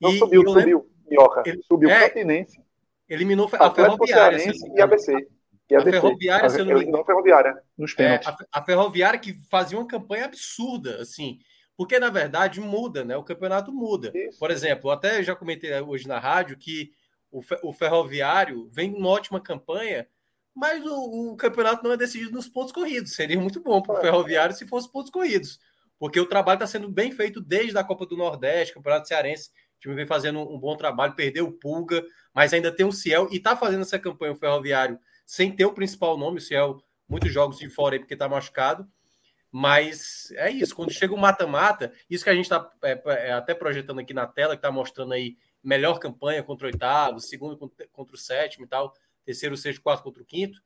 Não e, subiu, subiu, lembro... Minhoca. Ele, subiu é, o Campinense. Eliminou a Ferroviária. E ABC. E a, a Ferroviária, se eu não me engano. Ferroviária, nos pênaltis. É, a, a, Ferroviária que fazia uma campanha absurda, assim. Porque, na verdade, muda, né? O campeonato muda. Isso. Por exemplo, até já comentei hoje na rádio que o, o Ferroviário vem uma ótima campanha, mas o, o, campeonato não é decidido nos pontos corridos. Seria muito bom para o é. Ferroviário se fosse pontos corridos. Porque o trabalho está sendo bem feito desde a Copa do Nordeste, Campeonato Cearense time vem fazendo um bom trabalho, perdeu o Pulga, mas ainda tem o Ciel e está fazendo essa campanha o Ferroviário sem ter o principal nome, o Ciel, muitos jogos de fora aí porque está machucado. Mas é isso, quando chega o mata-mata, isso que a gente está é, é, até projetando aqui na tela, que está mostrando aí melhor campanha contra o oitavo, segundo contra o sétimo e tal, terceiro, sexto, quarto contra o quinto.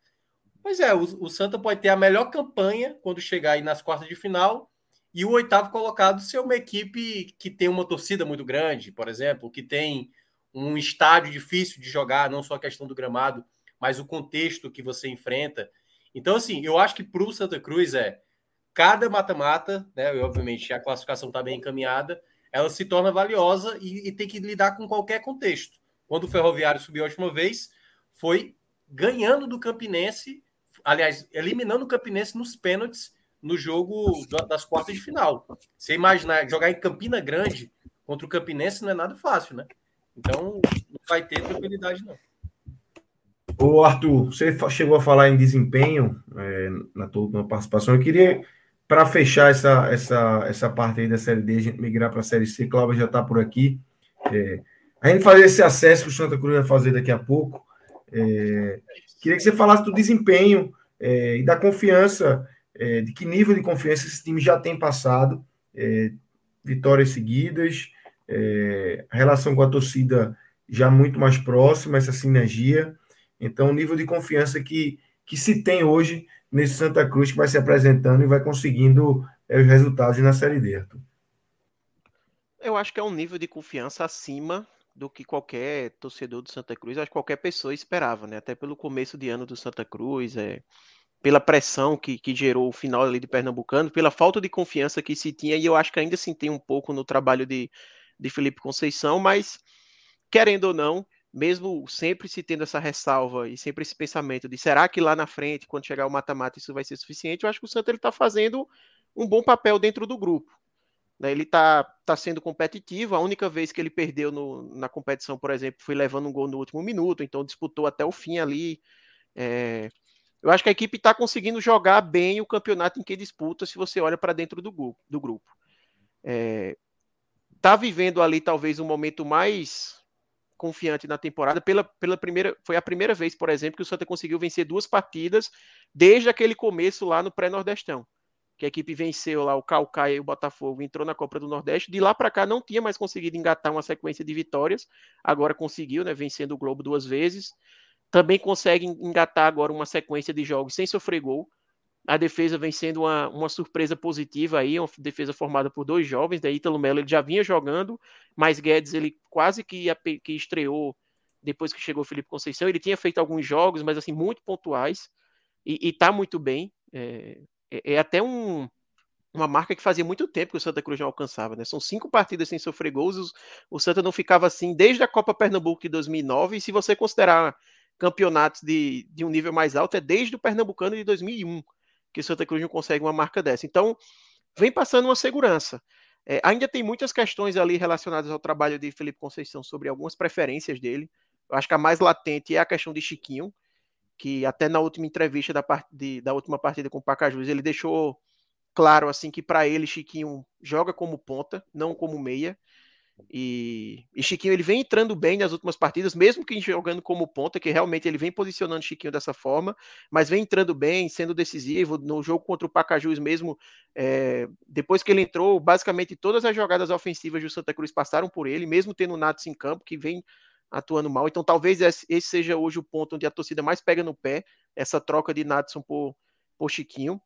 Pois é, o, o Santa pode ter a melhor campanha quando chegar aí nas quartas de final e o oitavo colocado ser uma equipe que tem uma torcida muito grande, por exemplo, que tem um estádio difícil de jogar, não só a questão do gramado, mas o contexto que você enfrenta. Então, assim, eu acho que para o Santa Cruz é cada mata-mata, né? E, obviamente a classificação está bem encaminhada, ela se torna valiosa e, e, tem que lidar com qualquer contexto. Quando o Ferroviário subiu a última vez, foi ganhando do Campinense, aliás, eliminando o Campinense nos pênaltis no jogo das quartas de final. Você imaginar jogar em Campina Grande contra o Campinense não é nada fácil, né? Então não vai ter tranquilidade, não. Ô Arthur, você chegou a falar em desempenho é, na tua participação. Eu queria, para fechar essa, essa, essa parte aí da Série D, a gente migrar para a Série C. Cláudia já está por aqui. É, a gente fazer esse acesso que o Santa Cruz vai fazer daqui a pouco. É, queria que você falasse do desempenho é, e da confiança é, de que nível de confiança esse time já tem passado, é, vitórias seguidas, é, relação com a torcida já muito mais próxima, essa sinergia. Então, o nível de confiança que, que se tem hoje nesse Santa Cruz que vai se apresentando e vai conseguindo é, os resultados na Série D. Arthur. Eu acho que é um nível de confiança acima do que qualquer torcedor do Santa Cruz, acho que qualquer pessoa esperava, né? Até pelo começo de ano do Santa Cruz, é, pela pressão que, que gerou o final ali de Pernambucano, pela falta de confiança que se tinha, e eu acho que ainda se tem um pouco no trabalho de, de Felipe Conceição, mas querendo ou não, mesmo sempre se tendo essa ressalva e sempre esse pensamento de será que lá na frente, quando chegar o mata-mata, isso vai ser suficiente, eu acho que o Santa está fazendo um bom papel dentro do grupo. Né? Ele está tá sendo competitivo, a única vez que ele perdeu no, na competição, por exemplo, foi levando um gol no último minuto, então disputou até o fim ali. É, eu acho que a equipe está conseguindo jogar bem o campeonato em que disputa, se você olha para dentro do, grupo. Do grupo. É, tá vivendo ali talvez um momento mais confiante na temporada. Pela, pela primeira, foi a primeira vez, por exemplo, que o Santa conseguiu vencer duas partidas desde aquele começo lá no pré-nordestão. Que a equipe venceu lá o Calcaia e o Botafogo, entrou na Copa do Nordeste. De lá para cá não tinha mais conseguido engatar uma sequência de vitórias. Agora conseguiu, né, vencendo o Globo duas vezes também consegue engatar agora uma sequência de jogos sem sofrer gol. A defesa vem sendo uma, uma surpresa positiva aí, uma defesa formada por dois jovens, da Ítalo Melo ele já vinha jogando, mas Guedes ele quase que, que estreou depois que chegou o Felipe Conceição, ele tinha feito alguns jogos, mas assim, muito pontuais, e, está muito bem, é, é, é até um, uma marca que fazia muito tempo que o Santa Cruz não alcançava, né? São cinco partidas sem sofrer gols, o Santa não ficava assim desde a Copa Pernambuco de 2009, e se você considerar campeonatos de, de um nível mais alto é desde o Pernambucano de 2001 que Santa Cruz não consegue uma marca dessa. Então, vem passando uma segurança. É, ainda tem muitas questões ali relacionadas ao trabalho de Felipe Conceição sobre algumas preferências dele. Eu acho que a mais latente é a questão de Chiquinho, que até na última entrevista da, part... de, da última partida com o Pacajus, ele deixou claro assim que para ele Chiquinho joga como ponta, não como meia. E, e, Chiquinho ele vem entrando bem nas últimas partidas, mesmo que jogando como ponta, que realmente ele vem posicionando Chiquinho dessa forma, mas vem entrando bem, sendo decisivo no jogo contra o Pacajus mesmo. É, depois que ele entrou, basicamente todas as jogadas ofensivas do Santa Cruz passaram por ele, mesmo tendo o Nats em campo, que vem atuando mal. Então talvez esse seja hoje o ponto onde a torcida mais pega no pé, essa troca de Natson por, por Chiquinho.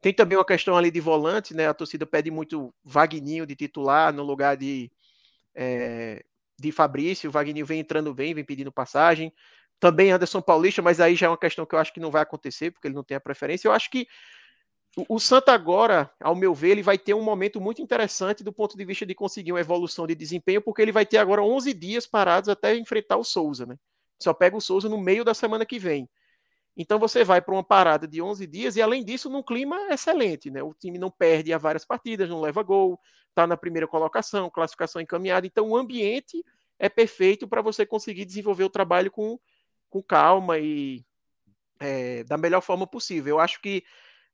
Tem também uma questão ali de volante, né? A torcida pede muito Vagninho de titular no lugar de é, de Fabrício, o Wagner vem entrando bem, vem pedindo passagem. Também Anderson Paulista, mas aí já é uma questão que eu acho que não vai acontecer, porque ele não tem a preferência. Eu acho que o Santa agora, ao meu ver, ele vai ter um momento muito interessante do ponto de vista de conseguir uma evolução de desempenho, porque ele vai ter agora 11 dias parados até enfrentar o Souza, né? Só pega o Souza no meio da semana que vem. Então você vai para uma parada de 11 dias e além disso num clima excelente, né? O time não perde a várias partidas, não leva gol, está na primeira colocação, classificação encaminhada. Então o ambiente é perfeito para você conseguir desenvolver o trabalho com, com calma e é, da melhor forma possível. Eu acho que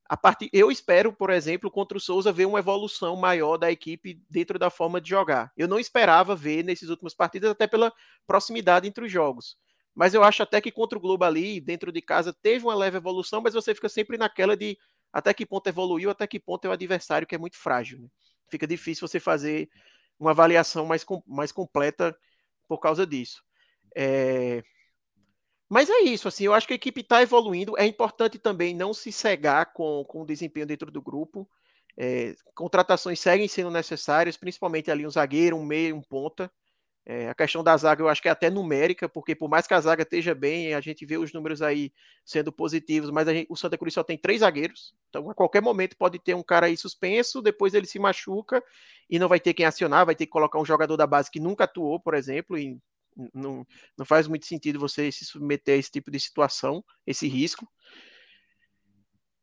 a partir, eu espero, por exemplo, contra o Souza ver uma evolução maior da equipe dentro da forma de jogar. Eu não esperava ver nesses últimos partidas, até pela proximidade entre os jogos. Mas eu acho até que contra o Globo ali, dentro de casa, teve uma leve evolução, mas você fica sempre naquela de até que ponto evoluiu, até que ponto é o adversário que é muito frágil. Né? Fica difícil você fazer uma avaliação mais, mais completa por causa disso. É... Mas é isso, assim, eu acho que a equipe está evoluindo. É importante também não se cegar com, com o desempenho dentro do grupo. É, contratações seguem sendo necessárias, principalmente ali um zagueiro, um meio, um ponta. É, a questão da zaga eu acho que é até numérica, porque por mais que a zaga esteja bem, a gente vê os números aí sendo positivos, mas gente, o Santa Cruz só tem três zagueiros, então a qualquer momento pode ter um cara aí suspenso, depois ele se machuca e não vai ter quem acionar, vai ter que colocar um jogador da base que nunca atuou, por exemplo, e não, não faz muito sentido você se submeter a esse tipo de situação, esse risco.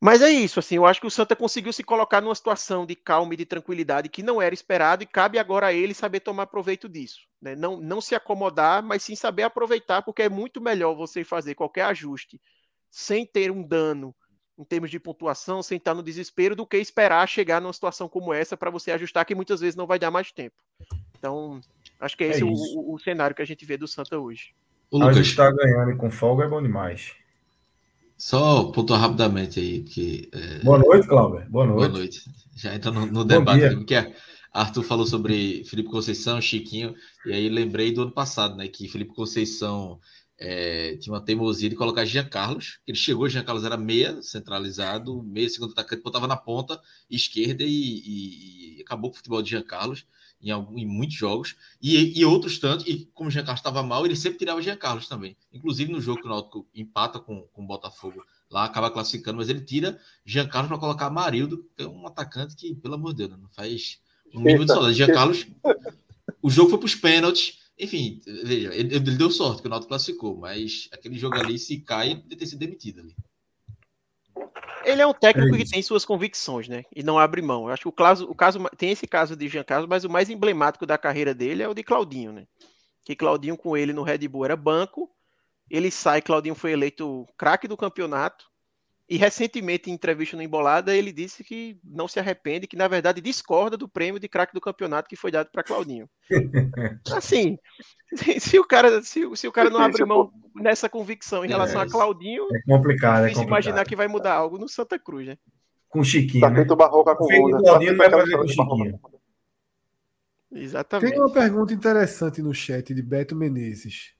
Mas é isso, assim, eu acho que o Santa conseguiu se colocar numa situação de calma e de tranquilidade que não era esperado e cabe agora a ele saber tomar proveito disso. Né? Não, não se acomodar, mas sim saber aproveitar, porque é muito melhor você fazer qualquer ajuste sem ter um dano em termos de pontuação, sem estar no desespero, do que esperar chegar numa situação como essa para você ajustar, que muitas vezes não vai dar mais tempo. Então, acho que é, é esse o, o, o, cenário que a gente vê do Santa hoje. O Lucas está ganhando e com folga é bom demais. Só pontuar rapidamente aí. É... Boa noite, Cláudio. Boa noite. Boa noite. Já entra no, no debate, porque Arthur falou sobre Felipe Conceição, Chiquinho, e aí lembrei do ano passado, né? Que Felipe Conceição é, tinha uma teimosia de colocar Jean Carlos. Ele chegou, Jean Carlos era meia, centralizado, meia, segundo atacante, botava na ponta esquerda e, e, e acabou com o futebol de Jean Carlos em, algum, em muitos jogos, e, e outros tantos, e como o Jean Carlos estava mal, ele sempre tirava o Jean Carlos também. Inclusive no jogo que o Náutico empata com, com o Botafogo, lá acaba classificando, mas ele tira Jean Carlos para colocar Marildo, que é um atacante que, pelo amor de Deus, não faz um mínimo de saudade. Jean Carlos, o jogo foi para os pênaltis, enfim, veja, ele, ele, deu sorte que o Náutico classificou, mas aquele jogo ali, se cai, ele ter sido demitido ali. Ele é um técnico é que tem suas convicções, né? E não abre mão. Eu acho que o caso, o caso tem esse caso de Jean Carlos, mas o mais emblemático da carreira dele é o de Claudinho, né? Que Claudinho com ele no Red Bull era banco. Ele sai, Claudinho foi eleito craque do campeonato. E recentemente, em entrevista no Embolada, ele disse que não se arrepende, que na verdade discorda do prêmio de craque do campeonato que foi dado para Claudinho. Assim, se o cara, se, se o cara não abre mão nessa convicção em relação é, a Claudinho, é complicado, é complicado. imaginar que vai mudar algo no Santa Cruz, né? Com Chiquinho. Tá né? feito barroca com o tá Claudinho vai fazer com Chiquinho. Exatamente. Tem uma pergunta interessante no chat de Beto Menezes.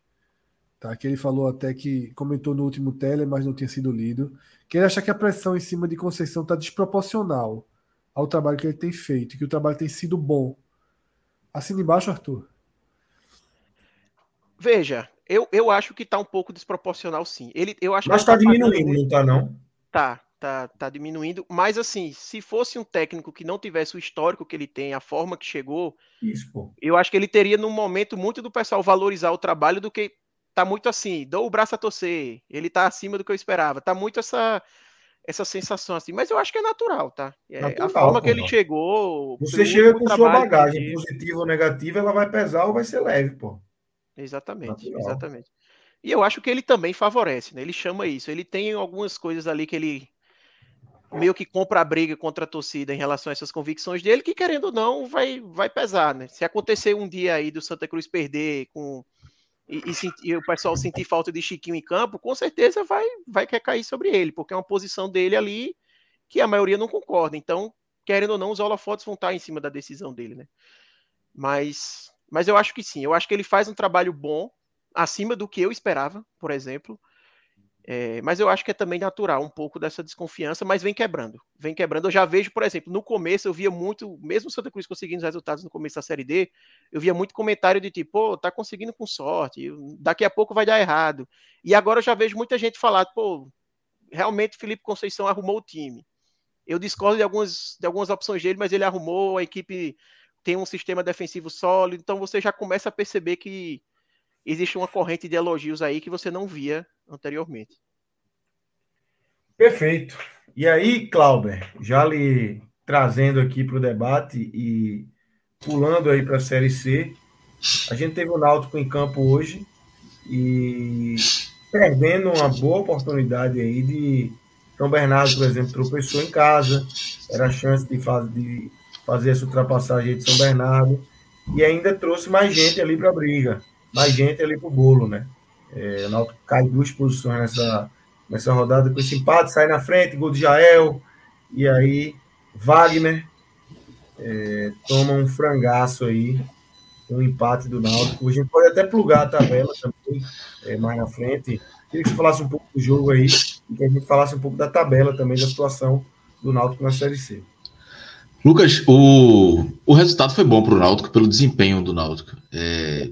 Tá, que ele falou até que comentou no último tele, mas não tinha sido lido, que ele acha que a pressão em cima de Conceição está desproporcional ao trabalho que ele tem feito, que o trabalho tem sido bom. Assim de baixo, Arthur. Veja, eu, eu acho que está um pouco desproporcional, sim. Ele, eu acho mas está tá diminuindo, não está não? Tá, tá, tá diminuindo. Mas assim, se fosse um técnico que não tivesse o histórico que ele tem, a forma que chegou, Isso, eu acho que ele teria num momento muito do pessoal valorizar o trabalho do que tá muito assim, dou o braço a torcer, ele tá acima do que eu esperava, tá muito essa essa sensação assim, mas eu acho que é natural, tá? É, natural, a forma que ele chegou. Você chega com sua bagagem, positiva ou negativa, ela vai pesar ou vai ser leve, pô. Exatamente, natural. exatamente. E eu acho que ele também favorece, né? Ele chama isso. Ele tem algumas coisas ali que ele meio que compra a briga contra a torcida em relação a essas convicções dele, que querendo ou não vai, vai pesar, né? Se acontecer um dia aí do Santa Cruz perder com e, e, e, o pessoal sentir falta de Chiquinho em campo, com certeza vai, vai cair sobre ele, porque é uma posição dele ali que a maioria não concorda. Então, querendo ou não, os holofotes vão estar em cima da decisão dele, né? Mas, mas eu acho que sim, eu acho que ele faz um trabalho bom, acima do que eu esperava, por exemplo. É, mas eu acho que é também natural um pouco dessa desconfiança, mas vem quebrando. Vem quebrando. Eu já vejo, por exemplo, no começo eu via muito, mesmo o Santa Cruz conseguindo os resultados no começo da Série D, eu via muito comentário de tipo, pô, tá conseguindo com sorte, daqui a pouco vai dar errado. E agora eu já vejo muita gente falar, pô, realmente Felipe Conceição arrumou o time. Eu discordo de algumas, de algumas opções dele, mas ele arrumou, a equipe tem um sistema defensivo sólido, então você já começa a perceber que existe uma corrente de elogios aí que você não via anteriormente. Perfeito. E aí, Clauber, já lhe trazendo aqui para o debate e pulando aí para a Série C, a gente teve o Náutico em campo hoje e perdendo uma boa oportunidade aí de São Bernardo, por exemplo, tropeçou em casa, era a chance de, faz, de fazer essa ultrapassagem de São Bernardo e ainda trouxe mais gente ali para a briga mais gente ali pro bolo, né? É, o Náutico cai duas posições nessa, nessa rodada com esse empate, sai na frente, gol de Jael, e aí Wagner é, toma um frangaço aí, um empate do Náutico. A gente pode até plugar a tabela também, é, mais na frente. Queria que você falasse um pouco do jogo aí, e que a gente falasse um pouco da tabela também, da situação do Náutico na Série C. Lucas, o, o resultado foi bom para o Náutico pelo desempenho do Náutico. É,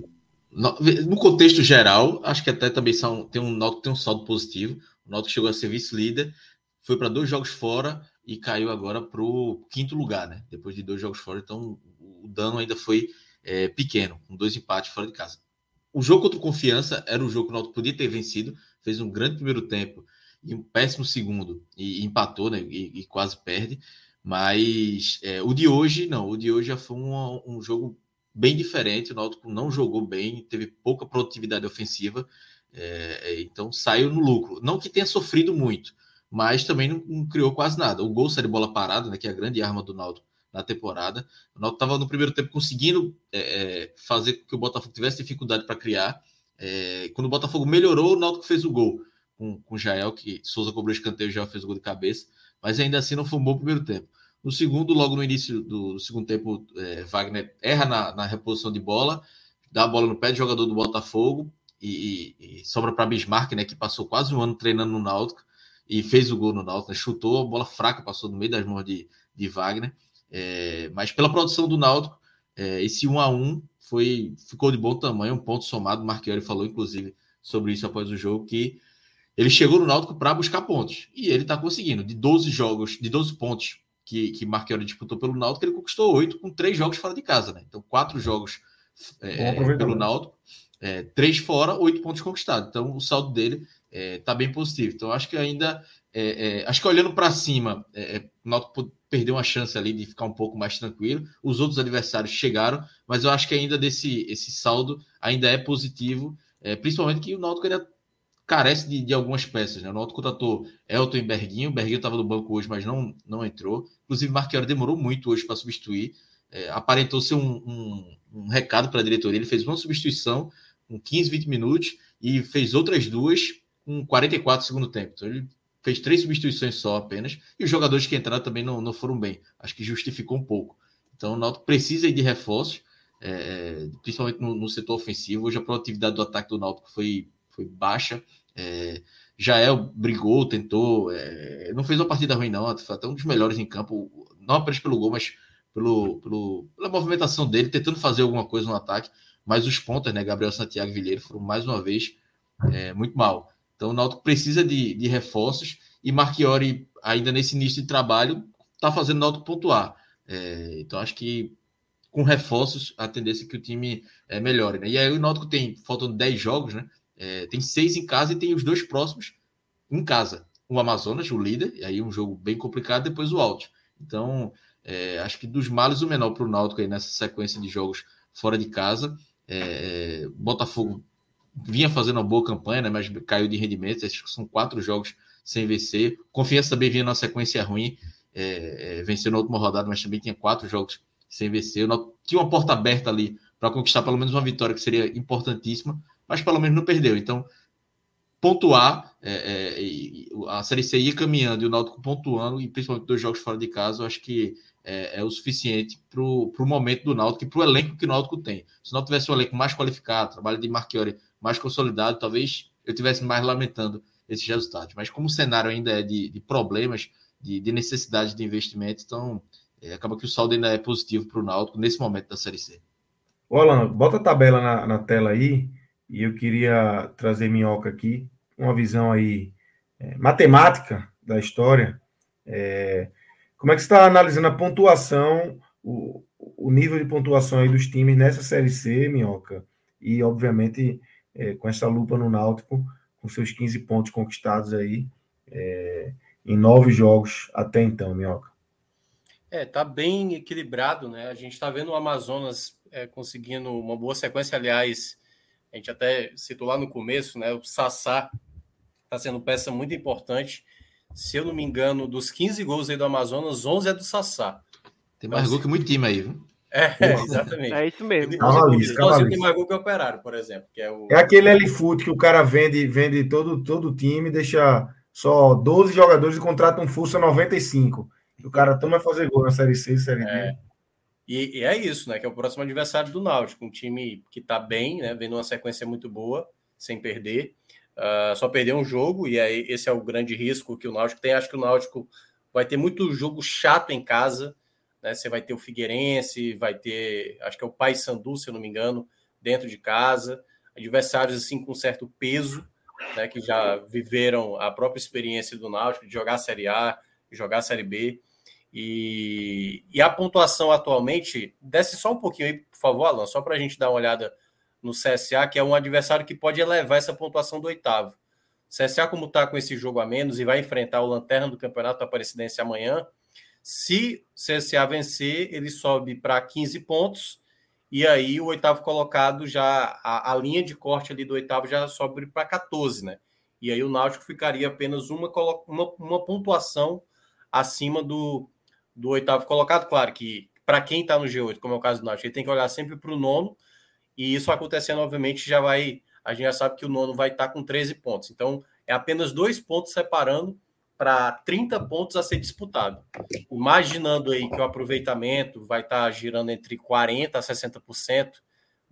no contexto geral, acho que até também são, tem um tem um saldo positivo. O Náutico chegou a ser vice-líder, foi para dois jogos fora e caiu agora para o quinto lugar, né? Depois de dois jogos fora, então o dano ainda foi é, pequeno, com dois empates fora de casa. O jogo contra o Confiança era um jogo que o Náutico podia ter vencido, fez um grande primeiro tempo e um péssimo segundo e, empatou, né? E, e quase perde. Mas é, o de hoje, não, o de hoje já foi um, um jogo bem diferente. O Náutico não jogou bem, teve pouca produtividade ofensiva, é, é, então saiu no lucro. Não que tenha sofrido muito, mas também não, não, criou quase nada. O gol saiu de bola parada, né, que é a grande arma do Náutico na temporada. O Náutico estava no primeiro tempo conseguindo é, é, fazer com que o Botafogo tivesse dificuldade para criar. É, quando o Botafogo melhorou, o Náutico fez o gol com, com o Jael, que Souza cobrou escanteio, já fez o gol de cabeça, mas ainda assim não foi um bom primeiro tempo. No segundo, logo no início do, do segundo tempo, é, Wagner erra na, na, reposição de bola, dá a bola no pé do jogador do Botafogo e, e, e sobra para Bismarck, né, que passou quase um ano treinando no Náutico e fez o gol no Náutico, né, chutou, a bola fraca passou no meio das mãos de, de Wagner. É, mas pela produção do Náutico, é, esse 1 a 1 foi, ficou de bom tamanho, um ponto somado. O falou, inclusive, sobre isso após o jogo, que ele chegou no Náutico para buscar pontos. E ele está conseguindo. De 12 jogos, de 12 pontos que, que Marquinhos disputou pelo Náutico, ele conquistou oito com três jogos fora de casa, né? Então, quatro jogos é, pelo Náutico, é, três fora, oito pontos conquistados. Então, o saldo dele está é, bem positivo. Então, acho que ainda, é, é, acho que olhando para cima, é, o Náutico perdeu uma chance ali de ficar um pouco mais tranquilo. Os outros adversários chegaram, mas eu acho que ainda desse esse saldo ainda é positivo, principalmente que o Náutico ainda carece de, de, algumas peças. Né? O Náutico contratou Elton e Berguinho. O Berguinho estava no banco hoje, mas não, não entrou. Inclusive, Marquinhos demorou muito hoje para substituir. É, aparentou ser um, um, um recado para a diretoria. Ele fez uma substituição com 15, 20 minutos e fez outras duas com 44 segundo tempo. Então, ele fez três substituições só apenas. E os jogadores que entraram também não, não foram bem. Acho que justificou um pouco. Então, o Náutico precisa de reforços, é, é, principalmente no, no, setor ofensivo. Hoje a produtividade do ataque do Náutico foi, foi baixa. É, Jael brigou, tentou, é, não fez uma partida ruim, não. Foi até um dos melhores em campo, não apenas pelo gol, mas pelo, pelo, pela movimentação dele, tentando fazer alguma coisa no ataque. Mas os pontas, né, Gabriel Santiago e Vilheiro, foram mais uma vez é, muito mal. Então o Náutico precisa de, de reforços e Marchiori, ainda nesse início de trabalho, está fazendo o Náutico pontuar. É, então acho que com reforços a tendência é que o time é, melhore. Né? E aí o Náutico tem, faltam 10 jogos, né? É, tem seis em casa e tem os dois próximos em casa. O Amazonas, o líder, e aí um jogo bem complicado, depois o Alto. Então, é, acho que dos males o menor para o Náutico aí nessa sequência de jogos fora de casa. É, é, Botafogo vinha fazendo uma boa campanha, né, mas caiu de rendimento. Acho que são quatro jogos sem vencer. Confiança também vinha numa sequência ruim, é, é, venceu na última rodada, mas também tinha quatro jogos sem vencer. Tinha uma porta aberta ali para conquistar pelo menos uma vitória que seria importantíssima, mas pelo menos não perdeu. Então, pontuar, é, é, a Série C ir caminhando e o Náutico pontuando, e principalmente dois jogos fora de casa, eu acho que é, é o suficiente para o momento do Náutico e para o elenco que o Náutico tem. Se o Náutico tivesse um elenco mais qualificado, trabalho de Marchiori mais consolidado, talvez eu tivesse mais lamentando esses resultados. Mas como o cenário ainda é de, de problemas, de, de, necessidade de investimento, então é, acaba que o saldo ainda é positivo para o Náutico nesse momento da Série C. Olá, bota a tabela na, na tela aí e eu queria trazer Minhoca aqui, uma visão aí é, matemática da história. É, como é que você está analisando a pontuação, o, o nível de pontuação aí dos times nessa Série C, Minhoca? E, obviamente, é, com essa lupa no Náutico, com seus 15 pontos conquistados aí é, em nove jogos até então, Minhoca. É, tá bem equilibrado, né? A gente está vendo o Amazonas é, conseguindo uma boa sequência, aliás, a gente até citou lá no começo, né? O Sassá está sendo peça muito importante. Se eu não me engano, dos 15 gols aí do Amazonas, 11 é do Sassá. Tem mais então, gol que muito time aí, viu? É, exatamente. É isso mesmo. Inclusive, tem mais gol que o Operário, por exemplo. Que é, o... é aquele L-Foot que o cara vende, vende todo, todo o time, deixa só 12 jogadores e contrata um Fussa 95. O cara toma fazer gol na Série C, Série D. É. E, e, é isso, né? Que é o próximo adversário do Náutico, um time que está bem, né? Vendo uma sequência muito boa, sem perder. Uh, só perdeu um jogo, e aí esse é o grande risco que o Náutico tem. Acho que o Náutico vai ter muito jogo chato em casa. Né? Você vai ter o Figueirense, vai ter, acho que é o Paysandu, se eu não me engano, dentro de casa, adversários assim com certo peso, né, que já viveram a própria experiência do Náutico de jogar a Série A, jogar a Série B. E, e a pontuação atualmente, desce só um pouquinho aí, por favor, Alan, só para a gente dar uma olhada no CSA, que é um adversário que pode elevar essa pontuação do oitavo. CSA, como está com esse jogo a menos e vai enfrentar o Lanterna do Campeonato Aparecidense amanhã, se CSA vencer, ele sobe para 15 pontos e aí o oitavo colocado já, a, a linha de corte ali do oitavo já sobe para 14, né? E aí o Náutico ficaria apenas uma, uma, uma pontuação acima do, do oitavo colocado. Claro que para quem está no G8, como é o caso do Náutico, ele tem que olhar sempre para o nono, e isso acontecendo, obviamente, já vai. A gente já sabe que o nono vai estar tá com 13 pontos. Então, é apenas dois pontos separando para 30 pontos a ser disputado. Imaginando aí que o aproveitamento vai estar tá girando entre 40% a 60%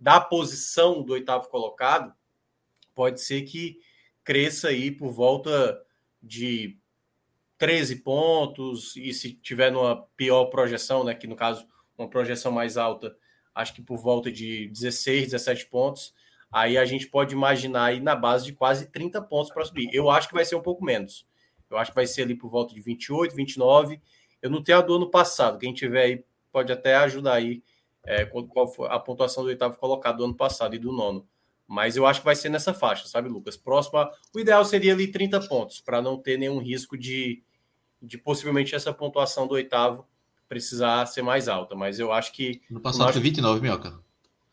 da posição do oitavo colocado, pode ser que cresça aí por volta de 13 pontos, e se tiver numa pior projeção, né, que no caso uma projeção mais alta, acho que por volta de 16, 17 pontos, aí a gente pode imaginar aí na base de quase 30 pontos para subir. Eu acho que vai ser um pouco menos. Eu acho que vai ser ali por volta de 28, 29. Eu não tenho a do ano passado. Quem tiver aí pode até ajudar aí é, qual foi a pontuação do oitavo colocado do ano passado e do nono. Mas eu acho que vai ser nessa faixa, sabe, Lucas? Próxima, o ideal seria ali 30 pontos, para não ter nenhum risco de, de possivelmente essa pontuação do oitavo precisar ser mais alta. Mas eu acho que. No passado foi 29, Minhoca.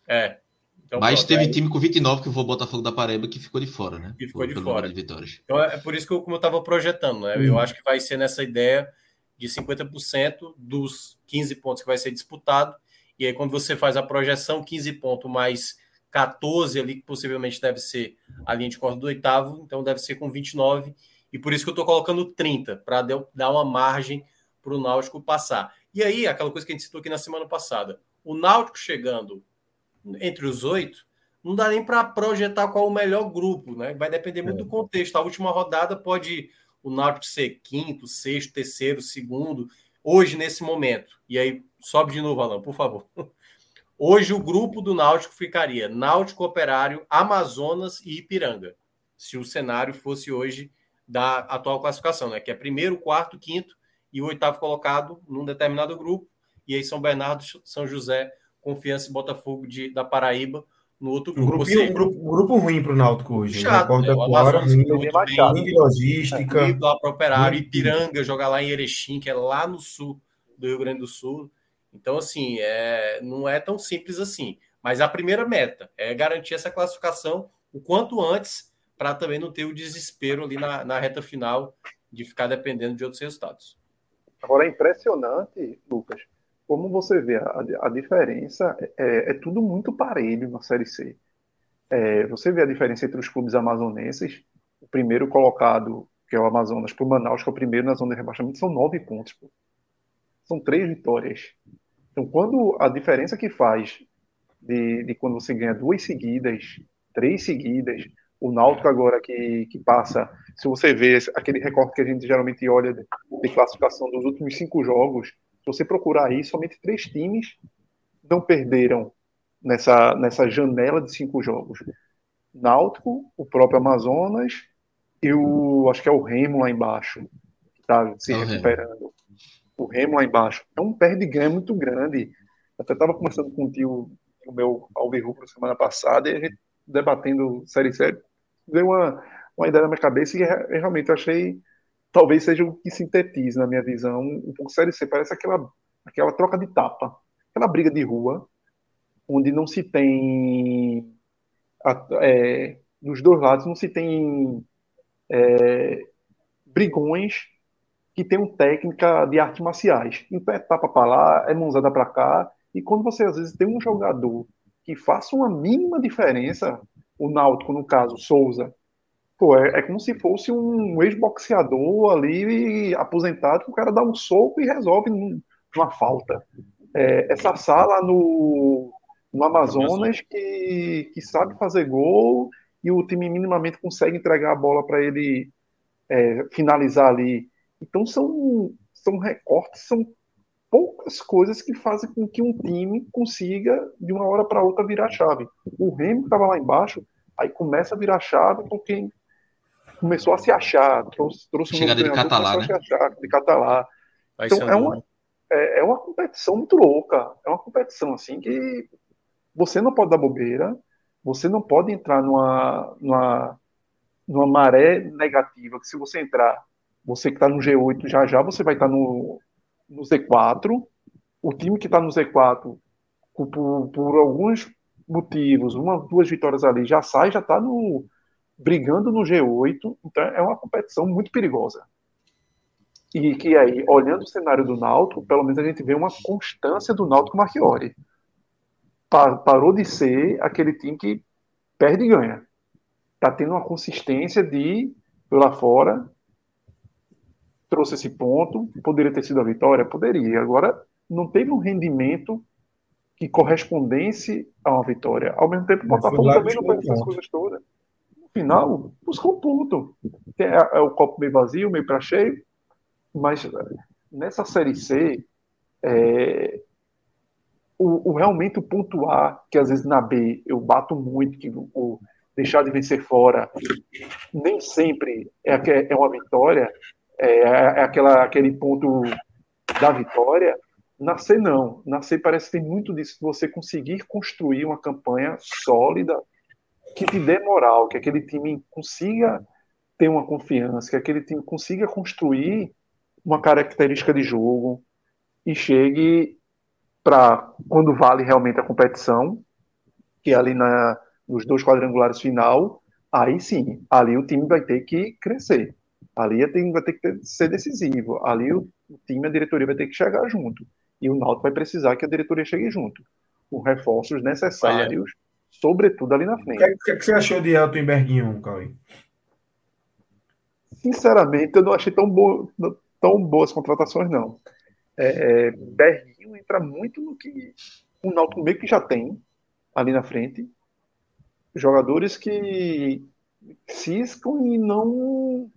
É. Então, Mas pronto, teve aí... time com 29 que foi o Botafogo da Paraíba que ficou de fora, né? Que ficou de fora. De vitórias. Então é por isso que eu, como eu estava projetando, né? Hum. Eu acho que vai ser nessa ideia de 50% dos 15 pontos que vai ser disputado. E aí, quando você faz a projeção, 15 pontos mais 14 ali, que possivelmente deve ser a linha de corda do oitavo, então deve ser com 29. E por isso que eu estou colocando 30, para dar uma margem para o Náutico passar. E aí, aquela coisa que a gente citou aqui na semana passada, o Náutico chegando entre os oito, não dá nem para projetar qual o melhor grupo, né? Vai depender muito é. do contexto. A última rodada pode o Náutico ser quinto, sexto, terceiro, segundo, hoje nesse momento. E aí sobe de novo, Alan, por favor. Hoje o grupo do Náutico ficaria Náutico Operário, Amazonas e Ipiranga. Se o cenário fosse hoje da atual classificação, né? Que é primeiro, quarto, quinto e o oitavo colocado num determinado grupo. E aí São Bernardo, São José, Confiança e Botafogo de, da Paraíba no outro grupo. Um grupo, um grupo, grupo ruim para o Náutico hoje. Né? Chato, né? Muito bem, logística. Lá para Operário, Ipiranga, jogar lá em Erechim, que é lá no sul do Rio Grande do Sul. Então, assim, é, não é tão simples assim. Mas a primeira meta é garantir essa classificação o quanto antes, para também não ter o desespero ali na, na reta final de ficar dependendo de outros resultados. Agora é impressionante, Lucas, como você vê, a, a diferença é, é, tudo muito parelho na Série C. É, você vê a diferença entre os clubes amazonenses, o primeiro colocado, que é o Amazonas, para o Manaus, que é o primeiro na zona de rebaixamento, são nove pontos. Pô. São três vitórias. Então, quando a diferença que faz de, de quando você ganha duas seguidas, três seguidas, o Náutico agora que, que passa, se você vê aquele recorte que a gente geralmente olha de, de classificação dos últimos cinco jogos, se você procurar aí, somente três times não perderam nessa, nessa janela de cinco jogos. Náutico, o próprio Amazonas e o, acho que é o Remo lá embaixo, que está se é recuperando. O Remo lá embaixo. É um perde-ganha muito grande. Eu até estava conversando com o tio, o meu Alvirrubro semana passada, e a gente debatendo série série, deu uma, uma ideia na minha cabeça e realmente achei talvez seja o que sintetize, na minha visão, um pouco Série C. Parece aquela, aquela troca de tapa, aquela briga de rua, onde não se tem. É, dos dois lados, não se tem é, brigões que tenham técnica de artes marciais. Então é tapa para lá, é mãozada para cá, e quando você às vezes tem um jogador que faça uma mínima diferença, o Náutico, no caso, Souza, Pô, é, é como se fosse um ex-boxeador ali aposentado que o cara dá um soco e resolve uma falta. É, essa sala no, no Amazonas que, que sabe fazer gol e o time minimamente consegue entregar a bola para ele é, finalizar ali. Então são, são recortes, são poucas coisas que fazem com que um time consiga, de uma hora para outra, virar chave. O Remo estava lá embaixo, aí começa a virar chave com quem começou a se achar, trouxe, trouxe um Chegada de Catalá, né? Achar, de Catalá. então, é uma, é, é, uma competição muito louca. É uma competição, assim, que você não pode dar bobeira, você não pode entrar numa, numa, numa maré negativa, que se você entrar, você que está no G8 já já, você vai estar tá no, no Z4. O time que está no Z4, por, por, alguns motivos, uma, duas vitórias ali, já sai, já está no, brigando no G8. Então é uma competição muito perigosa. E que aí, olhando o cenário do Náutico, pelo menos a gente vê uma constância do Náutico Marchiori. Parou de ser aquele time que perde e ganha. Está tendo uma consistência de, lá fora, trouxe esse ponto, poderia ter sido a vitória? Poderia. Agora, não teve um rendimento que correspondesse a uma vitória. Ao mesmo tempo, o Botafogo também não fez essas coisas todas. No final, buscou um ponto. É, é o copo meio vazio, meio para cheio, mas nessa Série C, é, o, o, realmente o pontuar, que às vezes na B eu bato muito, que o deixar de vencer fora nem sempre é, é uma vitória, é, é aquela, aquele ponto da vitória. Nascer não. Nascer parece que tem muito disso, você conseguir construir uma campanha sólida que te dê moral, que aquele time consiga ter uma confiança, que aquele time consiga construir uma característica de jogo e chegue para quando vale realmente a competição, que é ali na, nos dois quadrangulares final, aí sim, ali o time vai ter que crescer. Ali time vai ter que ser decisivo. Ali o, o time, a diretoria vai ter que chegar junto. E o Náutico vai precisar que a diretoria chegue junto. Com reforços necessários, Olha. sobretudo ali na frente. O que, que, que, você achou de Elton Berguinho, Cauê? Sinceramente, eu não achei tão, bo tão boas contratações, não. É, é, Berguinho entra muito no que o Náutico meio que já tem ali na frente. Jogadores que ciscam e não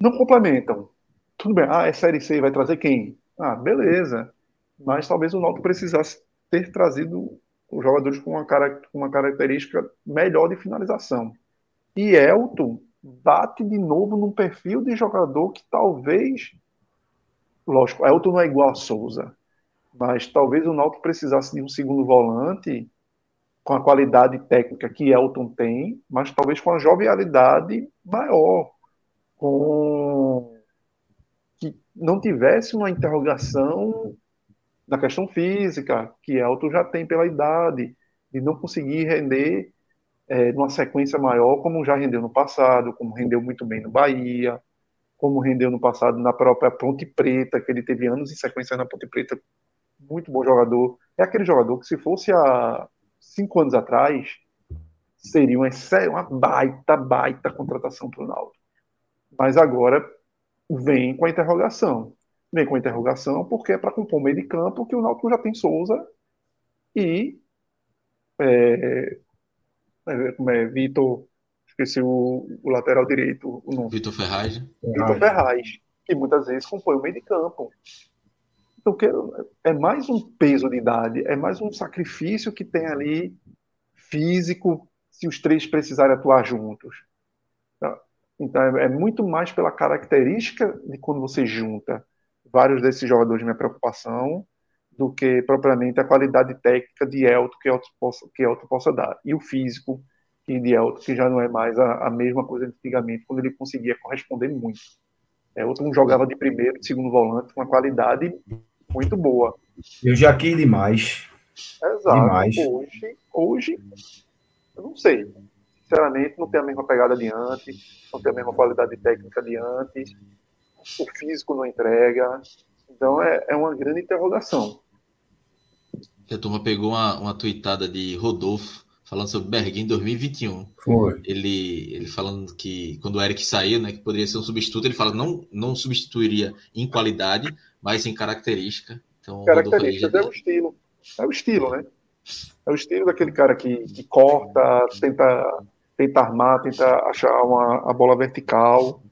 não complementam. Tudo bem, ah, é Série C, vai trazer quem? Ah, beleza. Mas talvez o Náutico precisasse ter trazido os jogadores com uma, cara, uma característica melhor de finalização. E Elton bate de novo num perfil de jogador que talvez. Lógico, Elton não é igual a Souza, mas talvez o Náutico precisasse de um segundo volante com a qualidade técnica que Elton tem, mas talvez com a jovialidade maior com que não tivesse uma interrogação na questão física, que Elton já tem pela idade, de não conseguir render é, numa sequência maior, como já rendeu no passado, como rendeu muito bem no Bahia, como rendeu no passado na própria Ponte Preta, que ele teve anos em sequência na Ponte Preta, muito bom jogador. É aquele jogador que, se fosse há cinco anos atrás, seria uma, uma baita, baita contratação para o Naldo. Mas agora vem com a interrogação. Vem com a interrogação porque é para compor o meio de campo que o Náutico já tem Souza e é, é, como é, Vitor, esqueci o, o, lateral direito, o nome. Vitor Ferraz. Vitor Ferraz, que muitas vezes compõe o meio de campo. Então, é mais um peso de idade, é mais um sacrifício que tem ali físico, se os três precisarem atuar juntos. Então é, é muito mais pela característica de quando você junta vários desses jogadores, minha preocupação, do que propriamente a qualidade técnica de Elton que Elton possa, que Elton possa dar. E o físico de Elton, que já não é mais a, a mesma coisa antigamente, quando ele conseguia corresponder muito. Elton jogava de primeiro, de segundo volante, com uma qualidade muito boa. Eu já quis demais. Exato. Demais. Hoje, hoje, eu não sei sinceramente, não tem a mesma pegada de antes, não tem a mesma qualidade técnica de antes, o físico não entrega. Então é, é uma grande interrogação. A turma pegou uma, uma tweetada de Rodolfo falando sobre Berguin em 2021. Foi. Ele, ele falando que quando o Eric saiu, né, que poderia ser um substituto, ele fala não não substituiria em qualidade, mas em característica. Então, característica é o estilo. É o estilo, né? É o estilo daquele cara que, que corta, tenta tenta armar, tenta achar uma, a bola vertical.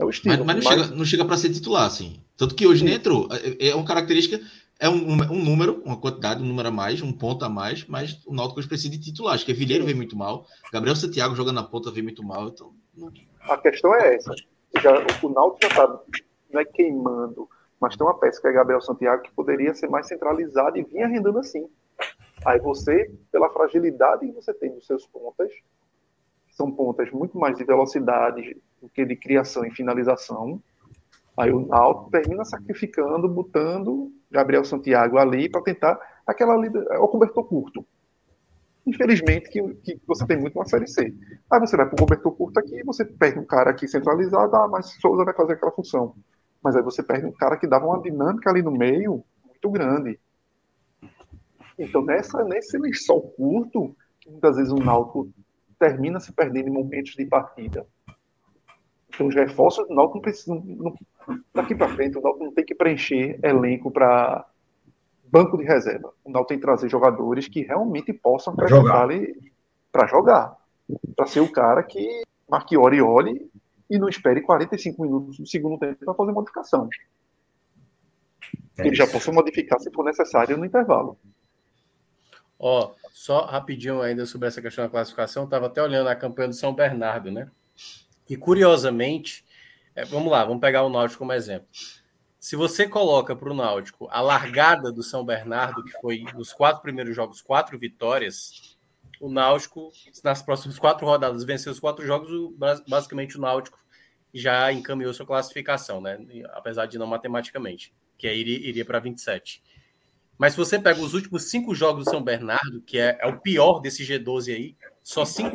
É o estilo. Mas, mas não, chega, não chega para ser titular, assim. Tanto que hoje nem entrou. É, é uma característica, é um, um, número, uma quantidade, um número a mais, um ponto a mais, mas o Náutico hoje precisa de titular. Acho que Vilheiro vem muito mal, Gabriel Santiago jogando na ponta vem muito mal. Então, não... A questão é essa. Já, o Náutico já está é queimando, mas tem uma peça que é Gabriel Santiago que poderia ser mais centralizada e vinha rendendo assim. Aí você, pela fragilidade que você tem dos seus pontas, são pontas muito mais de velocidade do que de criação e finalização. Aí o Náutico termina sacrificando, botando Gabriel Santiago ali para tentar aquela é o cobertor curto. Infelizmente que, que você tem muito uma série C. Aí você vai para o cobertor curto aqui, você perde um cara aqui centralizado, ah, mas Souza vai fazer aquela função. Mas aí você perde um cara que dava uma dinâmica ali no meio muito grande. Então, nessa, nesse lençol curto, muitas vezes o Náutico termina se perdendo em momentos de partida. Então, os reforços do Náutico não precisam. Não, daqui para frente, o Náutico não tem que preencher elenco para banco de reserva. O Náutico tem que trazer jogadores que realmente possam acrescentar ali para jogar. Para ser o cara que marque hora e olhe e não espere 45 minutos do segundo tempo para fazer modificação. É Ele já possa modificar se for necessário no intervalo. Ó, só rapidinho ainda sobre essa questão da classificação, estava até olhando a campanha do São Bernardo, né? E curiosamente, é, vamos lá, vamos pegar o Náutico como exemplo. Se você coloca para o Náutico a largada do São Bernardo, que foi nos quatro primeiros jogos, quatro vitórias, o Náutico, nas próximas quatro rodadas, venceu os quatro jogos, basicamente o Náutico já encaminhou sua classificação, né? Apesar de não matematicamente, que aí iria, iria para 27. Mas se você pega os últimos cinco jogos do São Bernardo, que é, é o pior desse G12 aí, só cinco,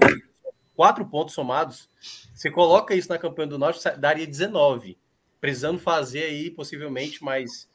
quatro pontos somados, você coloca isso na campanha do Norte, daria 19. Precisando fazer aí, possivelmente, mais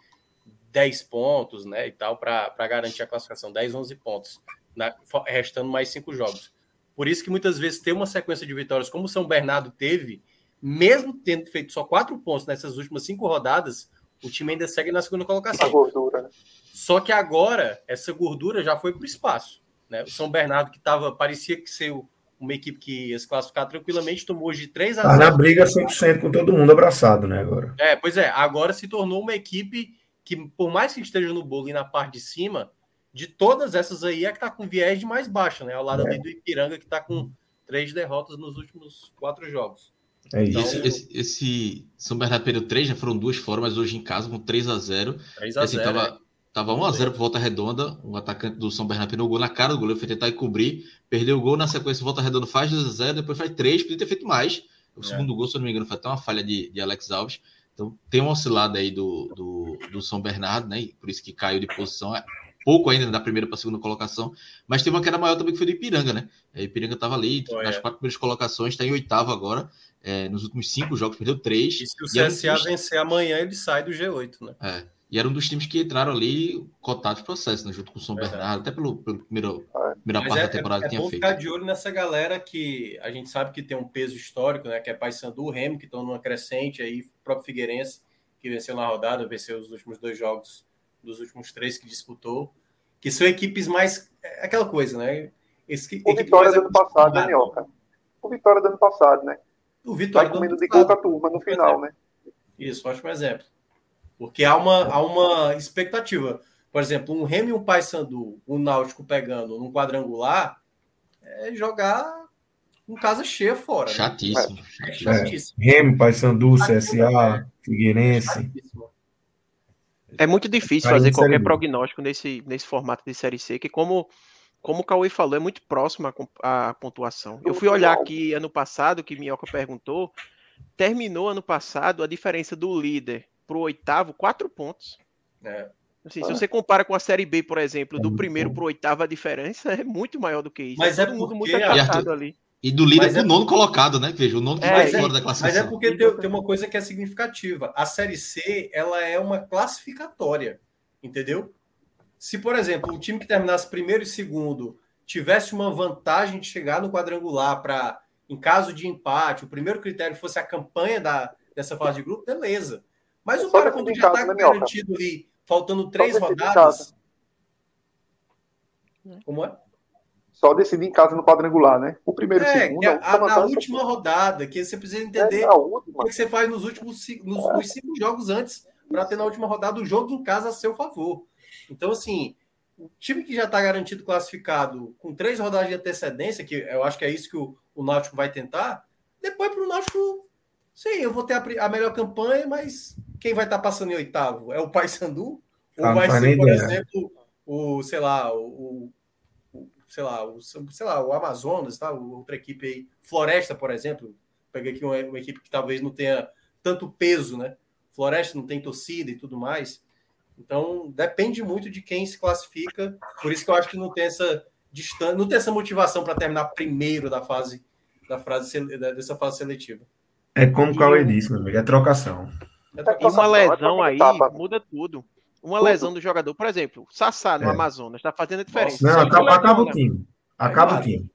10 pontos, né? E tal, para garantir a classificação. 10, 11 pontos, na, restando mais cinco jogos. Por isso que muitas vezes ter uma sequência de vitórias, como o São Bernardo teve, mesmo tendo feito só quatro pontos nessas últimas cinco rodadas, o time ainda segue na segunda colocação. A gordura, né? Só que agora essa gordura já foi para o espaço. Né? O São Bernardo, que tava, parecia que ser uma equipe que ia se classificar tranquilamente, tomou hoje de 3 a 0. Tá na briga 100% com todo mundo abraçado, né? Agora. É, pois é, agora se tornou uma equipe que, por mais que esteja no bolo e na parte de cima, de todas essas aí é que está com viés de mais baixa, né? Ao lado é. do Ipiranga, que está com três derrotas nos últimos quatro jogos. É isso. Então, esse, esse, São Bernardo perdeu três, já né? foram duas fora, mas hoje em casa com 3 a 0 3 a assim, 0 tava, é. Tava 1x0 por volta redonda. O atacante do São Bernardo pegou o gol na cara do goleiro, foi tentar cobrir. Perdeu o gol na sequência, volta redonda faz 2x0, depois faz 3, podia ter feito mais. O é. segundo gol, se eu não me engano, foi até uma falha de, de Alex Alves. Então tem uma oscilada aí do, do, do São Bernardo, né? Por isso que caiu de posição. É pouco ainda da primeira para a segunda colocação. Mas teve uma queda maior também que foi do Ipiranga, né? O Ipiranga estava ali oh, nas é. quatro primeiras colocações, está em oitavo agora. É, nos últimos cinco jogos, perdeu três. E se o CSA e vencer amanhã, ele sai do G8, né? É. E era um dos times que entraram ali cotados processo, né? Junto com o São Bernardo, até pelo, pelo primeiro, primeira Mas parte é, da temporada é, é tinha bom feito. ficar de olho nessa galera que a gente sabe que tem um peso histórico, né? Que é Paysandu, Remo, que estão numa crescente aí, o próprio Figueirense, que venceu na rodada, venceu os últimos dois jogos dos últimos três que disputou, que são equipes mais. É aquela coisa, né? Esse, o Vitória do ano passado, né, Minhoca? O Vitória do ano passado, né? O Vitória Vai comendo de gol a turma no final, né? Isso, ótimo exemplo. Porque há uma, há uma expectativa. Por exemplo, um Remy e um Paysandu, um Náutico pegando num quadrangular, é jogar com casa cheia fora. Né? Chatíssimo. É, chatíssimo. É, Remy, Paysandu, CSA, Figueirense. É muito difícil fazer qualquer prognóstico nesse, nesse formato de Série C, que como, como o Cauê falou, é muito próximo à, pontuação. Eu fui olhar aqui ano passado, que Minhoca perguntou, terminou ano passado a diferença do líder para o oitavo, quatro pontos. É. Assim, ah. Se você compara com a Série B, por exemplo, do primeiro para o oitavo, a diferença é muito maior do que isso. Mas é, é todo mundo muito apertado ali. E do líder para o é... nono colocado, né? Veja, o nono que é, fora da classificação. Mas é porque tem, tem, uma coisa que é significativa. A Série C, ela é uma classificatória, entendeu? Se, por exemplo, o time que terminasse primeiro e segundo tivesse uma vantagem de chegar no quadrangular para, em caso de empate, o primeiro critério fosse a campanha da, dessa fase de grupo, beleza. Mas o cara, quando já está né, garantido ali, faltando três rodadas. Como é? Só decidir em casa no quadrangular, né? O primeiro é, segundo. É, a, na última rodada, que você precisa entender é, o que você faz nos últimos nos, é. nos cinco jogos antes para ter na última rodada o jogo em casa a seu favor. Então, assim, o time que já está garantido classificado com três rodadas de antecedência, que eu acho que é isso que o, o Náutico vai tentar, depois para o Náutico, sim, eu vou ter a, a, melhor campanha, mas quem vai estar tá passando em oitavo? É o Paysandu? Ou ah, vai ser, por exemplo, o, sei lá, o, o, sei lá, o, sei lá, o Amazonas, tá? outra equipe aí, Floresta, por exemplo, peguei aqui uma, uma equipe que talvez não tenha tanto peso, né? Floresta não tem torcida e tudo mais. Então, depende muito de quem se classifica. Por isso que eu acho que não tem essa distância, não tem essa motivação para terminar primeiro da fase da fase dessa fase seletiva. É como o Cauê disse, meu amigo, é trocação. É e uma lesão aí muda tudo. Uma lesão do jogador, por exemplo, Sassá no é. Amazonas, está fazendo a diferença. Não, acaba, acaba o time. Acaba o time.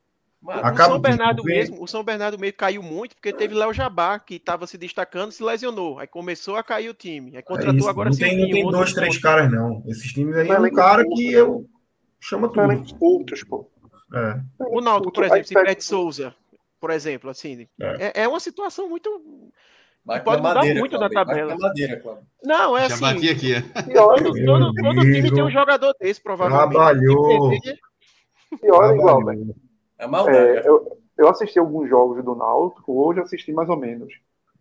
O São Bernardo mesmo, o São Bernardo meio caiu muito porque teve Léo Jabá que estava se destacando, se lesionou, aí começou a cair o time, aí contratou é agora não tem, não tem dois, três caras não. Esses times aí é um cara que eu chama tudo. Outros, pô. É. O Náutico, por exemplo, se perde Souza, por exemplo, assim, é, é, é uma situação muito pode mudar madeira, muito Cláudio. na tabela. Madeira, Não, é Já assim. Bati aqui. Todo, todo, todo time tem um jogador desse, provavelmente. Trabalhou. E olha, igual, velho. É maldade. É, eu, eu assisti alguns jogos do Náutico, hoje assisti mais ou menos.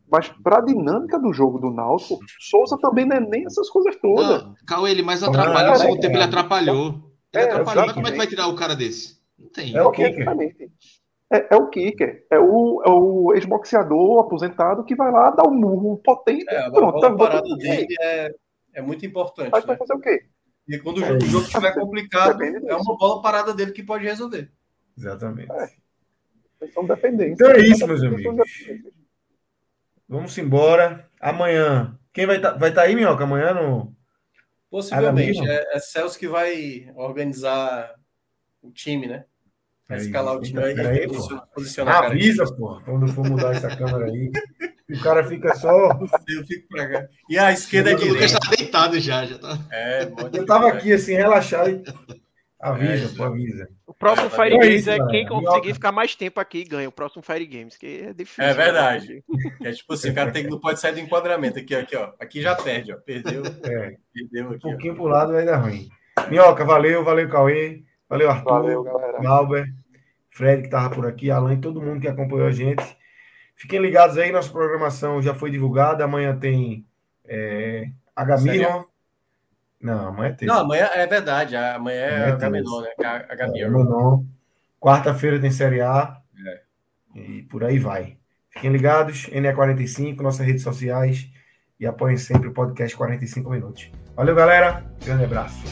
Mas para a dinâmica do jogo do Náutico, Souza também não é nem essas coisas todas. Não, calma, ele mais atrapalhou. Ah, é, tempo ele atrapalhou. Ele é, atrapalhou, mas como é que vai tirar o cara desse? Não tem. É o que, é, é, o kicker, é o, é o ex-boxeador aposentado que vai lá dar um murro potente. É, a, pronto, a, parada dele é, é muito importante. Mas né? vai fazer o quê? E quando é o jogo estiver complicado, é uma bola parada dele que pode resolver. Exatamente. É. São dependentes. Então é isso, meus amigos. Vamos embora. Amanhã. Quem vai estar tá, vai tá aí, Minhoca? Amanhã no. Possivelmente. É, é Celso que vai organizar o time, né? Vai escalar o time aí, aí posiciona, posiciona Avisa, pô, quando for mudar essa câmera aí. o cara fica só. Eu fico pra cá. E a esquerda é direita. O Lucas tá deitado já, já tá. É, eu tava aqui assim, relaxado e. Avisa, é, pô, avisa. O próximo é, Fire Games é, quem conseguir ficar mais tempo aqui ganha. O próximo Fire Games, que é difícil. É verdade. É tipo assim, o cara tem, não pode sair do enquadramento. Aqui, aqui, ó. Aqui já perde, ó. Perdeu. É. Perdeu aqui. Um pouquinho ó. pro lado vai dar ruim. Minhoca, valeu, valeu, Cauê. Valeu, Arthur. Valeu. Albert. Fred, que estava por aqui, Alan e todo mundo que acompanhou a gente. Fiquem ligados aí, nossa programação já foi divulgada. Amanhã tem é, Agamiron. Não, amanhã tem. Não, amanhã é verdade. Amanhã é Agamenon, né? Agamiron. Quarta-feira tem Série A. É. E por aí vai. Fiquem ligados, NE45, nossas redes sociais. E apoiem sempre o podcast 45 Minutos. Valeu, galera. Grande abraço.